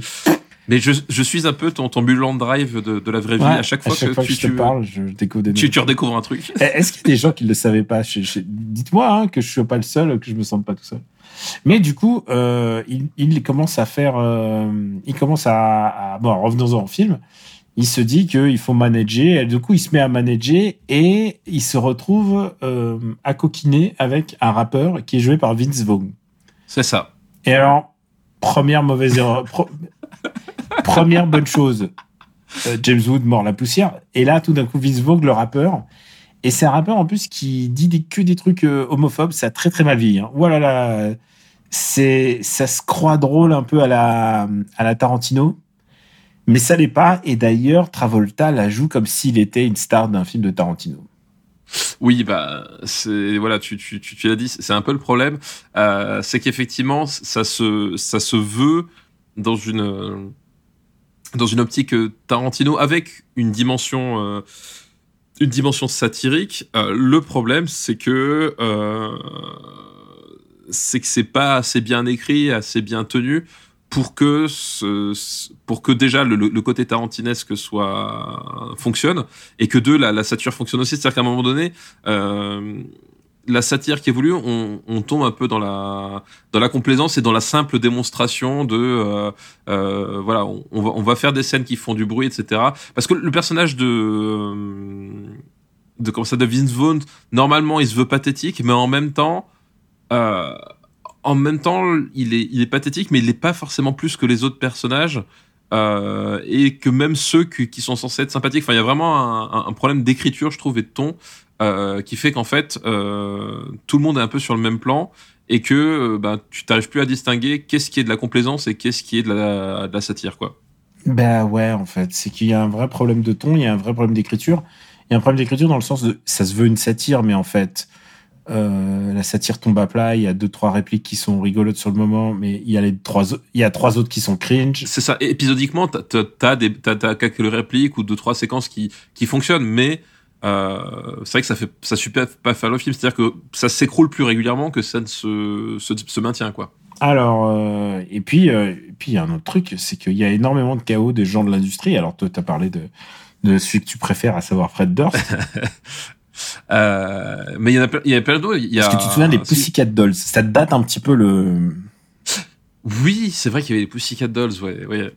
Mais je, je suis un peu ton, ton Drive de, de la vraie vie. À chaque fois que, fois tu, je te tu, parle, je découvre des tu, tu redécouvres un truc. Eh, Est-ce qu'il y a des gens qui ne le savaient pas Dites-moi hein, que je suis pas le seul, que je me sente pas tout seul. Mais du coup, euh, il, il commence à faire, euh, il commence à, à- bon, revenons-en au film. Il se dit qu'il faut manager. Et du coup, il se met à manager et il se retrouve euh, à coquiner avec un rappeur qui est joué par Vince Vaughn. C'est ça. Et alors, première mauvaise erreur, pro- première bonne chose, euh, James Wood mord la poussière. Et là, tout d'un coup, Vince Vaughn, le rappeur. Et c'est un rappeur en plus qui dit des, que des trucs euh, homophobes. Ça a très très mal vieilli. Hein. Voilà, là, c'est ça se croit drôle un peu à la à la Tarantino, mais ça l'est pas. Et d'ailleurs, Travolta la joue comme s'il était une star d'un film de Tarantino. Oui, bah, c'est voilà, tu, l'as dit, c'est un peu le problème, euh, c'est qu'effectivement, ça se, ça se veut dans une, euh, dans une optique euh, Tarantino avec une dimension, une dimension satirique. Le problème, c'est que, c'est que c'est pas assez bien écrit, assez bien tenu pour que ce, pour que déjà le, le- côté tarantinesque soit fonctionne et que deux la, la satire fonctionne aussi. C'est à dire qu'à un moment donné euh, la satire qui évolue on, on tombe un peu dans la dans la complaisance et dans la simple démonstration de euh, euh, voilà on, on va on va faire des scènes qui font du bruit etc parce que le personnage de euh, de comment ça de Vince Vaughn normalement il se veut pathétique mais en même temps euh, en même temps, il est, il est pathétique, mais il n'est pas forcément plus que les autres personnages. euh, et que même ceux qui, sont censés être sympathiques. Enfin, il y a vraiment un, problème d'écriture, je trouve, et de ton, euh, qui fait qu'en fait, euh, tout le monde est un peu sur le même plan et que ben, tu t'arrives plus à distinguer qu'est-ce qui est de la complaisance et qu'est-ce qui est de la, de la satire, quoi. Ben ouais, en fait, c'est qu'il y a un vrai problème de ton, il y a un vrai problème d'écriture. Il y a un problème d'écriture dans le sens de ça se veut une satire, mais en fait, euh, la satire tombe à plat. Il y a deux trois répliques qui sont rigolotes sur le moment, mais il y a les trois, il y a trois autres qui sont cringe. C'est ça. Et épisodiquement, t'as- des, t'as, t'as quelques répliques ou deux trois séquences qui qui fonctionnent, mais euh, c'est vrai que ça fait ça super pas faire le film. C'est-à-dire que ça s'écroule plus régulièrement que ça ne se se, se maintient quoi. Alors, euh, et puis, et puis il y a un autre truc, c'est qu'il y a énormément de chaos des gens de l'industrie. Alors toi, t'as parlé de de celui que tu préfères, à savoir Fred Durst. Euh, mais il y en a plein- il y a plein d'autres. Est-ce que tu te souviens des Pussycat Dolls Ça date un petit peu le. Oui, c'est vrai qu'il y avait les Pussycat Dolls, ouais. ouais.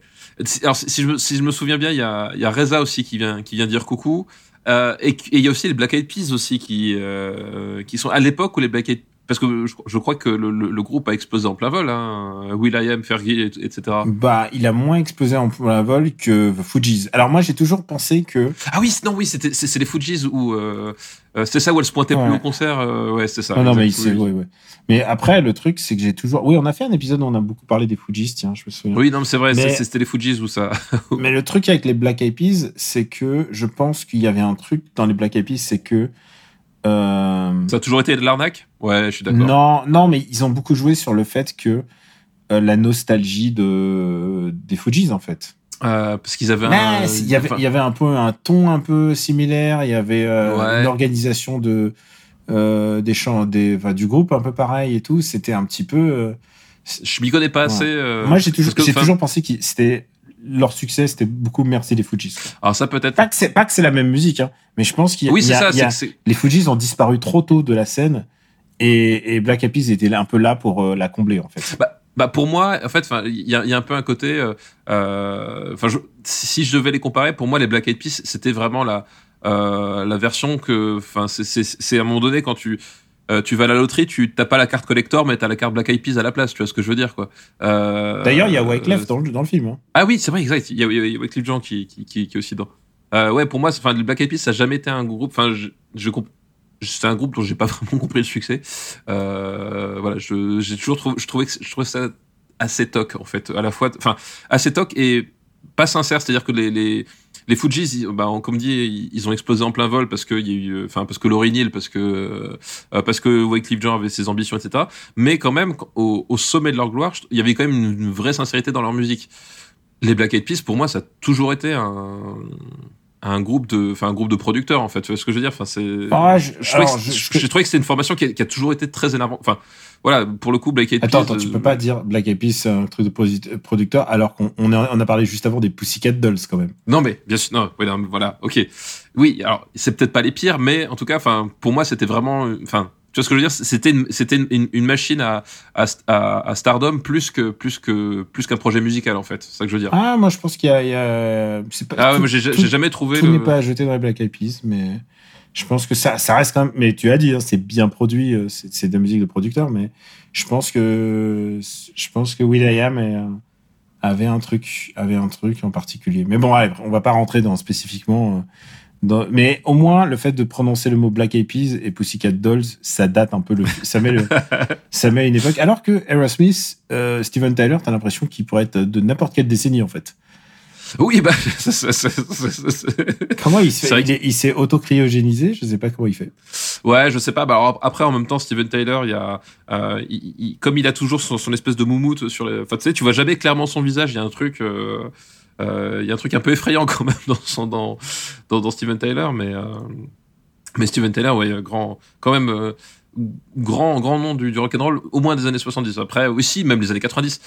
Alors, si je, me, si je me souviens bien, il y a, il y a Reza aussi qui vient, qui vient dire coucou. Euh, et et il y a aussi les Black Eyed Peas aussi qui, euh, qui sont à l'époque où les Black Eyed parce que je, je crois que le, le, le groupe a explosé en plein vol, hein. Will I Am, Fergie, et- etc. Bah, il a moins explosé en plein vol que The Fugees. Alors moi, j'ai toujours pensé que Ah oui, c'est- non, oui, c'était, c'est, c'est les Fugees où euh, euh, c'est ça où elle se pointait Ouais. plus au concert. euh, ouais, c'est ça. Non, non, mais s'est- oui. ouais. Mais après, le truc, c'est que j'ai toujours. Oui, on a fait un épisode où on a beaucoup parlé des Fujis, tiens, je me souviens. Oui, non, mais c'est vrai, Mais- c'est- c'était les Fugees où ça. Mais le truc avec les Black Eyed Peas, c'est que je pense qu'il y avait un truc dans les Black Eyed Peas, c'est que. Euh, ça a toujours été de l'arnaque? Ouais, je suis d'accord. non, non, mais ils ont beaucoup joué sur le fait que euh, la nostalgie de des Fujis, en fait. Euh, parce qu'ils avaient un. il y avait, enfin, il y avait un peu un ton un peu similaire. Il y avait euh, Ouais. une organisation de euh, des chants, des, enfin, du groupe un peu pareil et tout. C'était un petit peu. euh, je m'y connais pas Ouais. assez. euh, Moi, j'ai toujours, que, toujours pensé que c'était leur succès, c'était beaucoup merci les Fujis. Alors ça peut être. Pas que c'est pas que c'est la même musique, hein, mais je pense qu'il y a, Oui, y a- ça. y a- c'est que c'est- les Fujis ont disparu trop tôt de la scène et, et Black Eyed Peas était un peu là pour euh, la combler en fait. Bah pour moi, en fait, il y a, il y a un peu un côté. euh, euh, Enfin, je- si si je devais les comparer, pour moi, les Black Eyed Peas, c'était vraiment la euh, la version que. Enfin, c'est- c'est c'est à un moment donné quand tu euh, tu vas à la loterie, tu t'as pas la carte collector, mais t'as la carte Black Eyed Peas à la place. Tu vois ce que je veux dire, quoi. Euh, D'ailleurs, il y a Wyclef euh, dans le, dans le film. hein. Ah oui, c'est vrai, exact. Il y a, y a- a Wyclef Jean qui, qui, qui, qui est aussi dedans. Euh, ouais, pour moi, enfin, le Black Eyed Peas, ça n'a jamais été un groupe. Enfin, je, je c'est un groupe dont j'ai pas vraiment compris le succès. Euh, voilà, je, j'ai toujours trouvé, je trouvais que je trouvais ça assez toc en fait, à la fois, enfin, assez toc et pas sincère. C'est-à-dire que les, les les Fujis, bah, comme dit, ils, ont explosé en plein vol parce que il y a eu, enfin, parce que Lauryn Hill, parce que euh, parce que Wyclef Jean avait ses ambitions, etc. Mais quand même, au, au sommet de leur gloire, il y avait quand même une, une vraie sincérité dans leur musique. Les Black Eyed Peas, pour moi, ça a toujours été un, un groupe de, enfin un groupe de producteurs en fait. Tu vois ce que je veux dire? Enfin, c'est. Ah, je- je, trouvais que- je- je- j'ai trouvé que c'est une formation qui a, qui a toujours été très énervante. Enfin, voilà, pour le coup, Black Eyed Attends, Peas, attends, tu euh, peux pas dire Black Eyed Peas c'est un truc de posi- producteur alors qu'on on a, parlé juste avant des Pussycat Dolls quand même. Non, mais bien sûr, non, ouais, non, mais voilà, ok. Oui, alors c'est peut-être pas les pires, mais en tout cas, enfin, pour moi, c'était vraiment, euh, enfin, tu vois ce que je veux dire? C'était une, c'était une, machine à, à, à, à Stardom plus que plus que plus qu'un projet musical en fait. C'est ça que je veux dire. Ah, moi je pense qu'il y a, il y a- c'est pas Ah, ouais, j'ai jamais trouvé Tout le. n'est pas à jeter dans les Black Eyed Peas, mais je pense que ça, ça reste quand même. Mais tu as dit, hein, c'est bien produit, euh, c'est de la musique de producteur, mais je pense que je pense que Will.i.am est, euh, avait un truc, avait un truc en particulier. Mais bon, allez, on va pas rentrer dans spécifiquement. euh, dans- mais au moins, le fait de prononcer le mot Black Eyed Peas et Pussycat Dolls, ça date un peu le, ça met le, ça met une époque. Alors que Aerosmith, euh, Steven Tyler, t'as l'impression qu'il pourrait être de n'importe quelle décennie en fait. Oui, bah, ça- ça- ça- Comment il se C'est fait vrai Il est- il s'est auto-cryogénisé Je sais pas comment il fait. Ouais, je sais pas. Bah, alors, après, en même temps, Steven Tyler, il y a, euh, il- il- comme il a toujours son, son espèce de moumoute sur les. Enfin, tu sais, tu vois jamais clairement son visage. Il y a un truc, euh, euh, il y a un truc un peu effrayant quand même dans son dans dans, dans Steven Tyler, mais mais Steven Tyler, ouais, grand, quand même. grand grand nom du, du rock and roll au moins des années 70 après aussi même les années 90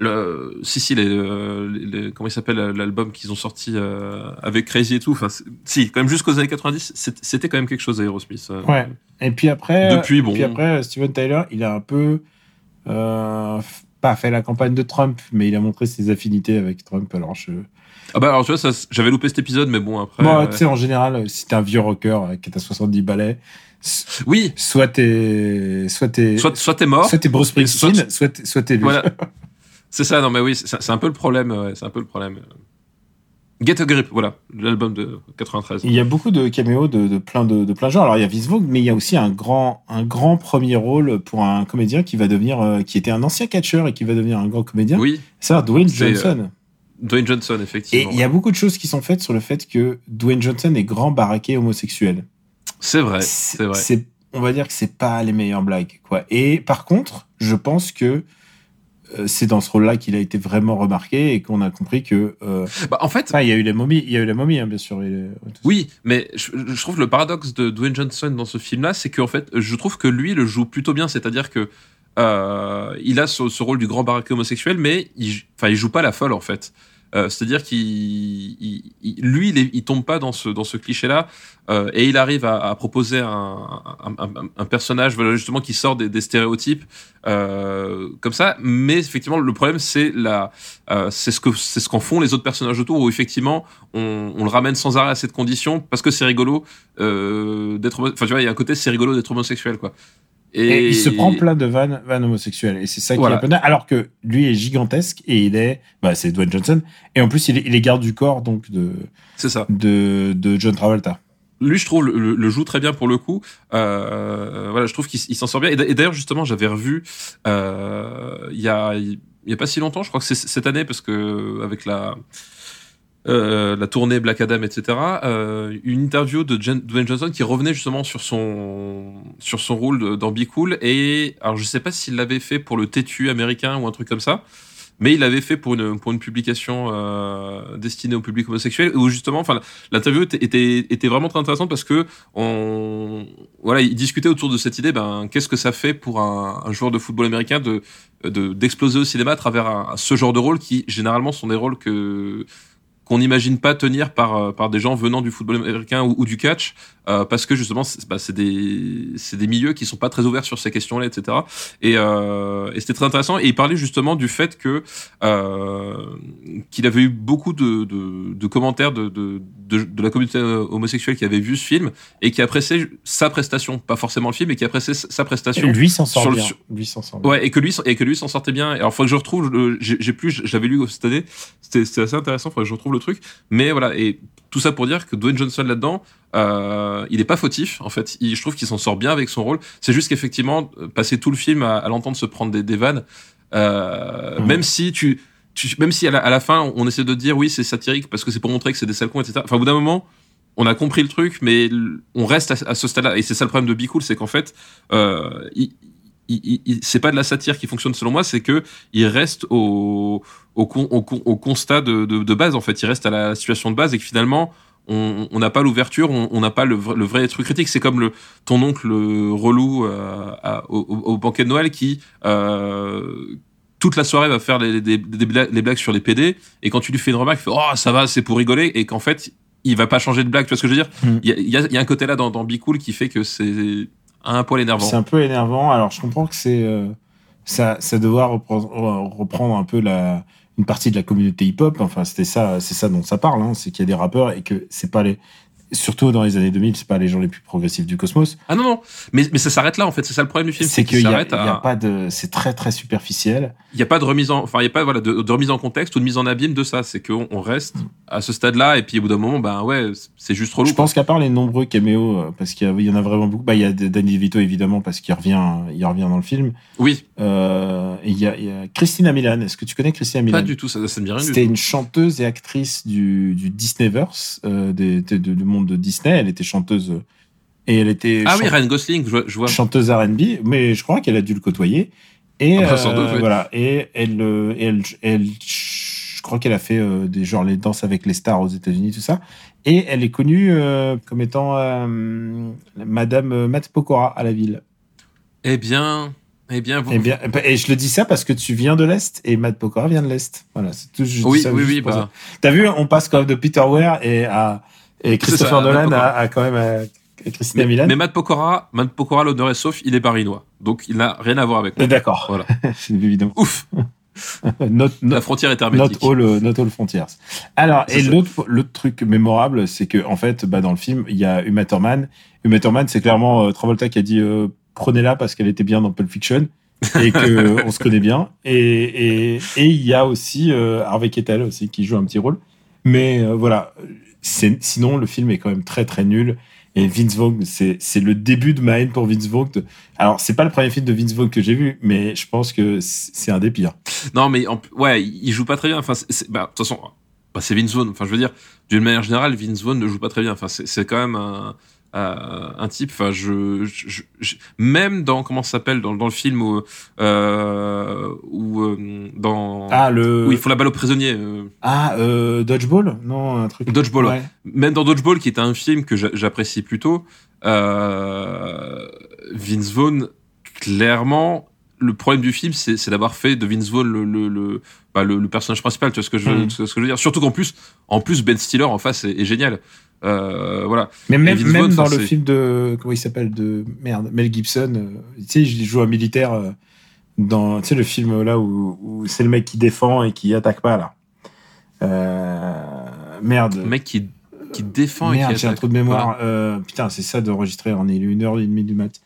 le si si les, euh, les- les- comment il s'appelle l'album qu'ils ont sorti euh, avec Crazy et tout enfin si quand même jusqu'aux années 90 c'est- c'était quand même quelque chose Aerosmith euh. Ouais. Et puis après, Depuis, bon. et puis après, Steven Tyler, il a un peu euh, pas fait la campagne de Trump, mais il a montré ses affinités avec Trump. Alors je, Ah bah alors tu vois, j'avais loupé cet épisode, mais bon après. euh, tu sais, en général, si t'es un vieux rocker qui a 70 balais, oui, soit t'es, soit t'es, soit soit t'es mort. soit t'es Bruce Springsteen, soit- soit t'es, soit t'es lui. Voilà. c'est ça, non mais oui, c'est un peu le problème. ouais, c'est un peu le problème. Get a Grip, voilà, l'album de 93. Il y a beaucoup de caméos de, de plein de, de plein de genres. Alors il y a Vince Vaughn, mais il y a aussi un grand un grand premier rôle pour un comédien qui va devenir euh, qui était un ancien catcheur et qui va devenir un grand comédien. Oui, C'est Dwayne C'est, Johnson. Dwayne Johnson, Et effectivement. il y a beaucoup de choses qui sont faites sur le fait que Dwayne Johnson est grand baraqué homosexuel. C'est vrai, c'est vrai. On va dire que c'est pas les meilleures blagues quoi. Et par contre, je pense que euh, c'est dans ce rôle-là qu'il a été vraiment remarqué et qu'on a compris que euh, Bah, en fait, il y a eu les momies, il y a eu la momie hein, bien sûr. les- Oui, mais je, je trouve le paradoxe de Dwayne Johnson dans ce film-là, c'est qu'en fait, je trouve que lui le joue plutôt bien, c'est-à-dire que euh, il a ce, ce rôle du grand baraqué homosexuel, mais il, enfin, il joue pas la folle en fait. Euh, c'est-à-dire qu'il, il- il- lui, il, tombe pas dans ce dans ce cliché-là, euh, et il arrive à, proposer un, un, personnage justement qui sort des, stéréotypes euh, comme ça. Mais effectivement, le problème c'est la, c'est ce que c'est ce qu'en font les autres personnages autour, où effectivement on, on le ramène sans arrêt à cette condition parce que c'est rigolo d'être. Enfin, tu vois, il y a un côté c'est rigolo d'être homosexuel, quoi. Et, il se prend plein de vannes, vannes homosexuelles. Et c'est ça qui Voilà. est. Alors que lui est gigantesque et il est, bah, c'est Dwayne Johnson. Et en plus, il est, il est garde du corps, donc, de, C'est ça. de, de John Travolta. lui je trouve le, le- joue très bien pour le coup euh, voilà je trouve qu'il s'en sort bien et d'a- et d'ailleurs justement j'avais revu euh, il y a il y a pas si longtemps je crois que c'est cette année parce que avec la euh, la tournée Black Adam etc euh, une interview de Dwayne Johnson qui revenait justement sur son sur son rôle dans Be Cool. Et alors je sais pas s'il l'avait fait pour le têtu américain ou un truc comme ça mais il l'avait fait pour une pour une publication euh, destinée au public homosexuel. Où justement enfin l'interview était, était était vraiment très intéressante parce que on voilà il discutait autour de cette idée ben qu'est-ce que ça fait pour un, un joueur de football américain de d'exploser au cinéma à travers un- ce genre de rôle qui généralement sont des rôles que qu'on n'imagine pas tenir par euh, par des gens venant du football américain ou, du catch euh, parce que justement c'est bah, c'est des c'est des milieux qui sont pas très ouverts sur ces questions-là etc et, euh, et c'était très intéressant. Et il parlait justement du fait que euh, qu'il avait eu beaucoup de, de, de commentaires de, de, de, de la communauté euh, homosexuelle qui avait vu ce film et qui appréciait sa prestation pas forcément le film mais qui appréciait sa prestation Lui s'en sort sur le- bien. sur- Lui s'en sort bien. Ouais, et que lui, et que lui s'en sortait bien. Alors, faut que je retrouve. le- J'ai plus, j'avais lu cette année. C'était, assez intéressant. Faudrait que je retrouve le truc. Mais voilà, et tout ça pour dire que Dwayne Johnson là-dedans, euh, il est pas fautif. En fait, il, je trouve qu'il s'en sort bien avec son rôle. C'est juste qu'effectivement, euh, passer tout le film à, à l'entendre se prendre des, des vannes, euh, Mhm. même si tu, même si à la, fin on essaie de dire oui, c'est satirique parce que c'est pour montrer que c'est des sales cons, etc. Enfin, au bout d'un moment. On a compris le truc, mais on reste à, ce stade-là. Et c'est ça le problème de Be c'est qu'en fait, euh, c'est pas de la satire qui fonctionne selon moi, c'est que il reste au, au, con- au, con- au constat de, base en fait, il reste à la situation de base et que finalement on n'a pas l'ouverture, on n'a pas le, vrai- truc critique. C'est comme ton oncle relou euh, au banquet de Noël qui euh, toute la soirée va faire les, blagues, les blagues sur les PD et quand tu lui fais une remarque, il fait oh ça va, c'est pour rigoler et qu'en fait il va pas changer de blague. Tu vois ce que je veux dire? Mm. Il y, a, il y, a, il y a un côté là dans, dans Be Cool qui fait que c'est un poil énervant. C'est un peu énervant. Alors, je comprends que c'est euh, ça, ça devoir reprendre, reprendre un peu la une partie de la communauté hip-hop. Enfin, c'était ça, c'est ça dont ça parle. Hein, c'est qu'il y a des rappeurs et que c'est pas les, surtout dans les années 2000, c'est pas les gens les plus progressifs du cosmos. Ah non non, mais mais ça s'arrête là en fait. C'est ça le problème du film, C'est qu'il y a, s'arrête il y a à- pas de, c'est très très superficiel. il y a pas de remise en enfin il y a pas voilà de, de remise en contexte ou de mise en abîme de ça c'est qu'on on reste à ce stade là et puis au bout d'un moment ben ouais c'est juste relou Je pense qu'à part les nombreux caméos, euh, parce qu'il y, en a vraiment beaucoup. Bah, il y a Danny DeVito évidemment parce qu'il revient, il revient dans le film. oui Euh, et il y a, il y a Christina Milan. Est-ce que tu connais Christina Milan? pas du tout ça ça me dit rien C'était une chanteuse et actrice du, du Disneyverse, euh, des, des- de- du monde de Disney. Elle était chanteuse euh, et elle était ah oui Ryan Gosling je vois, je vois. chanteuse R&B, mais je crois qu'elle a dû le côtoyer. Et sans doute, oui. voilà. Et elle, euh, elle, elle, je crois qu'elle a fait euh, des genre les danses avec les stars aux États-Unis, tout ça. Et elle est connue euh, comme étant euh, Madame euh, Matt Pokora à la ville. eh bien eh bien vous- Et bien, et je le dis ça parce que tu viens de l'est et Matt Pokora vient de l'est. Voilà, c'est tout. je dis oui ça oui oui bah. T'as vu, on passe quand même de Peter Weir et à et Christopher ça, Nolan à quand même à Christina mais, Milan. mais Matt Pokora Matt Pokora l'honneur est sauf il est barinois donc il n'a rien à voir avec moi. D'accord. Voilà. évidemment. ouf Not, la not, frontière est not hermétique all, euh, not all frontiers. Alors, C'est et l'autre, truc mémorable, c'est que en fait, bah, dans le film, il y a Uma Thurman. Uma Thurman, c'est clairement euh, Travolta qui a dit euh, prenez-la parce qu'elle était bien dans Pulp Fiction et que on se connaît bien. Et et et il y a aussi euh, Harvey Keitel aussi qui joue un petit rôle. Mais euh, voilà, c'est sinon le film est quand même très très nul. Et Vince Vaughn, c'est le début de ma haine pour Vince Vaughn. Alors c'est pas le premier film de Vince Vaughn que j'ai vu, mais je pense que c'est un des pires. non mais en- ouais il joue pas très bien enfin bah, de toute façon bah, c'est Vince Vaughn enfin je veux dire d'une manière générale Vince Vaughn ne joue pas très bien enfin c'est quand même un un type enfin je, je, je- même dans comment ça s'appelle dans, dans le film où euh, où euh, dans Ah le où il faut la balle au prisonnier euh, Ah, euh, Dodgeball? Non, un truc. Dodgeball, Ouais. même dans Dodgeball qui est un film que j'a- j'apprécie plutôt euh, Vince Vaughn clairement le problème du film c'est d'avoir fait de Vince Vaughn le le, le, bah, le, personnage principal tu vois ce que je Mm. ce que je veux dire surtout qu'en plus en plus Ben Stiller en face est, est génial euh, voilà Mais même, dans le film de. Comment il s'appelle De. Merde, Mel Gibson. euh, tu sais, il joue un militaire euh, dans. Tu sais, le film là où, où c'est le mec qui défend et qui attaque pas, là. Euh, merde. le mec qui qui défend et qui j'ai un attaque. trou de mémoire. Euh, putain, c'est ça d'enregistrer. On est une heure et demie du mat.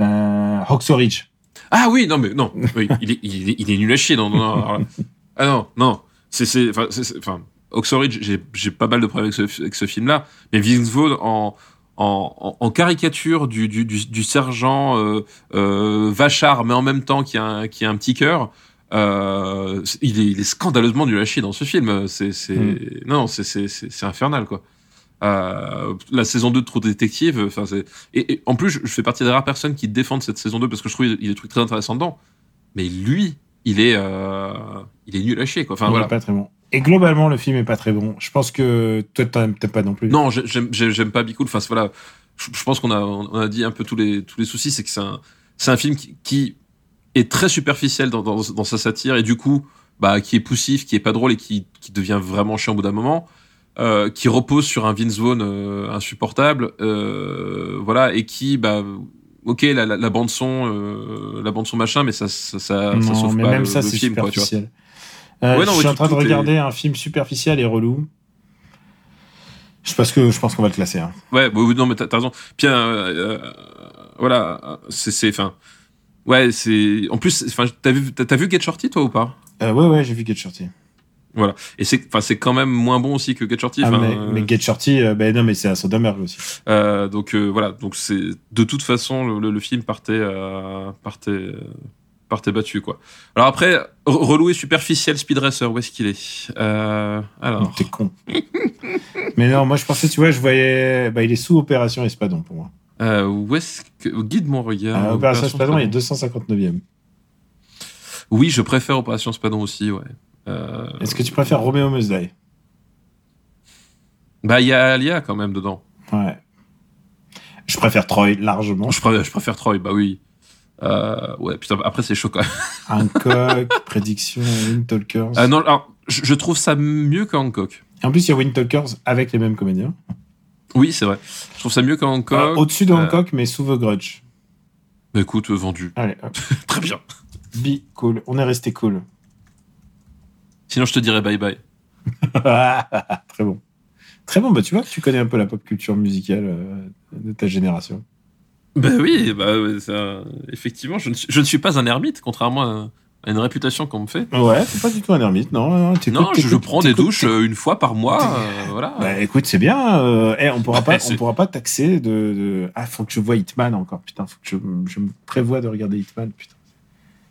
Euh, Ridge. Ah oui, non, mais non, oui, il, est, il, est, il est nul à chier. Non, non, non, ah non, non, c'est, enfin, Oxford j'ai, pas mal de problèmes avec ce, avec ce film-là, mais Vince Vaughn en, en, en, caricature du, du, du, du sergent euh, euh, vachard, mais en même temps qui a un, qui a un petit cœur. Euh, il, est, il est scandaleusement nul à chier dans ce film. C'est, Mm. non, c'est, infernal, quoi. Euh, la saison 2 de True Detective, enfin c'est et, et en plus je, je fais partie des rares personnes qui défendent cette saison 2 parce que je trouve il y a des trucs très intéressants dedans. Mais lui, il est euh, il est nul à chier quoi. Enfin il voilà. est pas très bon. Et globalement, le film est pas très bon. Je pense que toi, t'aimes pas non plus. Non, j'ai- j'aime pas Bicool. Enfin voilà, je, pense qu'on a on a dit un peu tous les tous les soucis, c'est que c'est un c'est un film qui, qui est très superficiel dans, dans, dans sa satire et du coup bah qui est poussif, qui est pas drôle et qui qui devient vraiment chiant au bout d'un moment. Euh, qui repose sur un Vince Vaughn euh, insupportable, euh, voilà, et qui, bah, ok, la, la, la bande son, euh, la bande son machin, mais ça, ça, ça, non, ça sauve mais pas même le, ça, c'est film, quoi, tu vois. superficiel. Euh, Ouais, non, je suis en train de est- regarder un film superficiel et relou. Je pense que je pense qu'on va le classer. hein. Ouais, bah, oui, non, mais t'as raison. Puis, euh, euh, voilà, c'est, enfin, ouais, c'est, en plus, enfin, t'as vu, t'as t'as vu Get Shorty, toi, ou pas? Ouais, ouais, j'ai vu Get Shorty. Voilà. Et c'est, enfin, c'est quand même moins bon aussi que Get Shorty. Ah, mais, euh, mais Get Shorty, euh, ben non, mais c'est à Soderbergh aussi. Euh, donc voilà, donc c'est de toute façon le, le- le film partait partait partait battu quoi. Alors après re- relou et superficiel Speed Racer où est-ce qu'il est, euh, Alors T'es con. mais non, moi je pensais, tu vois, je voyais. Bah, il est sous Opération Espadon pour moi. euh, où est-ce que guide mon regard Ah, Opération Opération Espadon, il est Spadon. 259e. Oui, je préfère Opération Spadon aussi, ouais. Euh, Est-ce que tu préfères Roméo Must Die Bah, il y a Alia quand même dedans. Ouais. Je préfère Troy largement. Je préfère, je préfère Troy, bah oui. Euh, ouais, putain, après c'est chaud quand même. Hancock, prédiction, Windtalkers. Euh, non, alors, je, je trouve ça mieux que Hancock. En plus, il y a Windtalkers avec les mêmes comédiens. Oui, c'est vrai. Je trouve ça mieux que Hancock. Au-dessus de Euh, Hancock, mais sous The Grudge. bah, écoute, euh, vendu. Allez, hop. Très bien. Be cool. On est resté cool. Sinon, je te dirais bye bye. Très bon. Très bon, bah tu vois, tu connais un peu la pop culture musicale de ta génération. Bah oui, bah, ça- effectivement, je ne, suis, je ne suis pas un ermite, contrairement à, à une réputation qu'on me fait. Ouais, c'est pas du tout un ermite, non. non je, prends des douches euh, une fois par mois, euh, voilà. Bah écoute, c'est bien. euh, eh, on pourra pas, on pourra pas taxer de, de- Ah, faut que je voie Hitman encore. Putain, faut que je, je me prévois de regarder Hitman. Putain,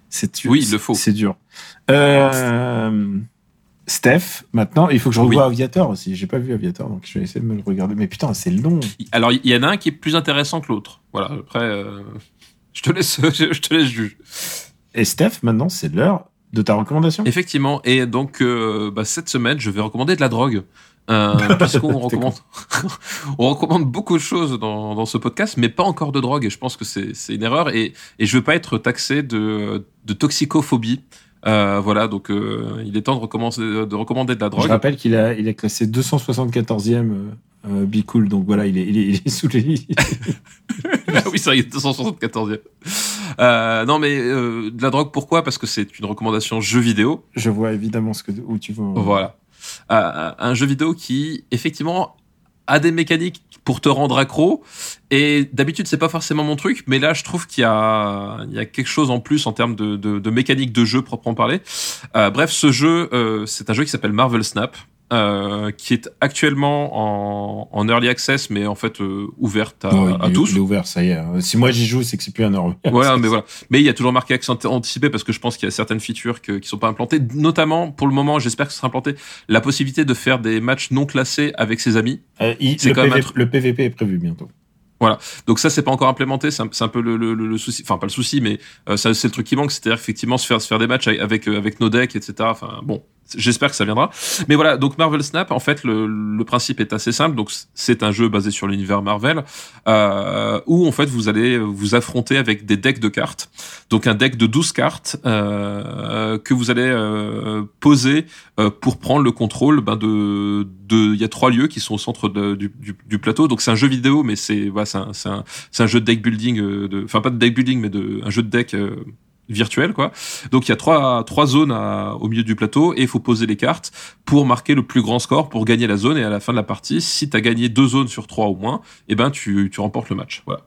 c'est dur. Oui, il le faut. C'est dur. Euh, Steph, maintenant, il faut que je revoie Aviator aussi. J'ai pas vu Aviator, donc je vais essayer de me le regarder. Mais putain, c'est long. Alors, il y en a un qui est plus intéressant que l'autre. Voilà, après, euh, je te laisse, je te laisse juger. Et Steph, maintenant, c'est l'heure de ta recommandation. Effectivement, et donc euh, bah, cette semaine, je vais recommander de la drogue. Euh, puisqu'on recommande, on recommande beaucoup de choses dans, dans ce podcast, mais pas encore de drogue. Et je pense que c'est c'est une erreur. Et, et je veux pas être taxé de, de toxicophobie. Euh, voilà, donc euh, il est temps de recommencer, de recommander de la Je drogue. rappelle qu'il a, il est classé 274e euh, euh, Be Cool, donc voilà, il est, il est, il est sous les. Ah oui, vrai, il est 274e. Euh, non, mais euh, de la drogue, pourquoi? Parce que c'est une recommandation jeu vidéo. Je vois évidemment ce que, où tu vas. Voilà. Euh, un jeu vidéo qui, effectivement, a des mécaniques pour te rendre accro. Et d'habitude, c'est pas forcément mon truc, mais là, je trouve qu'il y a, il y a quelque chose en plus en termes de, de, de mécanique de jeu proprement parler. Euh, bref, ce jeu, euh, c'est un jeu qui s'appelle Marvel Snap. Euh, qui est actuellement en, en early access, mais en fait euh, ouverte à, à il, tous. il est ouvert, ça y est. Si moi j'y joue, c'est que c'est plus un euro. Voilà, mais voilà. Mais il y a toujours marqué accent anticipé parce que je pense qu'il y a certaines features que, qui sont pas implantées. Notamment, pour le moment, j'espère que ce sera implanté, la possibilité de faire des matchs non classés avec ses amis. Euh, il- le, quand même PV truc- le PVP est prévu bientôt. Donc ça, c'est pas encore implémenté. C'est un, un peu le, le, le- souci. Enfin, pas le souci, mais euh, c'est le truc qui manque. C'est-à-dire effectivement se faire se faire des matchs avec avec, euh, avec nos decks, etc. Enfin, bon. J'espère que ça viendra. Mais voilà, donc Marvel Snap, en fait, le, le principe est assez simple. Donc, c'est un jeu basé sur l'univers Marvel, euh, où en fait vous allez vous affronter avec des decks de cartes. Donc, un deck de 12 cartes euh, que vous allez euh, poser euh, pour prendre le contrôle ben, de. de- Il y a trois lieux qui sont au centre de- du, du, plateau. Donc, c'est un jeu vidéo, mais c'est voilà, c'est un, un, un jeu de deck building, euh, de, enfin pas de deck building, mais de un jeu de deck. Euh, virtuel quoi. Donc il y a trois trois zones à- au milieu du plateau et il faut poser les cartes pour marquer le plus grand score pour gagner la zone et à la fin de la partie, si tu as gagné deux zones sur trois au moins, eh ben tu tu remportes le match. Voilà.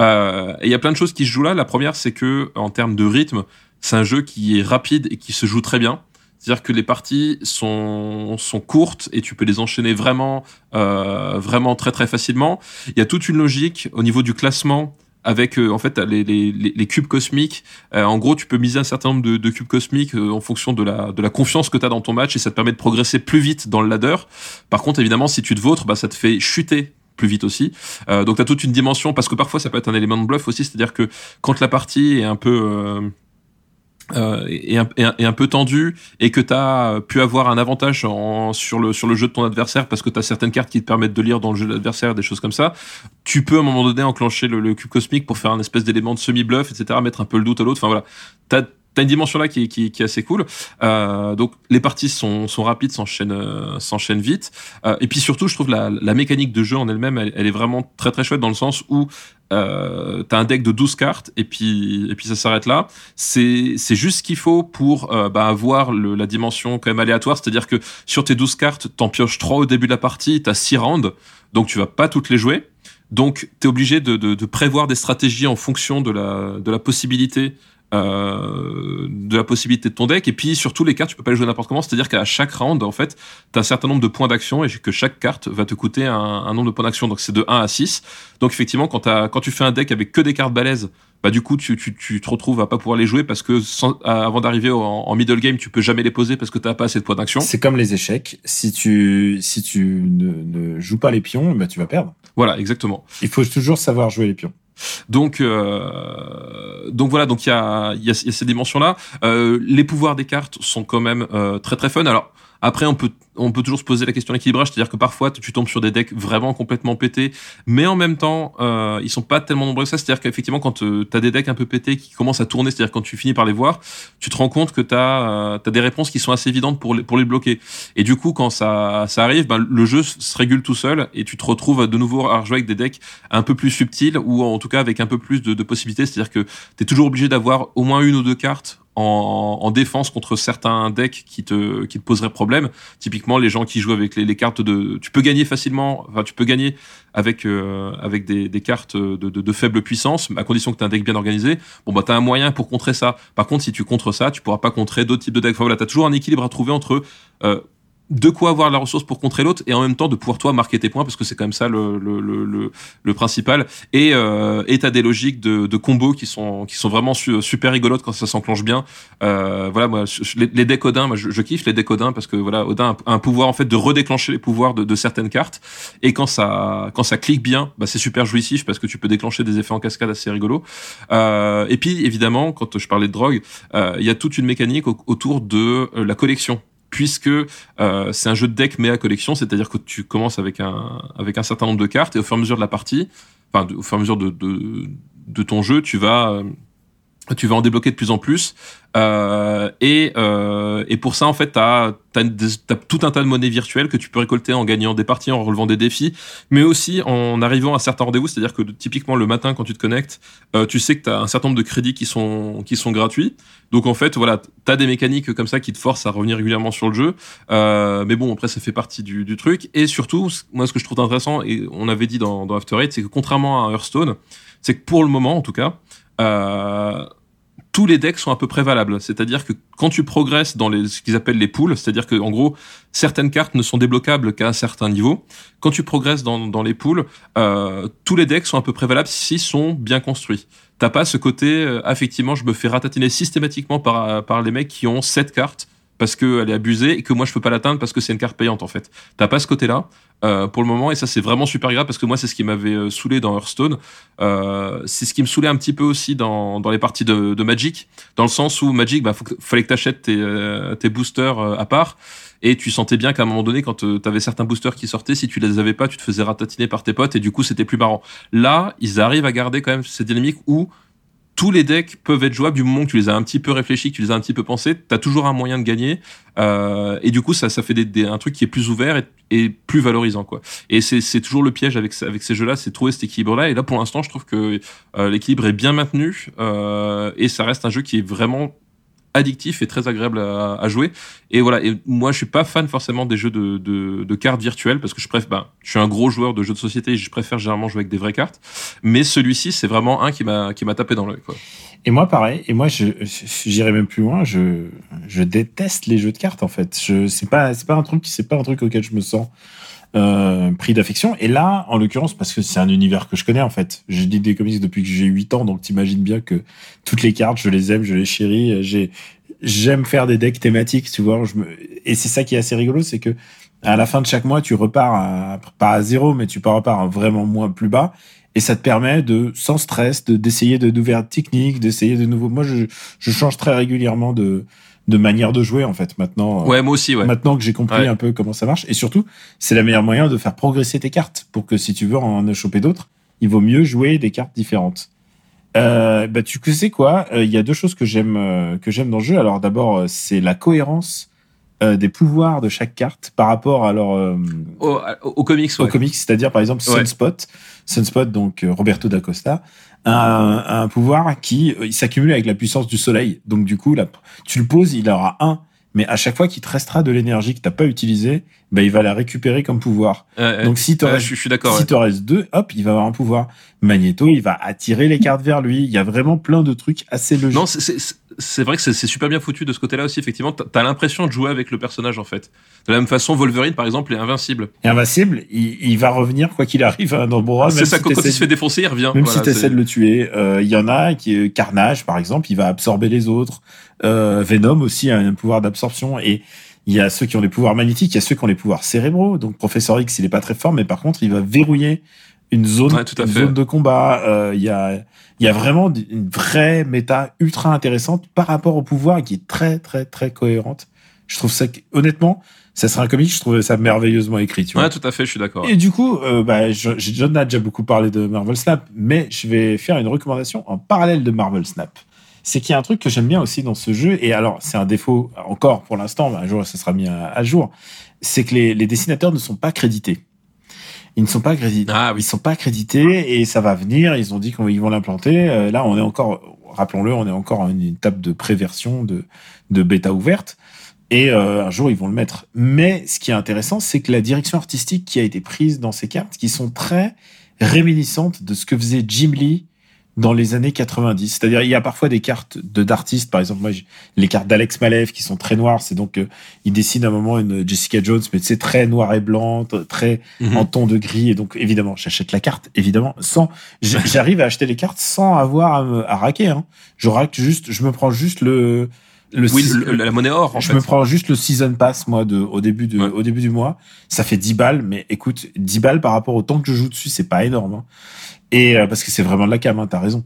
Euh, et il y a plein de choses qui se jouent là. La première c'est que en termes de rythme, c'est un jeu qui est rapide et qui se joue très bien. C'est-à-dire que les parties sont, sont courtes et tu peux les enchaîner vraiment, euh, vraiment très très facilement. Il y a toute une logique au niveau du classement avec euh, en fait les, cubes cosmiques. Euh, en gros, tu peux miser un certain nombre de, cubes cosmiques euh, en fonction de la, confiance que tu as dans ton match et ça te permet de progresser plus vite dans le ladder. Par contre, évidemment, si tu te vautres, bah, ça te fait chuter plus vite aussi. Donc tu as toute une dimension parce que parfois ça peut être un élément de bluff aussi, c'est-à-dire que quand la partie est un peu euh, est, un, un- peu tendu et que tu as pu avoir un avantage en, sur, le, sur le jeu de ton adversaire parce que tu as certaines cartes qui te permettent de lire dans le jeu de l'adversaire, des choses comme ça, tu peux à un moment donné enclencher le, le cube cosmique pour faire un espèce d'élément de semi-bluff, etc., mettre un peu le doute à l'autre. Enfin voilà, une dimension là qui, qui, qui est assez cool. Euh, donc les parties sont, sont rapides, s'enchaînent euh, s'enchaînent vite. Euh, et puis surtout, je trouve la, la mécanique de jeu en elle-même, elle, est vraiment très très chouette dans le sens où euh, t'as un deck de 12 cartes et puis, et puis ça s'arrête là. C'est c'est juste ce qu'il faut pour euh, bah, avoir le, la dimension quand même aléatoire. C'est-à-dire que sur tes 12 cartes, t'en pioches 3 au début de la partie, t'as 6 rounds, donc tu vas pas toutes les jouer. Donc, tu es obligé de, de, de prévoir des stratégies en fonction de la, de la possibilité euh, de la possibilité de ton deck et puis surtout les cartes tu peux pas les jouer n'importe comment c'est à dire qu'à chaque round en fait tu as un certain nombre de points d'action et que chaque carte va te coûter un, un nombre de points d'action donc c'est de 1 à 6 donc effectivement quand, t'as- quand tu fais un deck avec que des cartes balèzes bah du coup tu, tu, tu te retrouves à pas pouvoir les jouer parce que sans- avant d'arriver en, en middle game tu peux jamais les poser parce que t'as pas assez de points d'action C'est comme les échecs. Si tu, si tu ne, ne joues pas les pions, bah, tu vas perdre. voilà exactement Il faut toujours savoir jouer les pions. Donc, euh, donc voilà, donc il y a, ces dimensions-là. Euh, les pouvoirs des cartes sont quand même euh, très très fun. Alors Après, on peut, on peut toujours se poser la question de l'équilibrage, c'est-à-dire que parfois tu tombes sur des decks vraiment complètement pétés, mais en même temps, euh, ils sont pas tellement nombreux que ça. C'est-à-dire qu'effectivement, quand euh, tu as des decks un peu pétés qui commencent à tourner, c'est-à-dire quand tu finis par les voir, tu te rends compte que tu as, as, des réponses qui sont assez évidentes pour les, pour les bloquer. Et du coup, quand ça, ça arrive, ben, le jeu se régule tout seul et tu te retrouves de nouveau à rejouer avec des decks un peu plus subtils ou en tout cas avec un peu plus de, de possibilités. C'est-à-dire que tu es toujours obligé d'avoir au moins une ou deux cartes en, en, défense contre certains decks qui te, qui te poseraient problème. Typiquement, les gens qui jouent avec les, cartes de, tu peux gagner facilement, enfin, tu peux gagner avec, euh, avec des, cartes de, faible puissance, à condition que tu aies un deck bien organisé. Bon, bah, tu as un moyen pour contrer ça. Par contre, si tu contres ça, tu pourras pas contrer d'autres types de decks. Enfin, voilà, tu as toujours un équilibre à trouver entre euh, de quoi avoir la ressource pour contrer l'autre et en même temps de pouvoir toi marquer tes points parce que c'est quand même ça le, le, le, le principal. Et euh, et t'as des logiques de, de combos qui sont qui sont vraiment super rigolotes quand ça s'enclenche bien. Euh, voilà moi les, les decks Odin moi je, je, kiffe les decks Odin parce que voilà Odin a un pouvoir en fait de redéclencher les pouvoirs de, de certaines cartes. Et quand ça quand ça clique bien bah c'est super jouissif parce que tu peux déclencher des effets en cascade assez rigolos. Euh, et puis évidemment quand je parlais de drogue euh, il y a toute une mécanique autour de euh, la collection puisque euh, c'est un jeu de deck mais à collection, c'est-à-dire que tu commences avec un avec un certain nombre de cartes et au fur et à mesure de la partie, enfin au fur et à mesure de ton jeu, tu vas tu vas en débloquer de plus en plus. Euh, et, euh, et pour ça en fait t'as as, as, tout un tas de monnaies virtuelles que tu peux récolter en gagnant des parties en relevant des défis mais aussi en arrivant à certains rendez-vous. C'est à dire que typiquement le matin quand tu te connectes euh, tu sais que t'as un certain nombre de crédits qui sont qui sont gratuits. Donc en fait voilà t'as des mécaniques comme ça qui te forcent à revenir régulièrement sur le jeu. Euh, mais bon après ça fait partie du, du, truc. Et surtout moi ce que je trouve intéressant et on avait dit dans, dans After Eight c'est que contrairement à Hearthstone c'est que pour le moment en tout cas tous les decks sont à peu près valables. C'est-à-dire que quand tu progresses dans les, ce qu'ils appellent les pools, c'est-à-dire que en gros, certaines cartes ne sont débloquables qu'à un certain niveau. Quand tu progresses dans, dans les pools, euh, tous les decks sont à peu près valables s'ils sont bien construits. T'as pas ce côté, euh, effectivement, je me fais ratatiner systématiquement par, par les mecs qui ont sept cartes parce qu'elle est abusée et que moi je peux pas l'atteindre parce que c'est une carte payante en fait. T'as pas ce côté-là euh, pour le moment et ça c'est vraiment super grave parce que moi c'est ce qui m'avait euh, saoulé dans Hearthstone. Euh, c'est ce qui me saoulait un petit peu aussi dans, dans les parties de, de Magic, dans le sens où Magic, bah fallait que t'achètes tes, euh, tes boosters euh, à part et tu sentais bien qu'à un moment donné quand tu avais certains boosters qui sortaient, si tu les avais pas, tu te faisais ratatiner par tes potes et du coup c'était plus marrant. Là, ils arrivent à garder quand même cette dynamique où tous les decks peuvent être jouables du moment que tu les as un petit peu réfléchis, que tu les as un petit peu pensés. T'as toujours un moyen de gagner, euh, et du coup ça, ça fait des, des, un truc qui est plus ouvert et, plus valorisant quoi. Et c'est toujours le piège avec avec ces jeux-là, c'est trouver cet équilibre-là. Et là pour l'instant, je trouve que euh, l'équilibre est bien maintenu euh, et ça reste un jeu qui est vraiment addictif et très agréable à, jouer. Et voilà. Et moi, je suis pas fan forcément des jeux de, de, cartes virtuelles parce que je préfère. Ben, je suis un gros joueur de jeux de société et je préfère généralement jouer avec des vraies cartes. Mais celui-ci, c'est vraiment un qui m'a tapé dans l'œil. Et moi, pareil. Et moi, je même plus loin. Je je déteste les jeux de cartes en fait. C'est pas pas c'est pas un truc auquel je me sens euh, pris d'affection. Et là, en l'occurrence, parce que c'est un univers que je connais en fait. J'ai dit des comics depuis que j'ai 8 ans, donc t'imagines bien que toutes les cartes, je les aime, je les chéris. J'ai, j'aime faire des decks thématiques, tu vois. Et c'est ça qui est assez rigolo, c'est que à la fin de chaque mois, tu repars à, pas à zéro, mais tu repars à vraiment moins plus bas. Et ça te permet de, sans stress, de, d'essayer de nouvelles techniques, d'essayer de nouveaux. Moi, je change très régulièrement de, de manière de jouer en fait maintenant. Ouais, moi aussi. Ouais. Maintenant que j'ai compris Ouais. un peu comment ça marche, et surtout, c'est la meilleure moyen de faire progresser tes cartes pour que si tu veux en choper d'autres, il vaut mieux jouer des cartes différentes. Euh, bah tu sais quoi? Euh, Il y a deux choses que j'aime euh, que j'aime dans le jeu. Alors d'abord, euh, c'est la cohérence euh, des pouvoirs de chaque carte par rapport à leur euh, Au, au, au comics, au ouais. comics, c'est-à-dire par exemple Ouais. Sunspot, Sunspot donc euh, Roberto da Costa, un, un pouvoir qui euh, il s'accumule avec la puissance du soleil. Donc du coup, là, tu le poses, il aura un, mais à chaque fois qu'il te restera de l'énergie que t'as pas utilisée, ben il va la récupérer comme pouvoir. Ouais. Donc si te Ouais, reste, je, je suis d'accord. si te reste deux, hop, il va avoir un pouvoir. Magneto, il va attirer les cartes vers lui. Il y a vraiment plein de trucs assez logiques. Non, c'est- c'est vrai que c'est super bien foutu de ce côté-là aussi. Effectivement, t'as l'impression de jouer avec le personnage en fait. De la même façon, Wolverine par exemple est invincible. Et invincible, il, il va revenir quoi qu'il arrive dans bras. c'est ça si quand, quand il t'essaies se fait défoncer, il revient. Même Voilà, si tu essaies c'est- de le tuer, euh, il y en a qui est Carnage par exemple, il va absorber les autres. Euh, Venom aussi a un pouvoir d'absorption et il y a ceux qui ont les pouvoirs magnétiques, il y a ceux qui ont les pouvoirs cérébraux. Donc Professeur X, il est pas très fort, mais par contre, il va verrouiller une zone, Ouais, tout à une fait. zone de combat. Euh, Il y a, y a vraiment une vraie méta ultra intéressante par rapport au pouvoir qui est très très très cohérente. Je trouve ça, honnêtement, ça serait un comic, je trouve ça merveilleusement écrit. Tu vois. Ouais, tout à fait, je suis d'accord. Et du coup, euh, bah, j'ai déjà, beaucoup parlé de Marvel Snap, mais je vais faire une recommandation en parallèle de Marvel Snap. C'est qu'il y a un truc que j'aime bien aussi dans ce jeu, et alors c'est un défaut encore pour l'instant, mais un jour ça sera mis à, à jour, c'est que les, les dessinateurs ne sont pas crédités. Ils ne sont pas crédités. Ah oui. Ils sont pas crédités et ça va venir. Ils ont dit qu'ils vont l'implanter. Euh, là, on est encore, rappelons-le, on est encore à une étape de préversion, de, de bêta ouverte. Et euh, un jour, ils vont le mettre. Mais ce qui est intéressant, c'est que la direction artistique qui a été prise dans ces cartes, qui sont très réminiscentes de ce que faisait Jim Lee dans les années 90. C'est-à-dire, il y a parfois des cartes de d'artistes, par exemple, moi, les cartes d'Alex Malev qui sont très noires. C'est donc, euh, il dessine à un moment une Jessica Jones, mais c'est très noir et blanc, très Mhm. en ton de gris. Et donc, évidemment, j'achète la carte, évidemment, sans, j'arrive à acheter les cartes sans avoir à, me, à raquer. Hein. Je raque juste, je me prends juste le, le, Oui, le- la monnaie or, en je fait. me prends juste le season pass moi de au début de Ouais. au début du mois. Ça fait 10 balles, mais écoute, 10 balles par rapport au temps que je joue dessus, c'est pas énorme. hein. Et euh, parce que c'est vraiment de la cam, hein, t'as raison.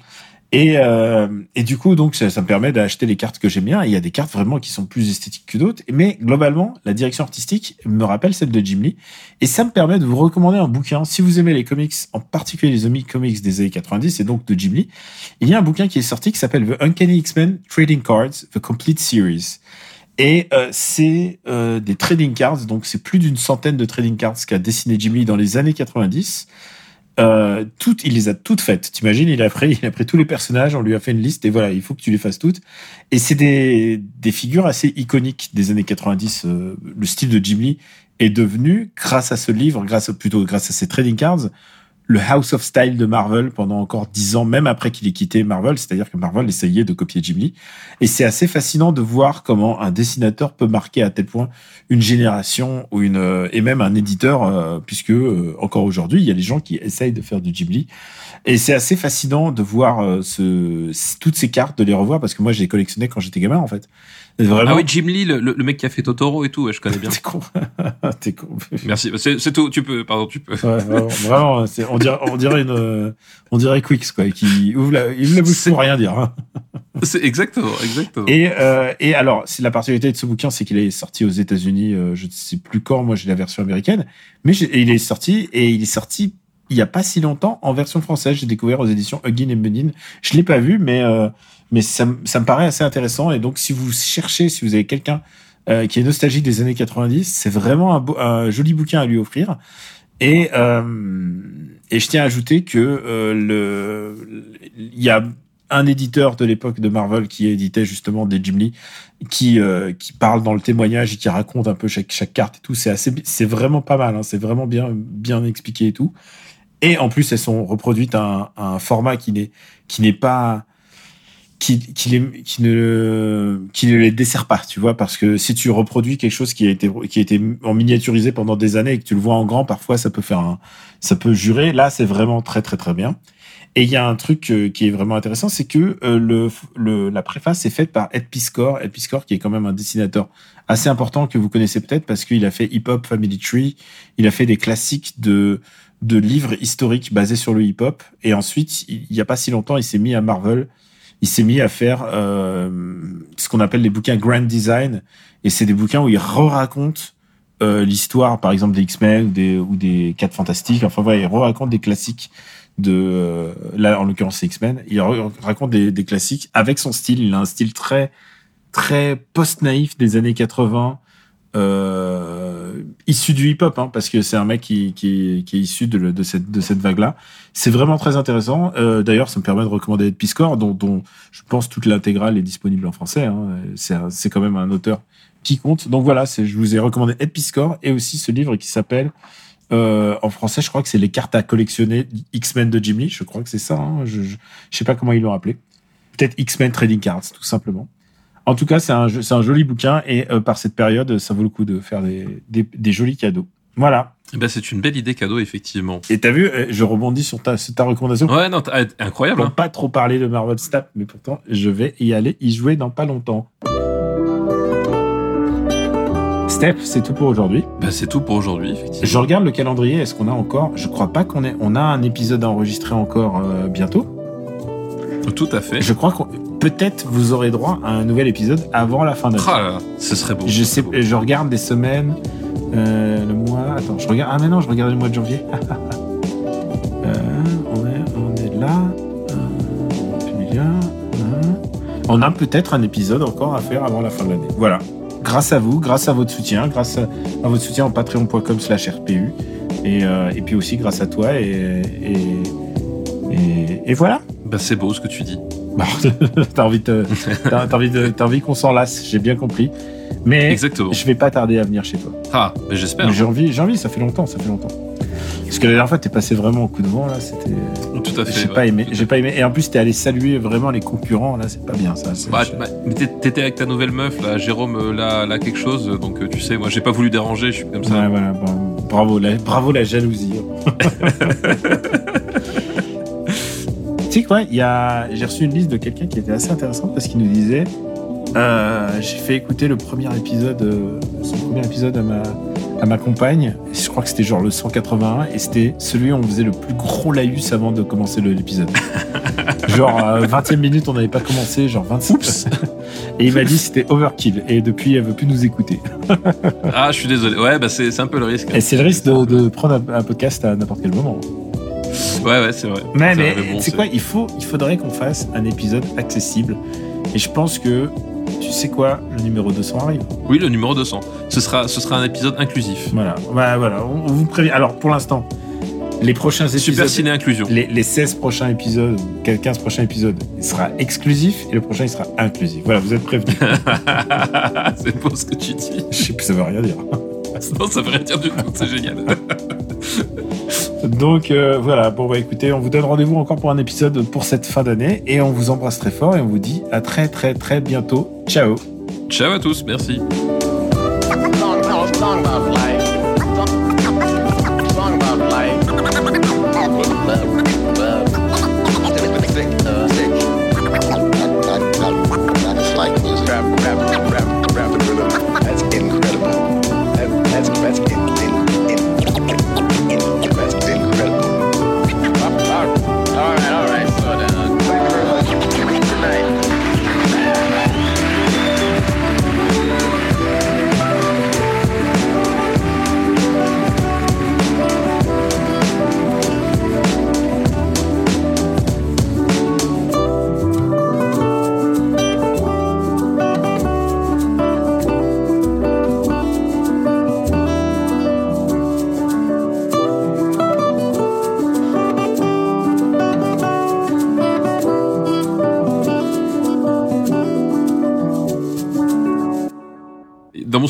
Et, euh, et du coup, donc, ça, ça me permet d'acheter les cartes que j'aime bien. Il y a des cartes vraiment qui sont plus esthétiques que d'autres. Mais globalement, la direction artistique me rappelle celle de Jim Lee. Et ça me permet de vous recommander un bouquin. Si vous aimez les comics, en particulier les Omi Comics des années 90 et donc de Jim Lee, il y a un bouquin qui est sorti qui s'appelle The Uncanny X-Men Trading Cards, The Complete Series. Et euh, c'est euh, des trading cards, donc c'est plus d'une centaine de trading cards qu'a dessiné Jim Lee dans les années 90. Euh, toutes, il les a toutes faites. T'imagines, il a pris, il a pris tous les personnages, on lui a fait une liste et voilà, il faut que tu les fasses toutes. Et c'est des, des figures assez iconiques des années 90. euh, le style de Jim Lee est devenu, grâce à ce livre, grâce plutôt grâce à ces trading cards, le House of Style de Marvel pendant encore dix ans, même après qu'il ait quitté Marvel. C'est-à-dire que Marvel essayait de copier Jim Lee. Et c'est assez fascinant de voir comment un dessinateur peut marquer à tel point une génération ou une euh, et même un éditeur, euh, puisque euh, encore aujourd'hui, il y a des gens qui essayent de faire du Jim Lee. Et c'est assez fascinant de voir ce, toutes ces cartes, de les revoir, parce que moi, je les collectionnais quand j'étais gamin, en fait. Vraiment. Ah oui, Jim Lee, le, le- mec qui a fait Totoro et tout, ouais, je connais bien. T'es con. T'es con. Merci. C'est c'est tout. Tu peux. Pardon, tu peux. Ouais, vraiment, vraiment, c'est- on dirait, on dirait une, on dirait Quicks, quoi, qui ouvre la, il ouvre la bouche pour rien dire. hein. C'est exactement, exactement. Et, euh, et alors, c'est la particularité de ce bouquin, c'est qu'il est sorti aux États-Unis, euh, je ne sais plus quand, moi j'ai la version américaine, mais il est sorti et il est sorti il y a pas si longtemps en version française. J'ai découvert aux éditions Huggin et Menin. Je l'ai pas vu, mais euh, mais ça, ça me paraît assez intéressant. Et donc, si vous cherchez, si vous avez quelqu'un euh, qui est nostalgique des années 90, c'est vraiment un, un joli bouquin à lui offrir. Et, euh, et je tiens à ajouter que euh, le, il y a un éditeur de l'époque de Marvel qui éditait justement des Jim Lee, qui euh, qui parle dans le témoignage et qui raconte un peu chaque chaque carte et tout. C'est assez, c'est vraiment pas mal. Hein, c'est vraiment bien bien expliqué et tout. Et en plus, elles sont reproduites à un, à un format qui n'est qui n'est pas qui, qui, les, qui, ne, qui ne les dessert pas, tu vois, parce que si tu reproduis quelque chose qui a été, qui a été en miniaturisé pendant des années et que tu le vois en grand, parfois ça peut faire un, ça peut jurer. Là, c'est vraiment très, très, très bien. Et il y a un truc euh, qui est vraiment intéressant, c'est que euh, le, le, la préface est faite par Ed Piscor. Ed Piscor, qui est quand même un dessinateur assez important que vous connaissez peut-être parce qu'il a fait Hip Hop Family Tree. Il a fait des classiques de, de livres historiques basés sur le hip hop. Et ensuite, il n'y a pas si longtemps, il s'est mis à Marvel il s'est mis à faire euh, ce qu'on appelle les bouquins grand design. Et c'est des bouquins où il re-raconte euh, l'histoire par exemple des X-Men ou des ou des Quatre Fantastiques. Enfin voilà il re-raconte des classiques de euh, là en l'occurrence c'est X-Men. Il raconte des, des classiques avec son style. Il a un style très très post-naïf des années 80 euh, issu du hip-hop, hein, parce que c'est un mec qui, qui, qui est issu de, de cette, de cette vague-là. C'est vraiment très intéressant. Euh, D'ailleurs, ça me permet de recommander Ed Piscor, dont, dont je pense toute l'intégrale est disponible en français. Hein. C'est quand même un auteur qui compte. Donc voilà, je vous ai recommandé Ed Piscor et aussi ce livre qui s'appelle, euh, en français, je crois que c'est Les cartes à collectionner X-Men de Jim Lee. Je crois que c'est ça. Hein. Je, je, je sais pas comment ils l'ont appelé. Peut-être X-Men Trading Cards, tout simplement. En tout cas, c'est un, joli bouquin et euh, par cette période, ça vaut le coup de faire des, des, des jolis cadeaux. Voilà. Eh ben, c'est une belle idée cadeau, effectivement. Et t'as vu, euh, je rebondis sur ta, sur ta recommandation. Ouais, non, t'as- incroyable. Pour hein. pas trop parler de Marvel Snap, mais pourtant, je vais y aller y jouer dans pas longtemps. Steph, c'est tout pour aujourd'hui. Ben, c'est tout pour aujourd'hui, effectivement. Je regarde le calendrier. Est-ce qu'on a encore Je crois pas qu'on ait. On a un épisode à enregistrer encore euh, bientôt. Tout à fait. Je crois qu'on. Peut-être vous aurez droit à un nouvel épisode avant la fin d'année. Ah ce serait beau. Je sais, je regarde des semaines, euh, le mois. Attends, je regarde. Ah mais non, je regarde le mois de janvier. Euh, on est, on est là. Euh. On a peut-être un épisode encore à faire avant la fin de l'année. Voilà. Grâce à vous, grâce à votre soutien, grâce à, à votre soutien en patreon.com/rpu et, euh, et puis aussi grâce à toi et et, et, voilà. Bah, c'est beau ce que tu dis. Bah, t'as envie, de- t'as, envie, de- t'as envie qu'on s'en lasse, j'ai bien compris. Mais Exactement. je vais pas tarder à venir chez toi. Ah, mais j'espère. Mais j'ai envie, j'ai envie, ça fait longtemps, ça fait longtemps. Parce que la dernière fois, t'es passé vraiment au coup de vent, là, c'était. Tout à fait. J'ai ouais. pas aimé, j'ai pas aimé. Et en plus, t'es allé saluer vraiment les concurrents, là, c'est pas bien, ça. c'est- Bah, bah, mais t'é- t'étais avec ta nouvelle meuf là, Jérôme euh, là, là quelque chose, donc euh, tu sais, moi j'ai pas voulu déranger, je suis comme ça. Ouais, voilà, bon, bravo, la, bravo la jalousie. tu sais quoi, il y a, j'ai reçu une liste de quelqu'un qui était assez intéressante parce qu'il nous disait, euh, j'ai fait écouter le premier épisode, euh, son premier épisode à ma, à ma compagne. Je crois que c'était genre le 181 et c'était celui où on faisait le plus gros laïus avant de commencer l'épisode. genre euh, 20e minute, on n'avait pas commencé, genre 26. et il m'a dit c'était overkill et depuis elle veut plus nous écouter. Ah, je suis désolé. Ouais, bah c'est un peu le risque. Et c'est le risque de, de prendre un, un podcast à n'importe quel moment. Ouais, ouais, c'est vrai. Mais, C'est mais bon, c'est quoi il, faut, il faudrait qu'on fasse un épisode accessible. Et je pense que, tu sais quoi, le numéro 200 arrive. Oui, le numéro 200. Ce sera, ce sera un épisode inclusif. Voilà, Bah, voilà on, on vous prévient. Alors, pour l'instant, les prochains Super épisodes, ciné inclusion. les, les 16 prochains épisodes, ou 15 prochains épisodes, il sera exclusif et le prochain, il sera inclusif. Voilà, vous êtes prévenus. c'est beau ce que tu dis. je sais plus, ça veut rien dire. Non, ça veut rien dire du tout, c'est génial. Donc euh, voilà, bon bah écoutez, on vous donne rendez-vous encore pour un épisode pour cette fin d'année et on vous embrasse très fort et on vous dit à très très très bientôt. Ciao Ciao à tous, merci.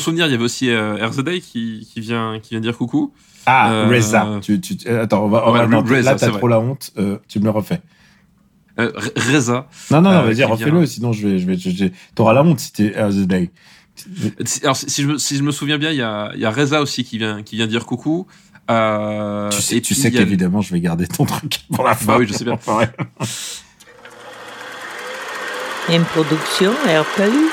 Souvenir, il y avait aussi euh, RZA qui, qui, vient, qui vient dire coucou. Ah, Euh, Reza. Tu, tu, attends, on va, on Ouais, va- Reza, là t'as vrai. trop la honte, euh, tu me le refais. Euh, Reza. Non, non, non, vas-y, refais-le, vient- sinon je vais, je vais, je- je- t'auras la honte si t'es Air the Day. Si- Alors, si je me, si je me souviens bien, il y a, y a Reza aussi qui vient, qui vient dire coucou. Euh, tu sais, et tu sais a- qu'évidemment, je vais garder ton truc pour la fin. Bah oui, je sais bien. Une production RPU.